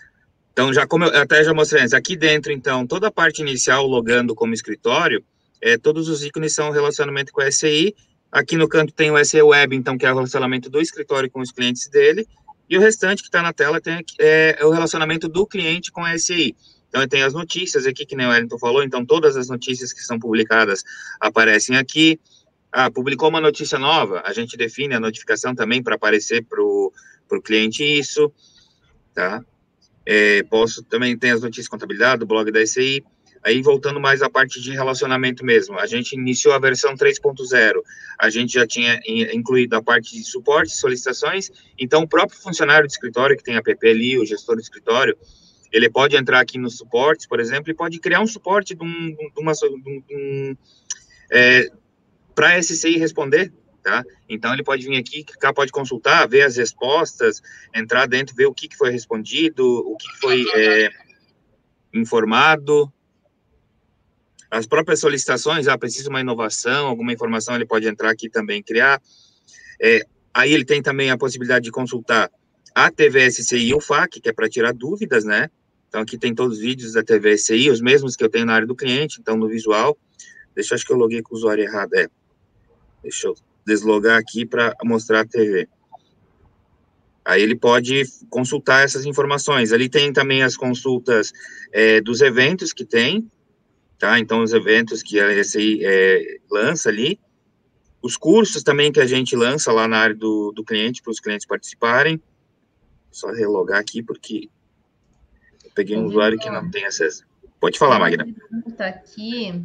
Então, já como eu até já mostrei antes, aqui dentro, então, toda a parte inicial logando como escritório, é, todos os ícones são relacionamento com a SI. Aqui no canto tem o SE Web, então, que é o relacionamento do escritório com os clientes dele. E o restante que está na tela tem, é, é, o relacionamento do cliente com a SI. Então, tem as notícias aqui, que nem o Wellington falou, então todas as notícias que são publicadas aparecem aqui. Ah, publicou uma notícia nova, a gente define a notificação também para aparecer para o cliente isso, tá? É, posso também ter as notícias de contabilidade, do blog da SI. Aí, voltando mais à parte de relacionamento mesmo, a gente iniciou a versão 3.0, a gente já tinha incluído a parte de suporte, solicitações, então o próprio funcionário de escritório, que tem app ali, o gestor do escritório, ele pode entrar aqui nos suportes, por exemplo, e pode criar um suporte de, um, de uma, de um, é, para a SCI responder, tá? Então, ele pode vir aqui, clicar, pode consultar, ver as respostas, entrar dentro, ver o que, que foi respondido, o que, que foi é, informado, as próprias solicitações, ah, precisa uma inovação, alguma informação, ele pode entrar aqui também criar. É, aí ele tem também a possibilidade de consultar a TVSCI e o FAC, que é para tirar dúvidas, né? Então, aqui tem todos os vídeos da TV SI, os mesmos que eu tenho na área do cliente, então, no visual. Deixa eu, acho que eu loguei com o usuário errado, é. Deixa eu deslogar aqui para mostrar a TV. Aí ele pode consultar essas informações. Ali tem também as consultas é, dos eventos que tem, tá? Então, os eventos que a SI é, lança ali. Os cursos também que a gente lança lá na área do, do cliente, para os clientes participarem. Só relogar aqui, porque peguei um usuário que não tem acesso. Pode falar, Magna. Tá aqui,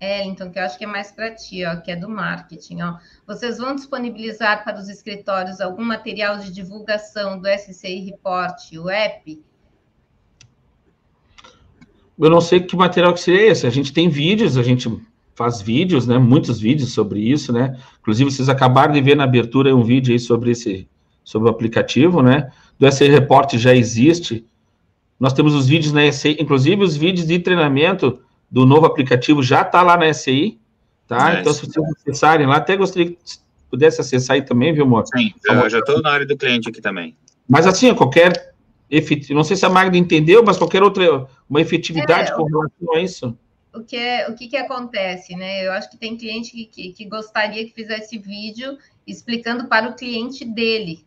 Ellington, que eu acho que é mais para ti, ó, que é do marketing. Ó. Vocês vão disponibilizar para os escritórios algum material de divulgação do SCI Report, o app? Eu não sei que material que seria esse. A gente tem vídeos, a gente faz vídeos, né? Muitos vídeos sobre isso, né? Inclusive, vocês acabaram de ver na abertura um vídeo aí sobre esse, sobre o aplicativo, né? Do SCI Report já existe nós temos os vídeos na SCI, inclusive os vídeos de treinamento do novo aplicativo já está lá na SCI, tá? É, então, se vocês acessarem lá, até gostaria que pudesse acessar aí também, viu, amor? Sim, eu já estou na área do cliente aqui também. Mas assim, qualquer efetivo, não sei se a Magda entendeu, mas qualquer outra, uma efetividade é, com relação a isso. O que, é, o que, que acontece, né? Eu acho que tem cliente que, que, que gostaria que fizesse vídeo explicando para o cliente dele,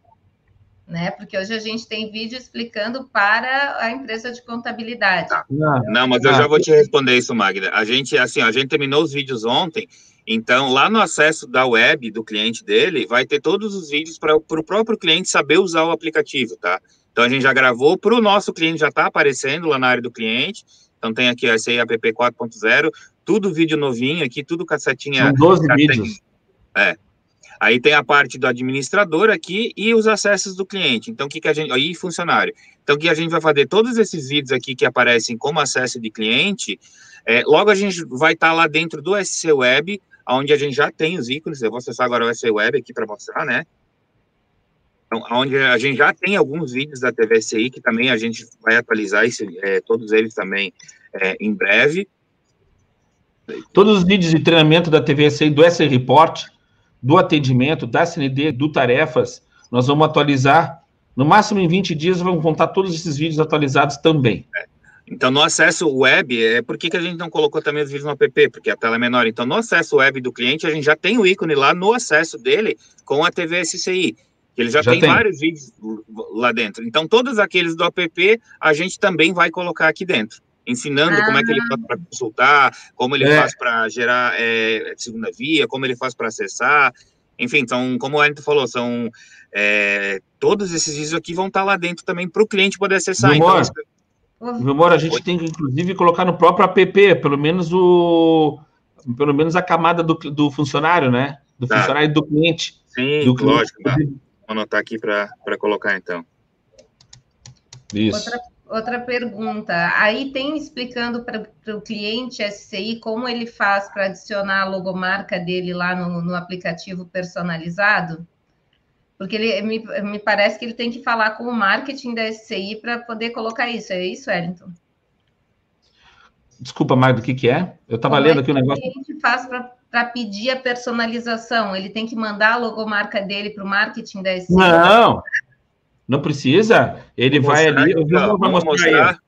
né? Porque hoje a gente tem vídeo explicando para a empresa de contabilidade. Tá. Não, mas eu já vou te responder isso, Magda. A gente, assim, a gente terminou os vídeos ontem, então lá no acesso da web do cliente dele, vai ter todos os vídeos para o próprio cliente saber usar o aplicativo, tá? Então a gente já gravou para o nosso cliente, já está aparecendo lá na área do cliente. Então tem aqui a SCI app 4.0, tudo vídeo novinho aqui, tudo cacetinha. São 12 vídeos. É. Aí tem a parte do administrador aqui e os acessos do cliente. Então, o que, que a gente. Aí, funcionário. Então, o que a gente vai fazer? Todos esses vídeos aqui que aparecem como acesso de cliente, é, logo a gente vai estar tá lá dentro do SC Web, onde a gente já tem os ícones. Eu vou acessar agora o SC Web aqui para mostrar, né? Então, onde a gente já tem alguns vídeos da TVSI, que também a gente vai atualizar esse, é, todos eles também é, em breve. Todos os vídeos de treinamento da TVSI, do SC Report, do atendimento, da CND, do Tarefas, nós vamos atualizar. No máximo em 20 dias, vamos contar todos esses vídeos atualizados também. É. Então, no acesso web, é, por que, que a gente não colocou também os vídeos no app? Porque a tela é menor. Então, no acesso web do cliente, a gente já tem o ícone lá no acesso dele com a TV SCI. Ele já, já tem, tem, vários vídeos lá dentro. Então, todos aqueles do app, a gente também vai colocar aqui dentro. Ensinando ah. como é que ele faz para consultar, como ele é. faz para gerar é, segunda via, como ele faz para acessar. Enfim, então, como o Wellington falou, são é, todos esses vídeos aqui vão estar tá lá dentro também para o cliente poder acessar. Memória. Então, Memória, a gente Oi. tem que, inclusive, colocar no próprio app, pelo menos o pelo menos a camada do, do funcionário, né? Do tá. funcionário e do cliente. Sim, do lógico. Tá. Vou anotar aqui para colocar, então. Isso. Outra, outra pergunta. Aí tem explicando para o cliente SCI como ele faz para adicionar a logomarca dele lá no, no aplicativo personalizado? Porque ele me, me parece que ele tem que falar com o marketing da SCI para poder colocar isso. É isso, Wellington? Desculpa, mais do que, que é? Eu estava lendo é aqui o um negócio. O que a gente faz para pedir a personalização? Ele tem que mandar a logomarca dele para o marketing da SCI? Não, não precisa. Ele vai ali. Vamos mostrar.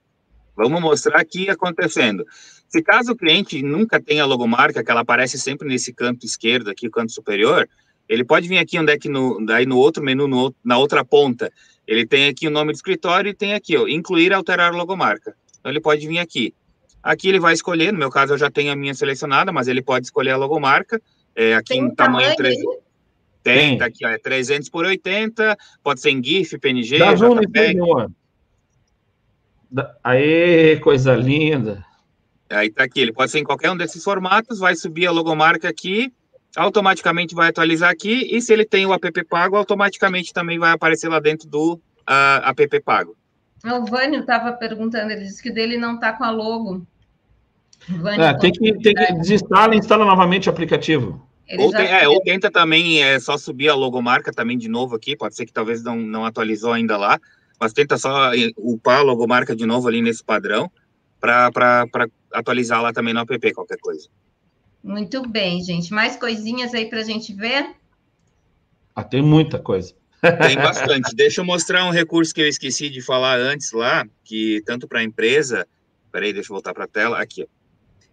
Vamos mostrar aqui acontecendo. Se caso o cliente nunca tenha logomarca, que ela aparece sempre nesse canto esquerdo aqui, o canto superior, ele pode vir aqui onde é que no, daí no outro menu, no, na outra ponta, ele tem aqui o nome do escritório e tem aqui, ó, incluir alterar logomarca. Então ele pode vir aqui. Aqui ele vai escolher, no meu caso eu já tenho a minha selecionada, mas ele pode escolher a logomarca. É, aqui tem em tamanho, tamanho 300. Tem, tá aqui, ó, é 300 por 80, pode ser em GIF, PNG, Dá JPEG. Aê, coisa linda. Aí tá aqui, ele pode ser em qualquer um desses formatos, vai subir a logomarca aqui, automaticamente vai atualizar aqui, e se ele tem o app pago, automaticamente também vai aparecer lá dentro do uh, app pago. O Vânio estava perguntando, ele disse que o dele não está com a logo. É, tem, que, tem que desinstala e instala novamente o aplicativo. ou, tem, é, ou tenta também é, só subir a logomarca também de novo aqui, pode ser que talvez não, não atualizou ainda lá, mas tenta só upar a logomarca de novo ali nesse padrão para atualizar lá também no app, qualquer coisa. Muito bem, gente. Mais coisinhas aí para a gente ver? Ah, tem muita coisa. Tem bastante. Deixa eu mostrar um recurso que eu esqueci de falar antes lá, que tanto para a empresa. Peraí, deixa eu voltar para a tela. Aqui,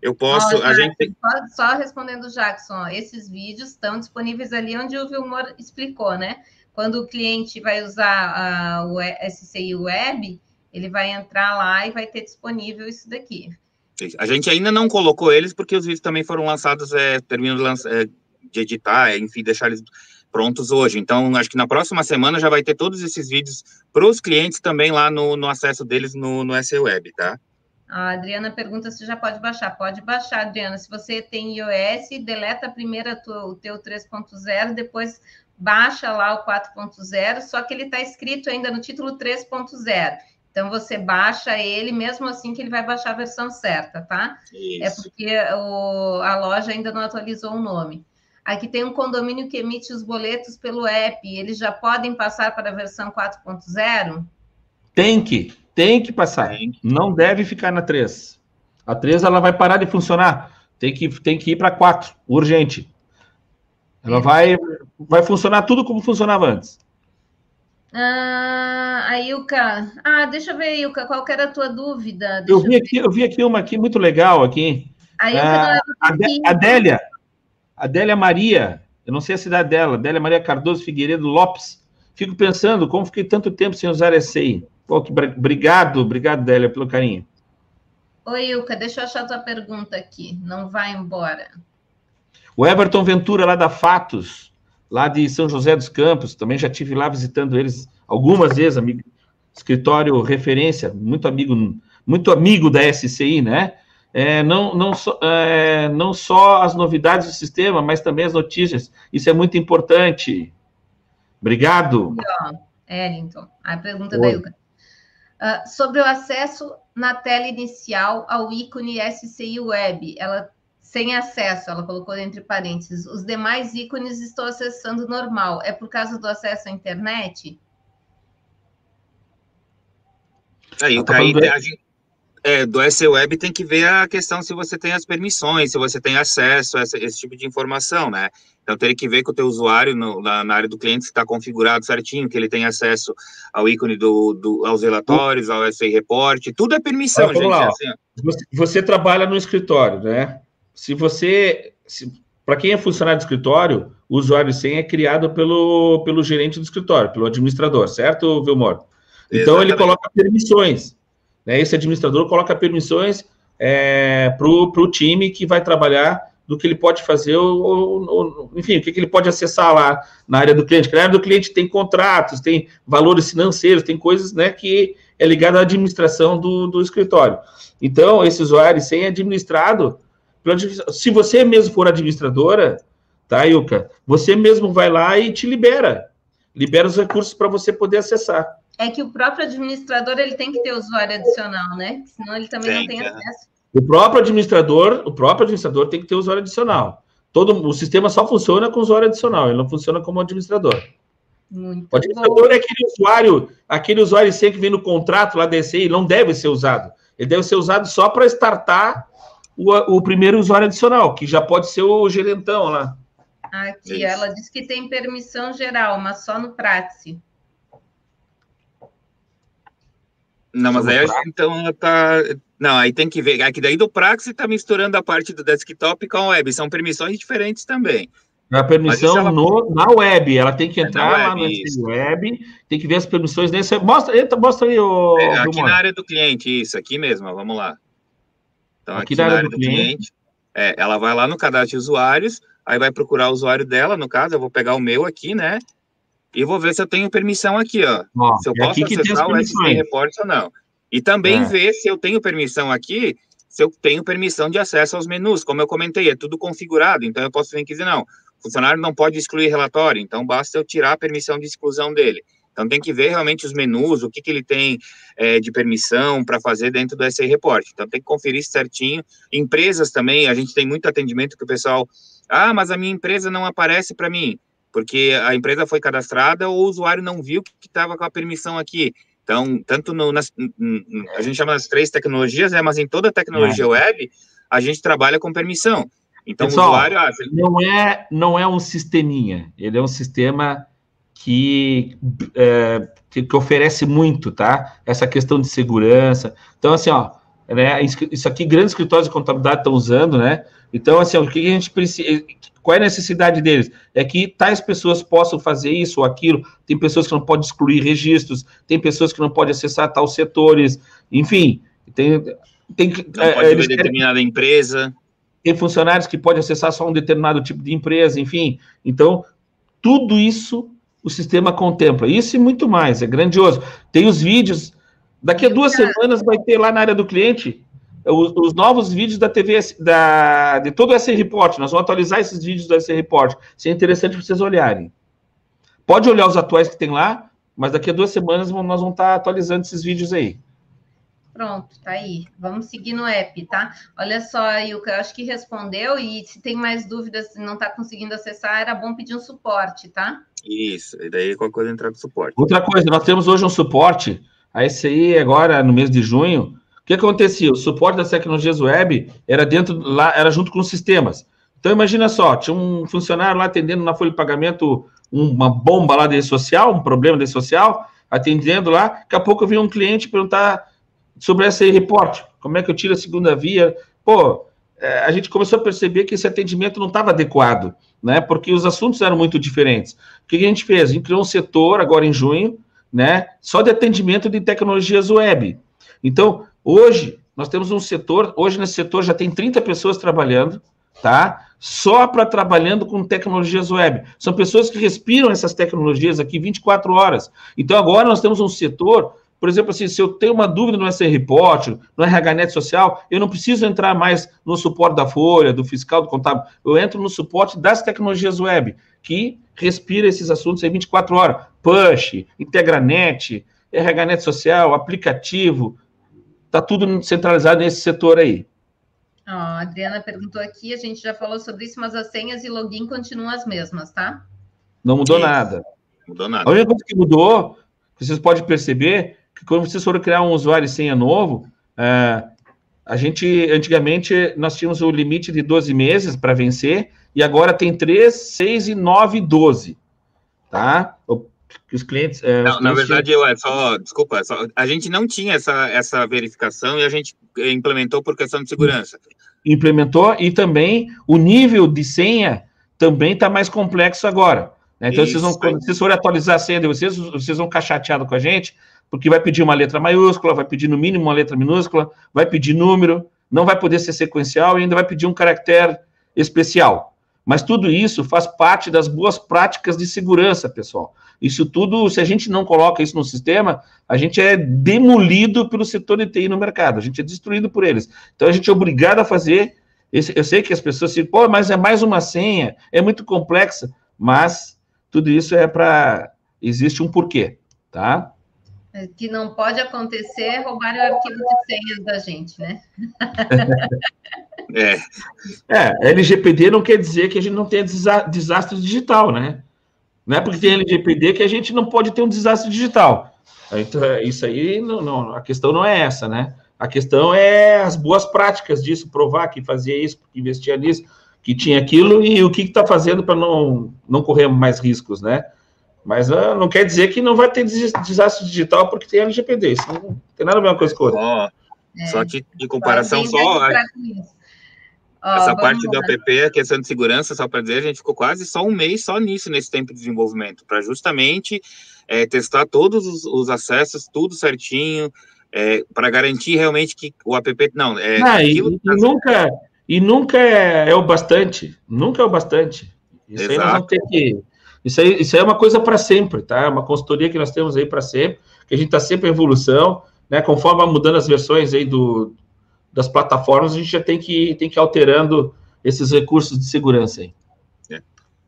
Eu posso. a gente... só, só respondendo o Jackson, ó, esses vídeos estão disponíveis ali onde o Vilmor explicou, né? Quando o cliente vai usar o SCI Web, ele vai entrar lá e vai ter disponível isso daqui. A gente ainda não colocou eles porque os vídeos também foram lançados, é, termino de, lança, é, de editar, é, enfim, deixar eles prontos hoje. Então, acho que na próxima semana já vai ter todos esses vídeos para os clientes também lá no, no acesso deles no, no Web, tá? A Adriana pergunta se já pode baixar. Pode baixar, Adriana. Se você tem iOS, deleta primeiro tua, o teu 3.0, depois baixa lá o 4.0, só que ele está escrito ainda no título 3.0. Então você baixa ele, mesmo assim que ele vai baixar a versão certa, tá? É Isso. É porque o, a loja ainda não atualizou o nome. Aqui tem um condomínio que emite os boletos pelo app. Eles já podem passar para a versão 4.0? Tem que, tem que passar. Tem. Não deve ficar na 3. A 3 ela vai parar de funcionar. Tem que, tem que ir para 4, urgente. Ela vai, vai funcionar tudo como funcionava antes. Ah, a Ilka. Ah, deixa eu ver, Ilka, qual era a tua dúvida? Deixa eu vi, aqui, eu vi aqui uma aqui muito legal aqui. A Ilka ah, a Adélia. Adélia Maria. Eu não sei a cidade dela. Adélia Maria Cardoso Figueiredo Lopes. Fico pensando, como fiquei tanto tempo sem usar esse aí. Obrigado, obrigado, Adélia, pelo carinho. Oi, Ilka, deixa eu achar a tua pergunta aqui. Não vai embora. O Everton Ventura, lá da Fatos lá de São José dos Campos, também já tive lá visitando eles algumas vezes, amigo, escritório referência, muito amigo muito amigo da SCI, né? É, não, não, so, é, não só as novidades do sistema, mas também as notícias. Isso é muito importante. Obrigado. Ellington, a pergunta Oi. da Ilka. Uh, sobre o acesso na tela inicial ao ícone SCI Web, ela sem acesso, ela colocou entre parênteses. Os demais ícones estou acessando normal. É por causa do acesso à internet? Aí, tá aí a gente, é, do SWeb tem que ver a questão se você tem as permissões, se você tem acesso a esse, esse tipo de informação, né? Então, teria que ver com o teu usuário no, na, na, área do cliente se está configurado certinho, que ele tem acesso ao ícone do, do aos relatórios, ao SA Report, tudo é permissão, gente. Lá, é assim, você, você, trabalha no escritório, né? Se você, para quem é funcionário de escritório, o usuário sem é criado pelo, pelo gerente do escritório, pelo administrador, certo, Vilmor? Então, Exatamente. ele coloca permissões. Né? Esse administrador coloca permissões é, para o time que vai trabalhar do que ele pode fazer, ou, ou, enfim, o que, que, ele pode acessar lá na área do cliente. na área do cliente tem contratos, tem valores financeiros, tem coisas né, que é ligada à administração do, do escritório. Então, esse usuário sem administrado, se você mesmo for administradora, tá, Ilka? Você mesmo vai lá e te libera. Libera os recursos para você poder acessar é que o próprio administrador ele tem que ter usuário adicional, né? Senão ele também tem, não tem é. acesso. O próprio administrador, o próprio administrador tem que ter usuário adicional. Todo o sistema só funciona com usuário adicional, ele não funciona como administrador. Muito o administrador bom. é aquele usuário, aquele usuário sem que vem no contrato lá da ECI, não deve ser usado. Ele deve ser usado só para startar o, o primeiro usuário adicional, que já pode ser o gerentão lá. Aqui, ela diz que tem permissão geral, mas só no Pratice. Não, mas aí então ela tá. Não, aí tem que ver. Aqui daí do Praxis está misturando a parte do desktop com a web. São permissões diferentes também. A permissão ela... no, na web, ela tem que é entrar é lá web, na web, tem que ver as permissões nesse. Mostra, entra, mostra aí o. É, aqui na área do cliente, isso, aqui mesmo, vamos lá. Então, aqui, aqui na, área, área do, do cliente, cliente é, ela vai lá no cadastro de usuários, aí vai procurar o usuário dela, no caso, eu vou pegar o meu aqui, né? E vou ver se eu tenho permissão aqui, ó. ó se eu é posso acessar o SC Report ou não. E também é. ver se eu tenho permissão aqui, se eu tenho permissão de acesso aos menus. Como eu comentei, é tudo configurado, então eu posso vir aqui dizer, não, o funcionário não pode excluir relatório, então basta eu tirar a permissão de exclusão dele. Então tem que ver realmente os menus, o que, que ele tem é, de permissão para fazer dentro do SA Report. Então tem que conferir certinho. Empresas também, a gente tem muito atendimento que o pessoal, ah, mas a minha empresa não aparece para mim porque a empresa foi cadastrada ou o usuário não viu que estava com a permissão aqui. Então, tanto no, nas, a gente chama das três tecnologias, né, mas em toda tecnologia é. web, a gente trabalha com permissão. Então, Pessoal, o usuário... Ah, não, é, não é um sisteminha, ele é um sistema que, é, que, que, oferece muito, tá? Essa questão de segurança. Então, assim, ó, né, isso aqui grandes escritórios de contabilidade estão usando, né? Então, assim, o que a gente precisa. Qual é a necessidade deles? É que tais pessoas possam fazer isso ou aquilo. Tem pessoas que não podem excluir registros, tem pessoas que não podem acessar tais setores, enfim. Tem, tem não é, pode ver determinada querem, empresa. Tem funcionários que podem acessar só um determinado tipo de empresa, enfim. Então, tudo isso o sistema contempla. Isso e muito mais, é grandioso. Tem os vídeos. Daqui a duas semanas vai ter lá na área do cliente os, os, novos vídeos da TV, da, de todo o SR Report. Nós vamos atualizar esses vídeos do SR Report. Isso é interessante para vocês olharem. Pode olhar os atuais que tem lá, mas daqui a duas semanas nós vamos estar atualizando esses vídeos aí. Pronto, tá aí. Vamos seguir no app, tá? Olha só, Ilka, eu acho que respondeu e se tem mais dúvidas, se não está conseguindo acessar, era bom pedir um suporte, tá? Isso, e daí qualquer coisa entrar no suporte. Outra coisa, nós temos hoje um suporte, a SCI agora, no mês de junho, que acontecia? O suporte das tecnologias web era dentro lá, era junto com os sistemas. Então imagina só, tinha um funcionário lá atendendo na folha de pagamento uma bomba lá de social, um problema de social, atendendo lá, daqui a pouco vinha um cliente perguntar sobre essa report, como é que eu tiro a segunda via? Pô, é, a gente começou a perceber que esse atendimento não estava adequado, né? Porque os assuntos eram muito diferentes. O que a gente fez? A gente criou um setor agora em junho, né? Só de atendimento de tecnologias web. Então, Hoje, nós temos um setor, hoje nesse setor já tem 30 pessoas trabalhando, tá? Só para trabalhando com tecnologias web. São pessoas que respiram essas tecnologias aqui 24 horas. Então, agora nós temos um setor por exemplo, assim, se eu tenho uma dúvida no SR Report, no RHNet Social, eu não preciso entrar mais no suporte da Folha, do fiscal, do contábil. Eu entro no suporte das tecnologias web, que respira esses assuntos em 24 horas. Push, Integranet, RHNet Social, aplicativo, está tudo centralizado nesse setor aí. Oh, a Adriana perguntou aqui, a gente já falou sobre isso, mas as senhas e login continuam as mesmas, tá? Não mudou nada. Mudou nada. A única coisa que mudou, que vocês podem perceber, que quando vocês forem criar um usuário e senha novo, é, a gente, antigamente, nós tínhamos o limite de 12 meses para vencer, e agora tem 3, 6 e 9 e 12. Tá? Que os clientes. É, não, os clientes na verdade, eu, é só, desculpa, só, a gente não tinha essa, essa verificação e a gente implementou por questão de segurança. Implementou e também o nível de senha também está mais complexo agora. Né? Então, vocês vão, quando vocês forem atualizar a senha de vocês, vocês vão ficar chateados com a gente, porque vai pedir uma letra maiúscula, vai pedir no mínimo uma letra minúscula, vai pedir número, não vai poder ser sequencial e ainda vai pedir um caractere especial. Mas tudo isso faz parte das boas práticas de segurança, pessoal. Isso tudo, se a gente não coloca isso no sistema, a gente é demolido pelo setor de TI no mercado, a gente é destruído por eles. Então a gente é obrigado a fazer. Esse, eu sei que as pessoas se, pô, mas é mais uma senha, é muito complexa, mas tudo isso é para. Existe um porquê, tá? É, que não pode acontecer roubar o arquivo de senhas da gente, né? É. é, LGPD não quer dizer que a gente não tenha desastre digital, né? Não é porque tem LGPD que a gente não pode ter um desastre digital. Então, é, isso aí, não, não, a questão não é essa, né? A questão é as boas práticas disso, provar que fazia isso, que investia nisso, que tinha aquilo e o que está fazendo para não, não correr mais riscos, né? Mas uh, não quer dizer que não vai ter desastre digital porque tem LGPD. Isso não tem nada a ver uma coisa com outra. Só, é. só que, de comparação, só. Essa parte do app, a questão de segurança, só para dizer, a gente ficou quase só um mês só nisso, nesse tempo de desenvolvimento, para justamente é, testar todos os, os, acessos, tudo certinho, é, para garantir realmente que o app não é. Ah, e, e nunca e nunca é, é, o bastante, nunca é o bastante. Isso Exato. aí nós vamos ter que isso aí, isso aí é uma coisa para sempre, tá? É uma consultoria que nós temos aí para sempre, que a gente está sempre em evolução, né? Conforme vai mudando as versões aí do, das plataformas, a gente já tem que, tem que ir alterando esses recursos de segurança aí.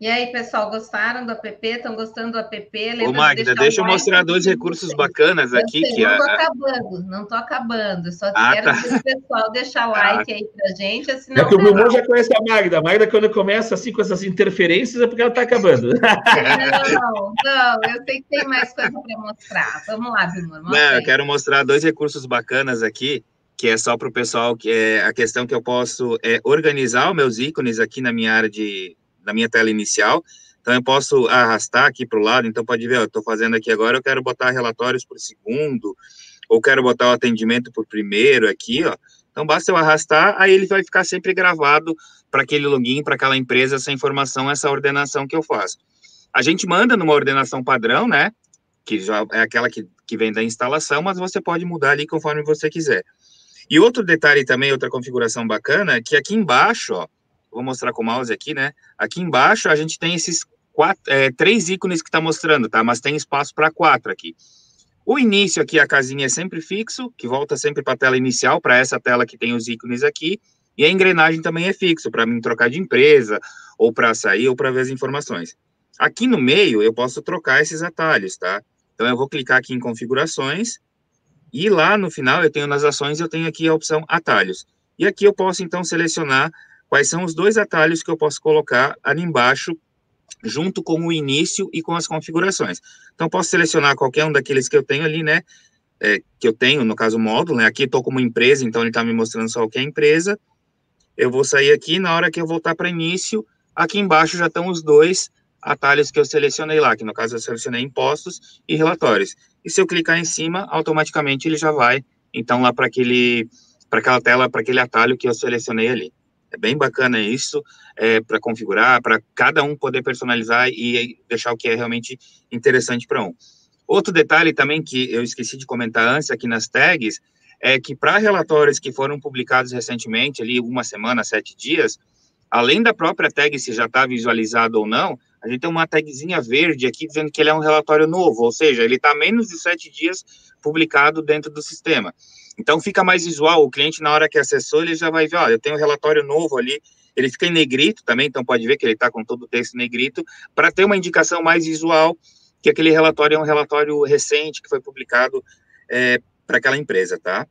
E aí, pessoal, gostaram do app? Estão gostando do app? Lembra Ô, Magda, de deixa eu mostrar dois recursos bacanas aqui. Sei, que não estou a... acabando, não estou acabando. Só ah, quero tá. que o pessoal deixar like ah. aí para gente. Senão é que o irmão já conhece a Magda. A Magda, quando começa assim com essas interferências, é porque ela está acabando. Não, não, eu sei que tem mais coisa para mostrar. Vamos lá, Bimor. Não, eu quero mostrar dois recursos bacanas aqui que é só para o pessoal, que é a questão que eu posso é, organizar os meus ícones aqui na minha área de, na minha tela inicial, então eu posso arrastar aqui para o lado, então pode ver, eu estou fazendo aqui agora, eu quero botar relatórios por segundo, ou quero botar o atendimento por primeiro aqui, ó, então basta eu arrastar, aí ele vai ficar sempre gravado para aquele login, para aquela empresa, essa informação, essa ordenação que eu faço. A gente manda numa ordenação padrão, né, que já é aquela que, que vem da instalação, mas você pode mudar ali conforme você quiser. E outro detalhe também, outra configuração bacana, que aqui embaixo, ó, vou mostrar com o mouse aqui, né? Aqui embaixo a gente tem esses quatro, é, três ícones que está mostrando, tá? Mas tem espaço para quatro aqui. O início aqui, a casinha é sempre fixo, que volta sempre para a tela inicial, para essa tela que tem os ícones aqui. E a engrenagem também é fixo, para mim trocar de empresa, ou para sair, ou para ver as informações. Aqui no meio, eu posso trocar esses atalhos, tá? Então, eu vou clicar aqui em configurações, e lá no final eu tenho nas ações, eu tenho aqui a opção atalhos. E aqui eu posso então selecionar quais são os dois atalhos que eu posso colocar ali embaixo, junto com o início e com as configurações. Então posso selecionar qualquer um daqueles que eu tenho ali, né? É, que eu tenho, no caso, módulo, né? Aqui estou como empresa, então ele está me mostrando só o que é empresa. Eu vou sair aqui, na hora que eu voltar para início, aqui embaixo já estão os dois atalhos que eu selecionei lá, que no caso eu selecionei impostos e relatórios. E se eu clicar em cima, automaticamente ele já vai, então, lá para aquele, para aquela tela, para aquele atalho que eu selecionei ali. É bem bacana isso, é, para configurar, para cada um poder personalizar e deixar o que é realmente interessante para um. Outro detalhe também que eu esqueci de comentar antes aqui nas tags, é que para relatórios que foram publicados recentemente, ali uma semana, sete dias, além da própria tag se já está visualizado ou não, a gente tem uma tagzinha verde aqui dizendo que ele é um relatório novo, ou seja, ele está menos de sete dias publicado dentro do sistema. Então fica mais visual, o cliente na hora que acessou, ele já vai ver, ó, eu tenho um relatório novo ali, ele fica em negrito também, então pode ver que ele está com todo o texto negrito, para ter uma indicação mais visual que aquele relatório é um relatório recente que foi publicado é, para aquela empresa, tá?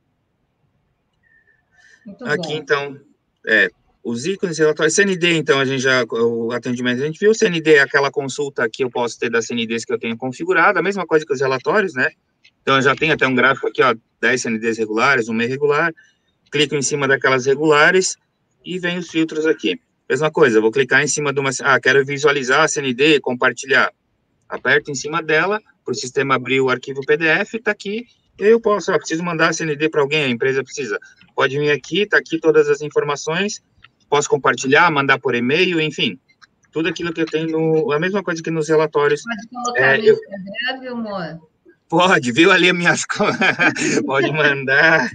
Muito Aqui, bom. então, é, os ícones relatórios, CND, então, a gente já, o atendimento, a gente viu, CND é aquela consulta que eu posso ter das CNDs que eu tenho configurado, a mesma coisa que os relatórios, né? Então, eu já tenho até um gráfico aqui, ó, 10 CNDs regulares, um meio regular, clico em cima daquelas regulares e vem os filtros aqui. Mesma coisa, vou clicar em cima de uma, ah, quero visualizar a CND, compartilhar. Aperto em cima dela, para o sistema abrir o arquivo PDF, está aqui, eu posso, ó, preciso mandar a CND para alguém, a empresa precisa. Pode vir aqui, está aqui todas as informações, posso compartilhar, mandar por e-mail, enfim, tudo aquilo que eu tenho, no, a mesma coisa que nos relatórios. Pode colocar é, no Instagram, viu, amor? Pode, viu ali minhas pode mandar.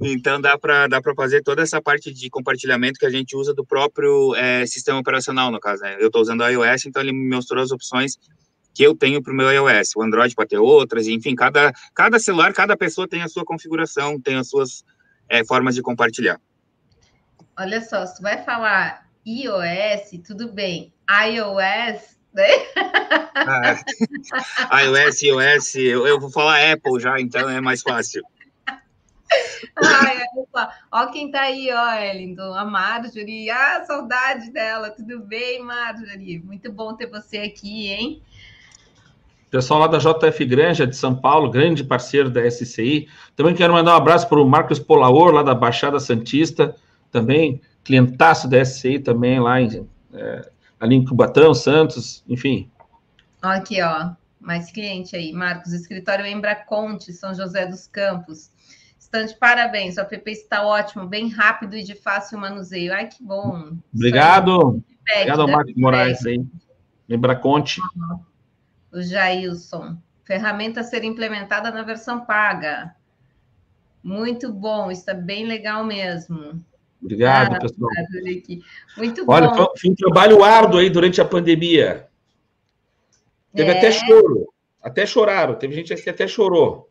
Então dá para dá para fazer toda essa parte de compartilhamento que a gente usa do próprio é, sistema operacional no caso. Né? Eu estou usando o iOS, então ele me mostrou as opções que eu tenho para o meu iOS. O Android pode ter outras, enfim, cada cada celular, cada pessoa tem a sua configuração, tem as suas é, formas de compartilhar. Olha só, se tu vai falar iOS, tudo bem. iOS né? Ah, iOS, iOS, eu, eu, vou falar Apple já, então é mais fácil. Ai, olha só. Ó quem tá aí, ó, Ellington, a Marjorie. Ah, saudade dela. Tudo bem, Marjorie? Muito bom ter você aqui, hein? Pessoal lá da JF Granja de São Paulo, grande parceiro da SCI. Também quero mandar um abraço para o Marcos Polaor, lá da Baixada Santista, também clientaço da SCI também lá em é, ali em Cubatão, Santos, enfim. Aqui, ó, mais cliente aí, Marcos, escritório Embraconte, São José dos Campos. Estante, parabéns, o app está ótimo, bem rápido e de fácil manuseio. Ai, que bom. Obrigado. Obrigado ao né? Marcos Moraes aí. Embraconte. O Jailson. Ferramenta a ser implementada na versão paga. Muito bom, está bem legal mesmo. Obrigado, ah, pessoal. Muito Olha, bom. foi um trabalho árduo aí durante a pandemia. Teve é. até choro. Até choraram. Teve gente que até chorou.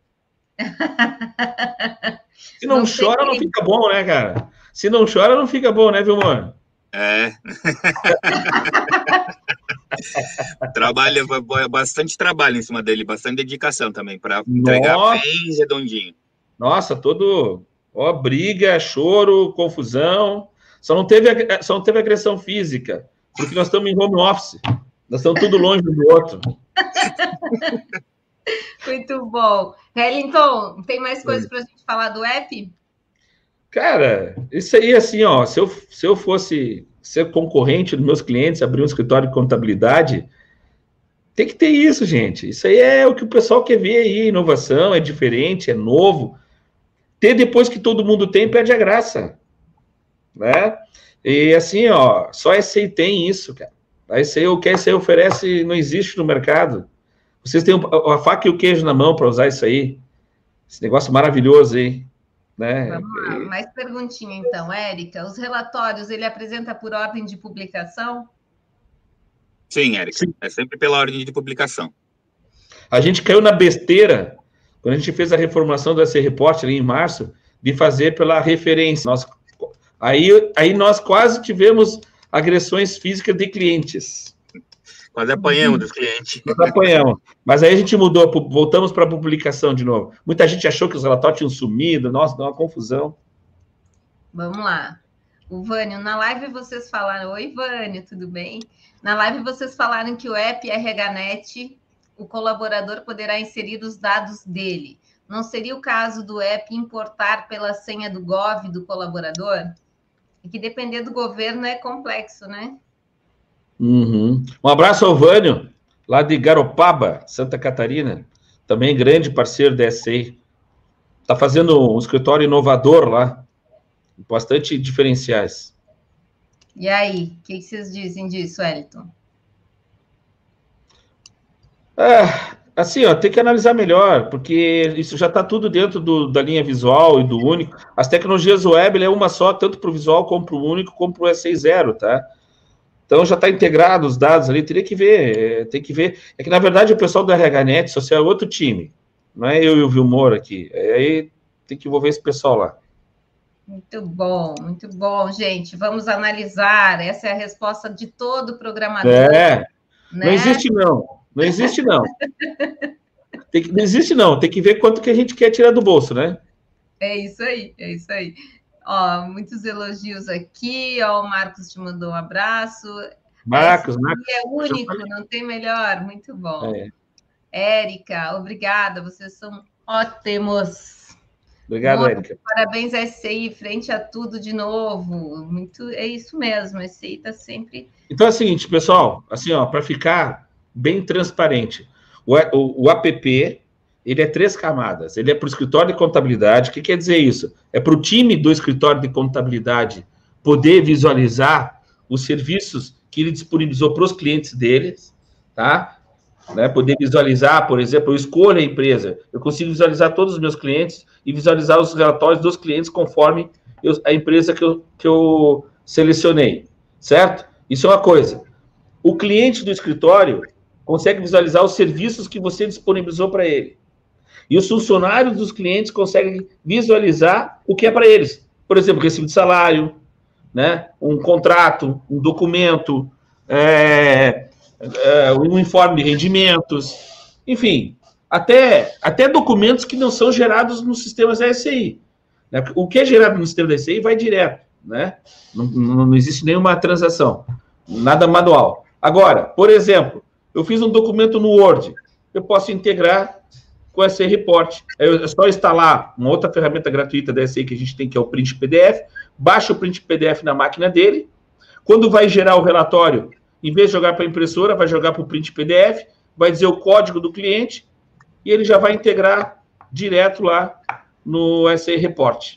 Se não, não chora, não fica bom, né, cara? Se não chora, não fica bom, né, Vilmar? É. trabalho, bastante trabalho em cima dele, bastante dedicação também, para entregar bem redondinho. Nossa, todo Ó, briga, choro, confusão. Só não teve, só não teve agressão física, porque nós estamos em home office. Nós estamos tudo longe do outro. Muito bom. Wellington, tem mais coisas para a gente falar do app? Cara, isso aí, assim, ó, se eu, se eu fosse ser concorrente dos meus clientes, abrir um escritório de contabilidade, tem que ter isso, gente. Isso aí é o que o pessoal quer ver aí, inovação, é diferente, é novo. Ter depois que todo mundo tem, perde a graça. Né? E assim, ó, só a SCI tem isso, cara. A SCI, o que a SCI oferece não existe no mercado. Vocês têm a faca e o queijo na mão para usar isso aí. Esse negócio maravilhoso aí. Né? Vamos lá, mais perguntinha então, Érica. Os relatórios, ele apresenta por ordem de publicação? Sim, Érica. Sim. É sempre pela ordem de publicação. A gente caiu na besteira quando a gente fez a reformulação do SC Report ali em março, de fazer pela referência. Nós, aí, aí nós quase tivemos agressões físicas de clientes. Quase apanhamos dos clientes. Nós apanhamos. Mas aí a gente mudou, voltamos para a publicação de novo. Muita gente achou que os relatórios tinham sumido, nossa, deu uma confusão. Vamos lá. O Vânio, na live vocês falaram. Oi, Vânio, tudo bem? Na live vocês falaram que o app RHNet o colaborador poderá inserir os dados dele. Não seria o caso do app importar pela senha do Gov do colaborador? E que depender do governo é complexo, né? Uhum. Um abraço ao Vânio, lá de Garopaba, Santa Catarina, também grande parceiro da SEI. Está fazendo um escritório inovador lá, bastante diferenciais. E aí, o que vocês dizem disso, Elton? É, assim, ó, tem que analisar melhor, porque isso já está tudo dentro do, da linha visual e do único. As tecnologias web é uma só, tanto para o visual como para o único, como para o S60, tá? Então já está integrado os dados ali, teria que ver, é, tem que ver. É que na verdade o pessoal do RHNet Social é outro time, não é eu e o Vilmor aqui. É, aí tem que envolver esse pessoal lá. Muito bom, muito bom, gente. Vamos analisar. Essa é a resposta de todo programador. É, né? não existe não, não existe não. tem que, não existe não, tem que ver quanto que a gente quer tirar do bolso, né? É isso aí, é isso aí. Ó, muitos elogios aqui. Ó, o Marcos te mandou um abraço. Marcos, Marcos. É único, não tem melhor. Muito bom. É. Érica, obrigada. Vocês são ótimos. Obrigado, Érica. Parabéns a SCI, frente a tudo de novo. Muito, é isso mesmo, a SCI está sempre. Então é o seguinte, pessoal, assim, ó, para ficar bem transparente, o, o, o, app ele é três camadas. Ele é para o escritório de contabilidade. O que quer dizer isso? É para o time do escritório de contabilidade poder visualizar os serviços que ele disponibilizou para os clientes deles, tá? Né? Poder visualizar, por exemplo, eu escolho a empresa, eu consigo visualizar todos os meus clientes e visualizar os relatórios dos clientes conforme eu, a empresa que eu, que eu selecionei, certo? Isso é uma coisa. O cliente do escritório consegue visualizar os serviços que você disponibilizou para ele. E os funcionários dos clientes conseguem visualizar o que é para eles. Por exemplo, recibo de salário, né? um contrato, um documento, é, é, um informe de rendimentos, enfim, até, até documentos que não são gerados nos sistemas da. Né? O que é gerado no sistema da vai direto, né? Não, não existe nenhuma transação, nada manual. Agora, por exemplo, eu fiz um documento no Word, eu posso integrar com a SCI Report. É só instalar uma outra ferramenta gratuita da SCI que a gente tem, que é o Print PDF, baixa o Print PDF na máquina dele, quando vai gerar o relatório, em vez de jogar para a impressora, vai jogar para o Print PDF, vai dizer o código do cliente, e ele já vai integrar direto lá no SE Report.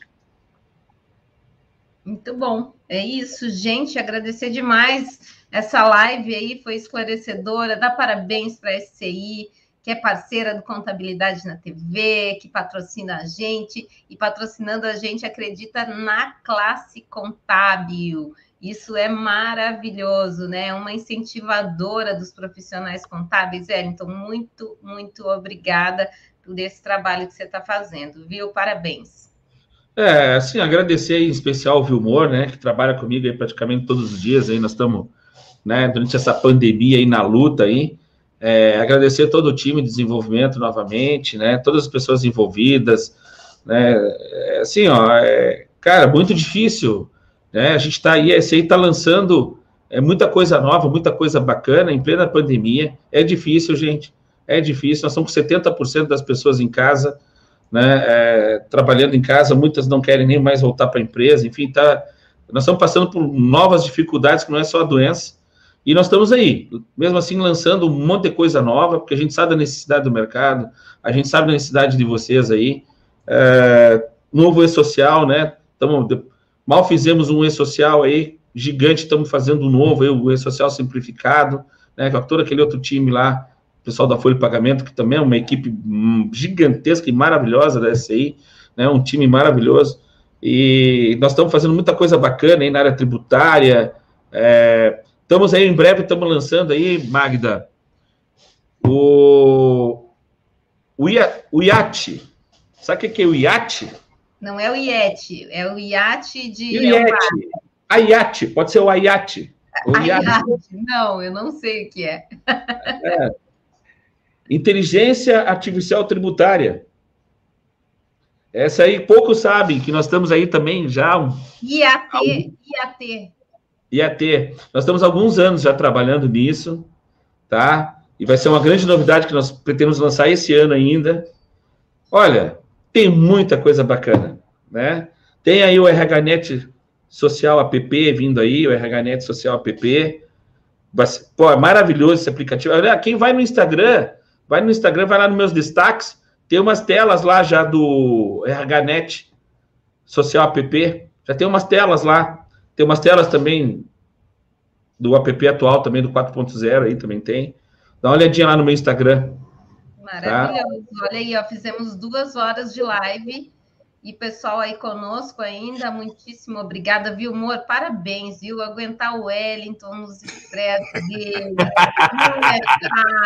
Muito bom. É isso, gente. Agradecer demais essa live aí, foi esclarecedora. Dá parabéns para a SCI, que é parceira do Contabilidade na TV, que patrocina a gente e patrocinando a gente acredita na classe contábil. Isso é maravilhoso, né? Uma incentivadora dos profissionais contábeis. Então, muito, muito obrigada por esse trabalho que você está fazendo, viu? Parabéns. É, assim, agradecer em especial o Vilmor, né, que trabalha comigo aí praticamente todos os dias, aí nós estamos, né, durante essa pandemia aí na luta aí, é, agradecer todo o time de desenvolvimento novamente, né, todas as pessoas envolvidas, né, é, assim, ó, é, cara, muito difícil né? A gente está aí, esse aí está lançando é, muita coisa nova, muita coisa bacana em plena pandemia. É difícil, gente. É difícil. Nós estamos com 70% das pessoas em casa, né, é, trabalhando em casa. Muitas não querem nem mais voltar para a empresa. Enfim, tá, nós estamos passando por novas dificuldades, que não é só a doença. E nós estamos aí, mesmo assim, lançando um monte de coisa nova, porque a gente sabe da necessidade do mercado, a gente sabe da necessidade de vocês aí. É, novo e-social, né? Estamos Mal fizemos um e-social aí, gigante, estamos fazendo um novo, aí, o e-social simplificado, né, com todo aquele outro time lá, pessoal da Folha de Pagamento, que também é uma equipe hum, gigantesca e maravilhosa da SCI, né, um time maravilhoso, e nós estamos fazendo muita coisa bacana aí na área tributária, é, estamos aí, em breve, estamos lançando aí, Magda, o, o, o IAT, sabe o que é o IAT? Não é o iate, é o iate de. O iate. A iate, pode ser o aiate. O iate. Não, eu não sei o que é. é. Inteligência Artificial Tributária. Essa aí poucos sabem que nós estamos aí também já. IAT, IAT. IAT. Nós estamos alguns anos já trabalhando nisso, tá? E vai ser uma grande novidade que nós pretendemos lançar esse ano ainda. Olha, tem muita coisa bacana, né? Tem aí o RHNet Social App vindo aí, o RHNet Social App. Pô, é maravilhoso esse aplicativo. Quem vai no Instagram, vai no Instagram, vai lá nos meus destaques, tem umas telas lá já do RHNet Social App. Já tem umas telas lá. Tem umas telas também do app atual, também do 4.0 aí também tem. Dá uma olhadinha lá no meu Instagram. Maravilhoso. Tá? Olha aí, ó, fizemos duas horas de live E pessoal aí conosco ainda, muitíssimo obrigada, viu, amor? Parabéns, viu? Aguentar o Wellington nos estresses dele. Não é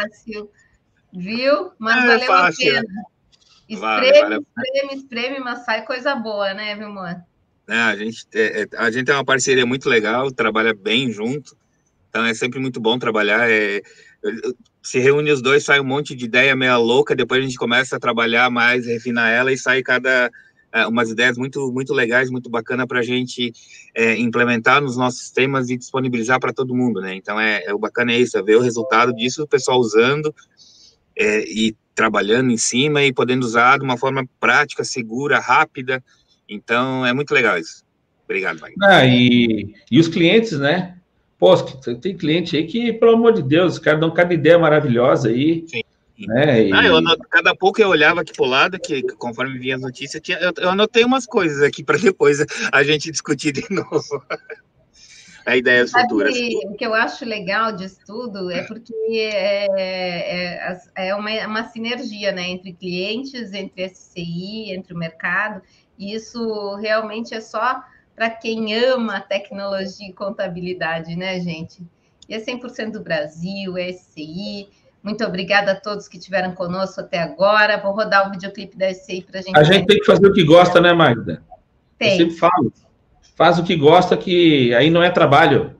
fácil, viu? Mas é valeu fácil. a pena. Espreme, vale, vale. espreme, espreme, mas sai coisa boa, né, viu, amor? É, a, gente, é, é, a gente tem uma parceria muito legal, trabalha bem junto, então é sempre muito bom trabalhar. É, se reúne os dois, sai um monte de ideia meia louca, depois a gente começa a trabalhar mais, refinar ela e sai cada é, umas ideias muito muito legais, muito bacana para a gente é, implementar nos nossos sistemas e disponibilizar para todo mundo, né? Então é, é, o bacana é isso, é ver o resultado disso, o pessoal usando é, e trabalhando em cima e podendo usar de uma forma prática, segura, rápida. Então é muito legal isso. Obrigado, Magno. Ah, e, e os clientes, né? Pô, tem cliente aí que, pelo amor de Deus, os caras dão cada ideia maravilhosa aí. Sim. Né? E... Ah, eu anot... Cada pouco eu olhava aqui pro lado, que conforme vinha as notícias, tinha... eu anotei umas coisas aqui para depois a gente discutir de novo. a ideias futuras. O que eu acho legal disso tudo é porque é, é, é uma, uma sinergia né, entre clientes, entre SCI, entre o mercado, e isso realmente é só para quem ama tecnologia e contabilidade, né, gente? E é 100% do Brasil, é SCI. Muito obrigada a todos que estiveram conosco até agora. Vou rodar o videoclipe da SCI para a gente. A gente tem que fazer o que gosta, né, Magda? Tem. Eu sempre falo. Faz o que gosta, que aí não é trabalho.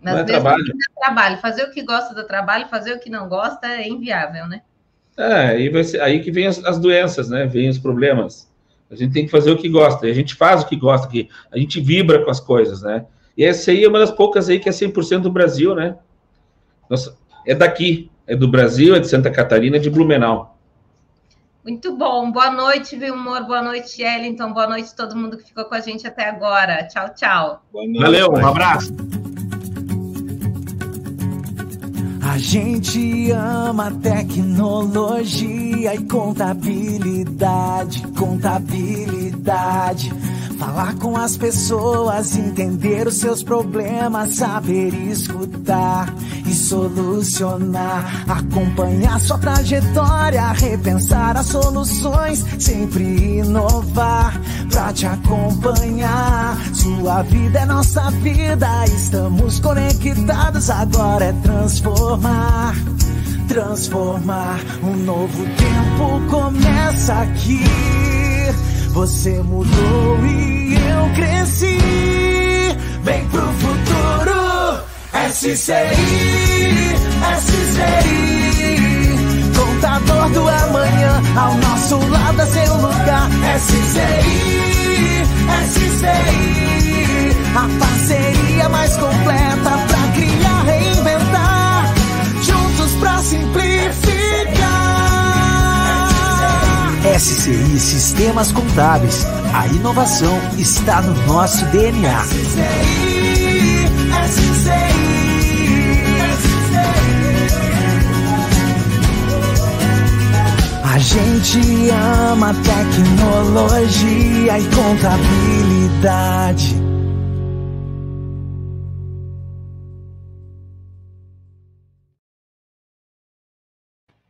Mas não é trabalho. É trabalho. Fazer o que gosta do trabalho, fazer o que não gosta é inviável, né? É, aí, ser, aí que vem as, as doenças, né? Vem os problemas. A gente tem que fazer o que gosta. E a gente faz o que gosta aqui. A gente vibra com as coisas, né? E essa aí é uma das poucas aí que é 100% do Brasil, né? Nossa, é daqui. É do Brasil, é de Santa Catarina, é de Blumenau. Muito bom. Boa noite, Vilmor. Boa noite, Ellington. Boa noite a todo mundo que ficou com a gente até agora. Tchau, tchau. Valeu, um abraço. A gente ama tecnologia e contabilidade, contabilidade. Falar com as pessoas, entender os seus problemas, saber escutar e solucionar. Acompanhar sua trajetória, repensar as soluções, sempre inovar pra te acompanhar. Sua vida é nossa vida, estamos conectados, agora é transformar transformar. Um novo tempo começa aqui. Você mudou e eu cresci. Vem pro futuro, SCI, SCI. Contador do amanhã, ao nosso lado é seu lugar. SCI, SCI. A parceria mais completa SCI Sistemas Contábeis. A inovação está no nosso DNA. A gente ama tecnologia e contabilidade.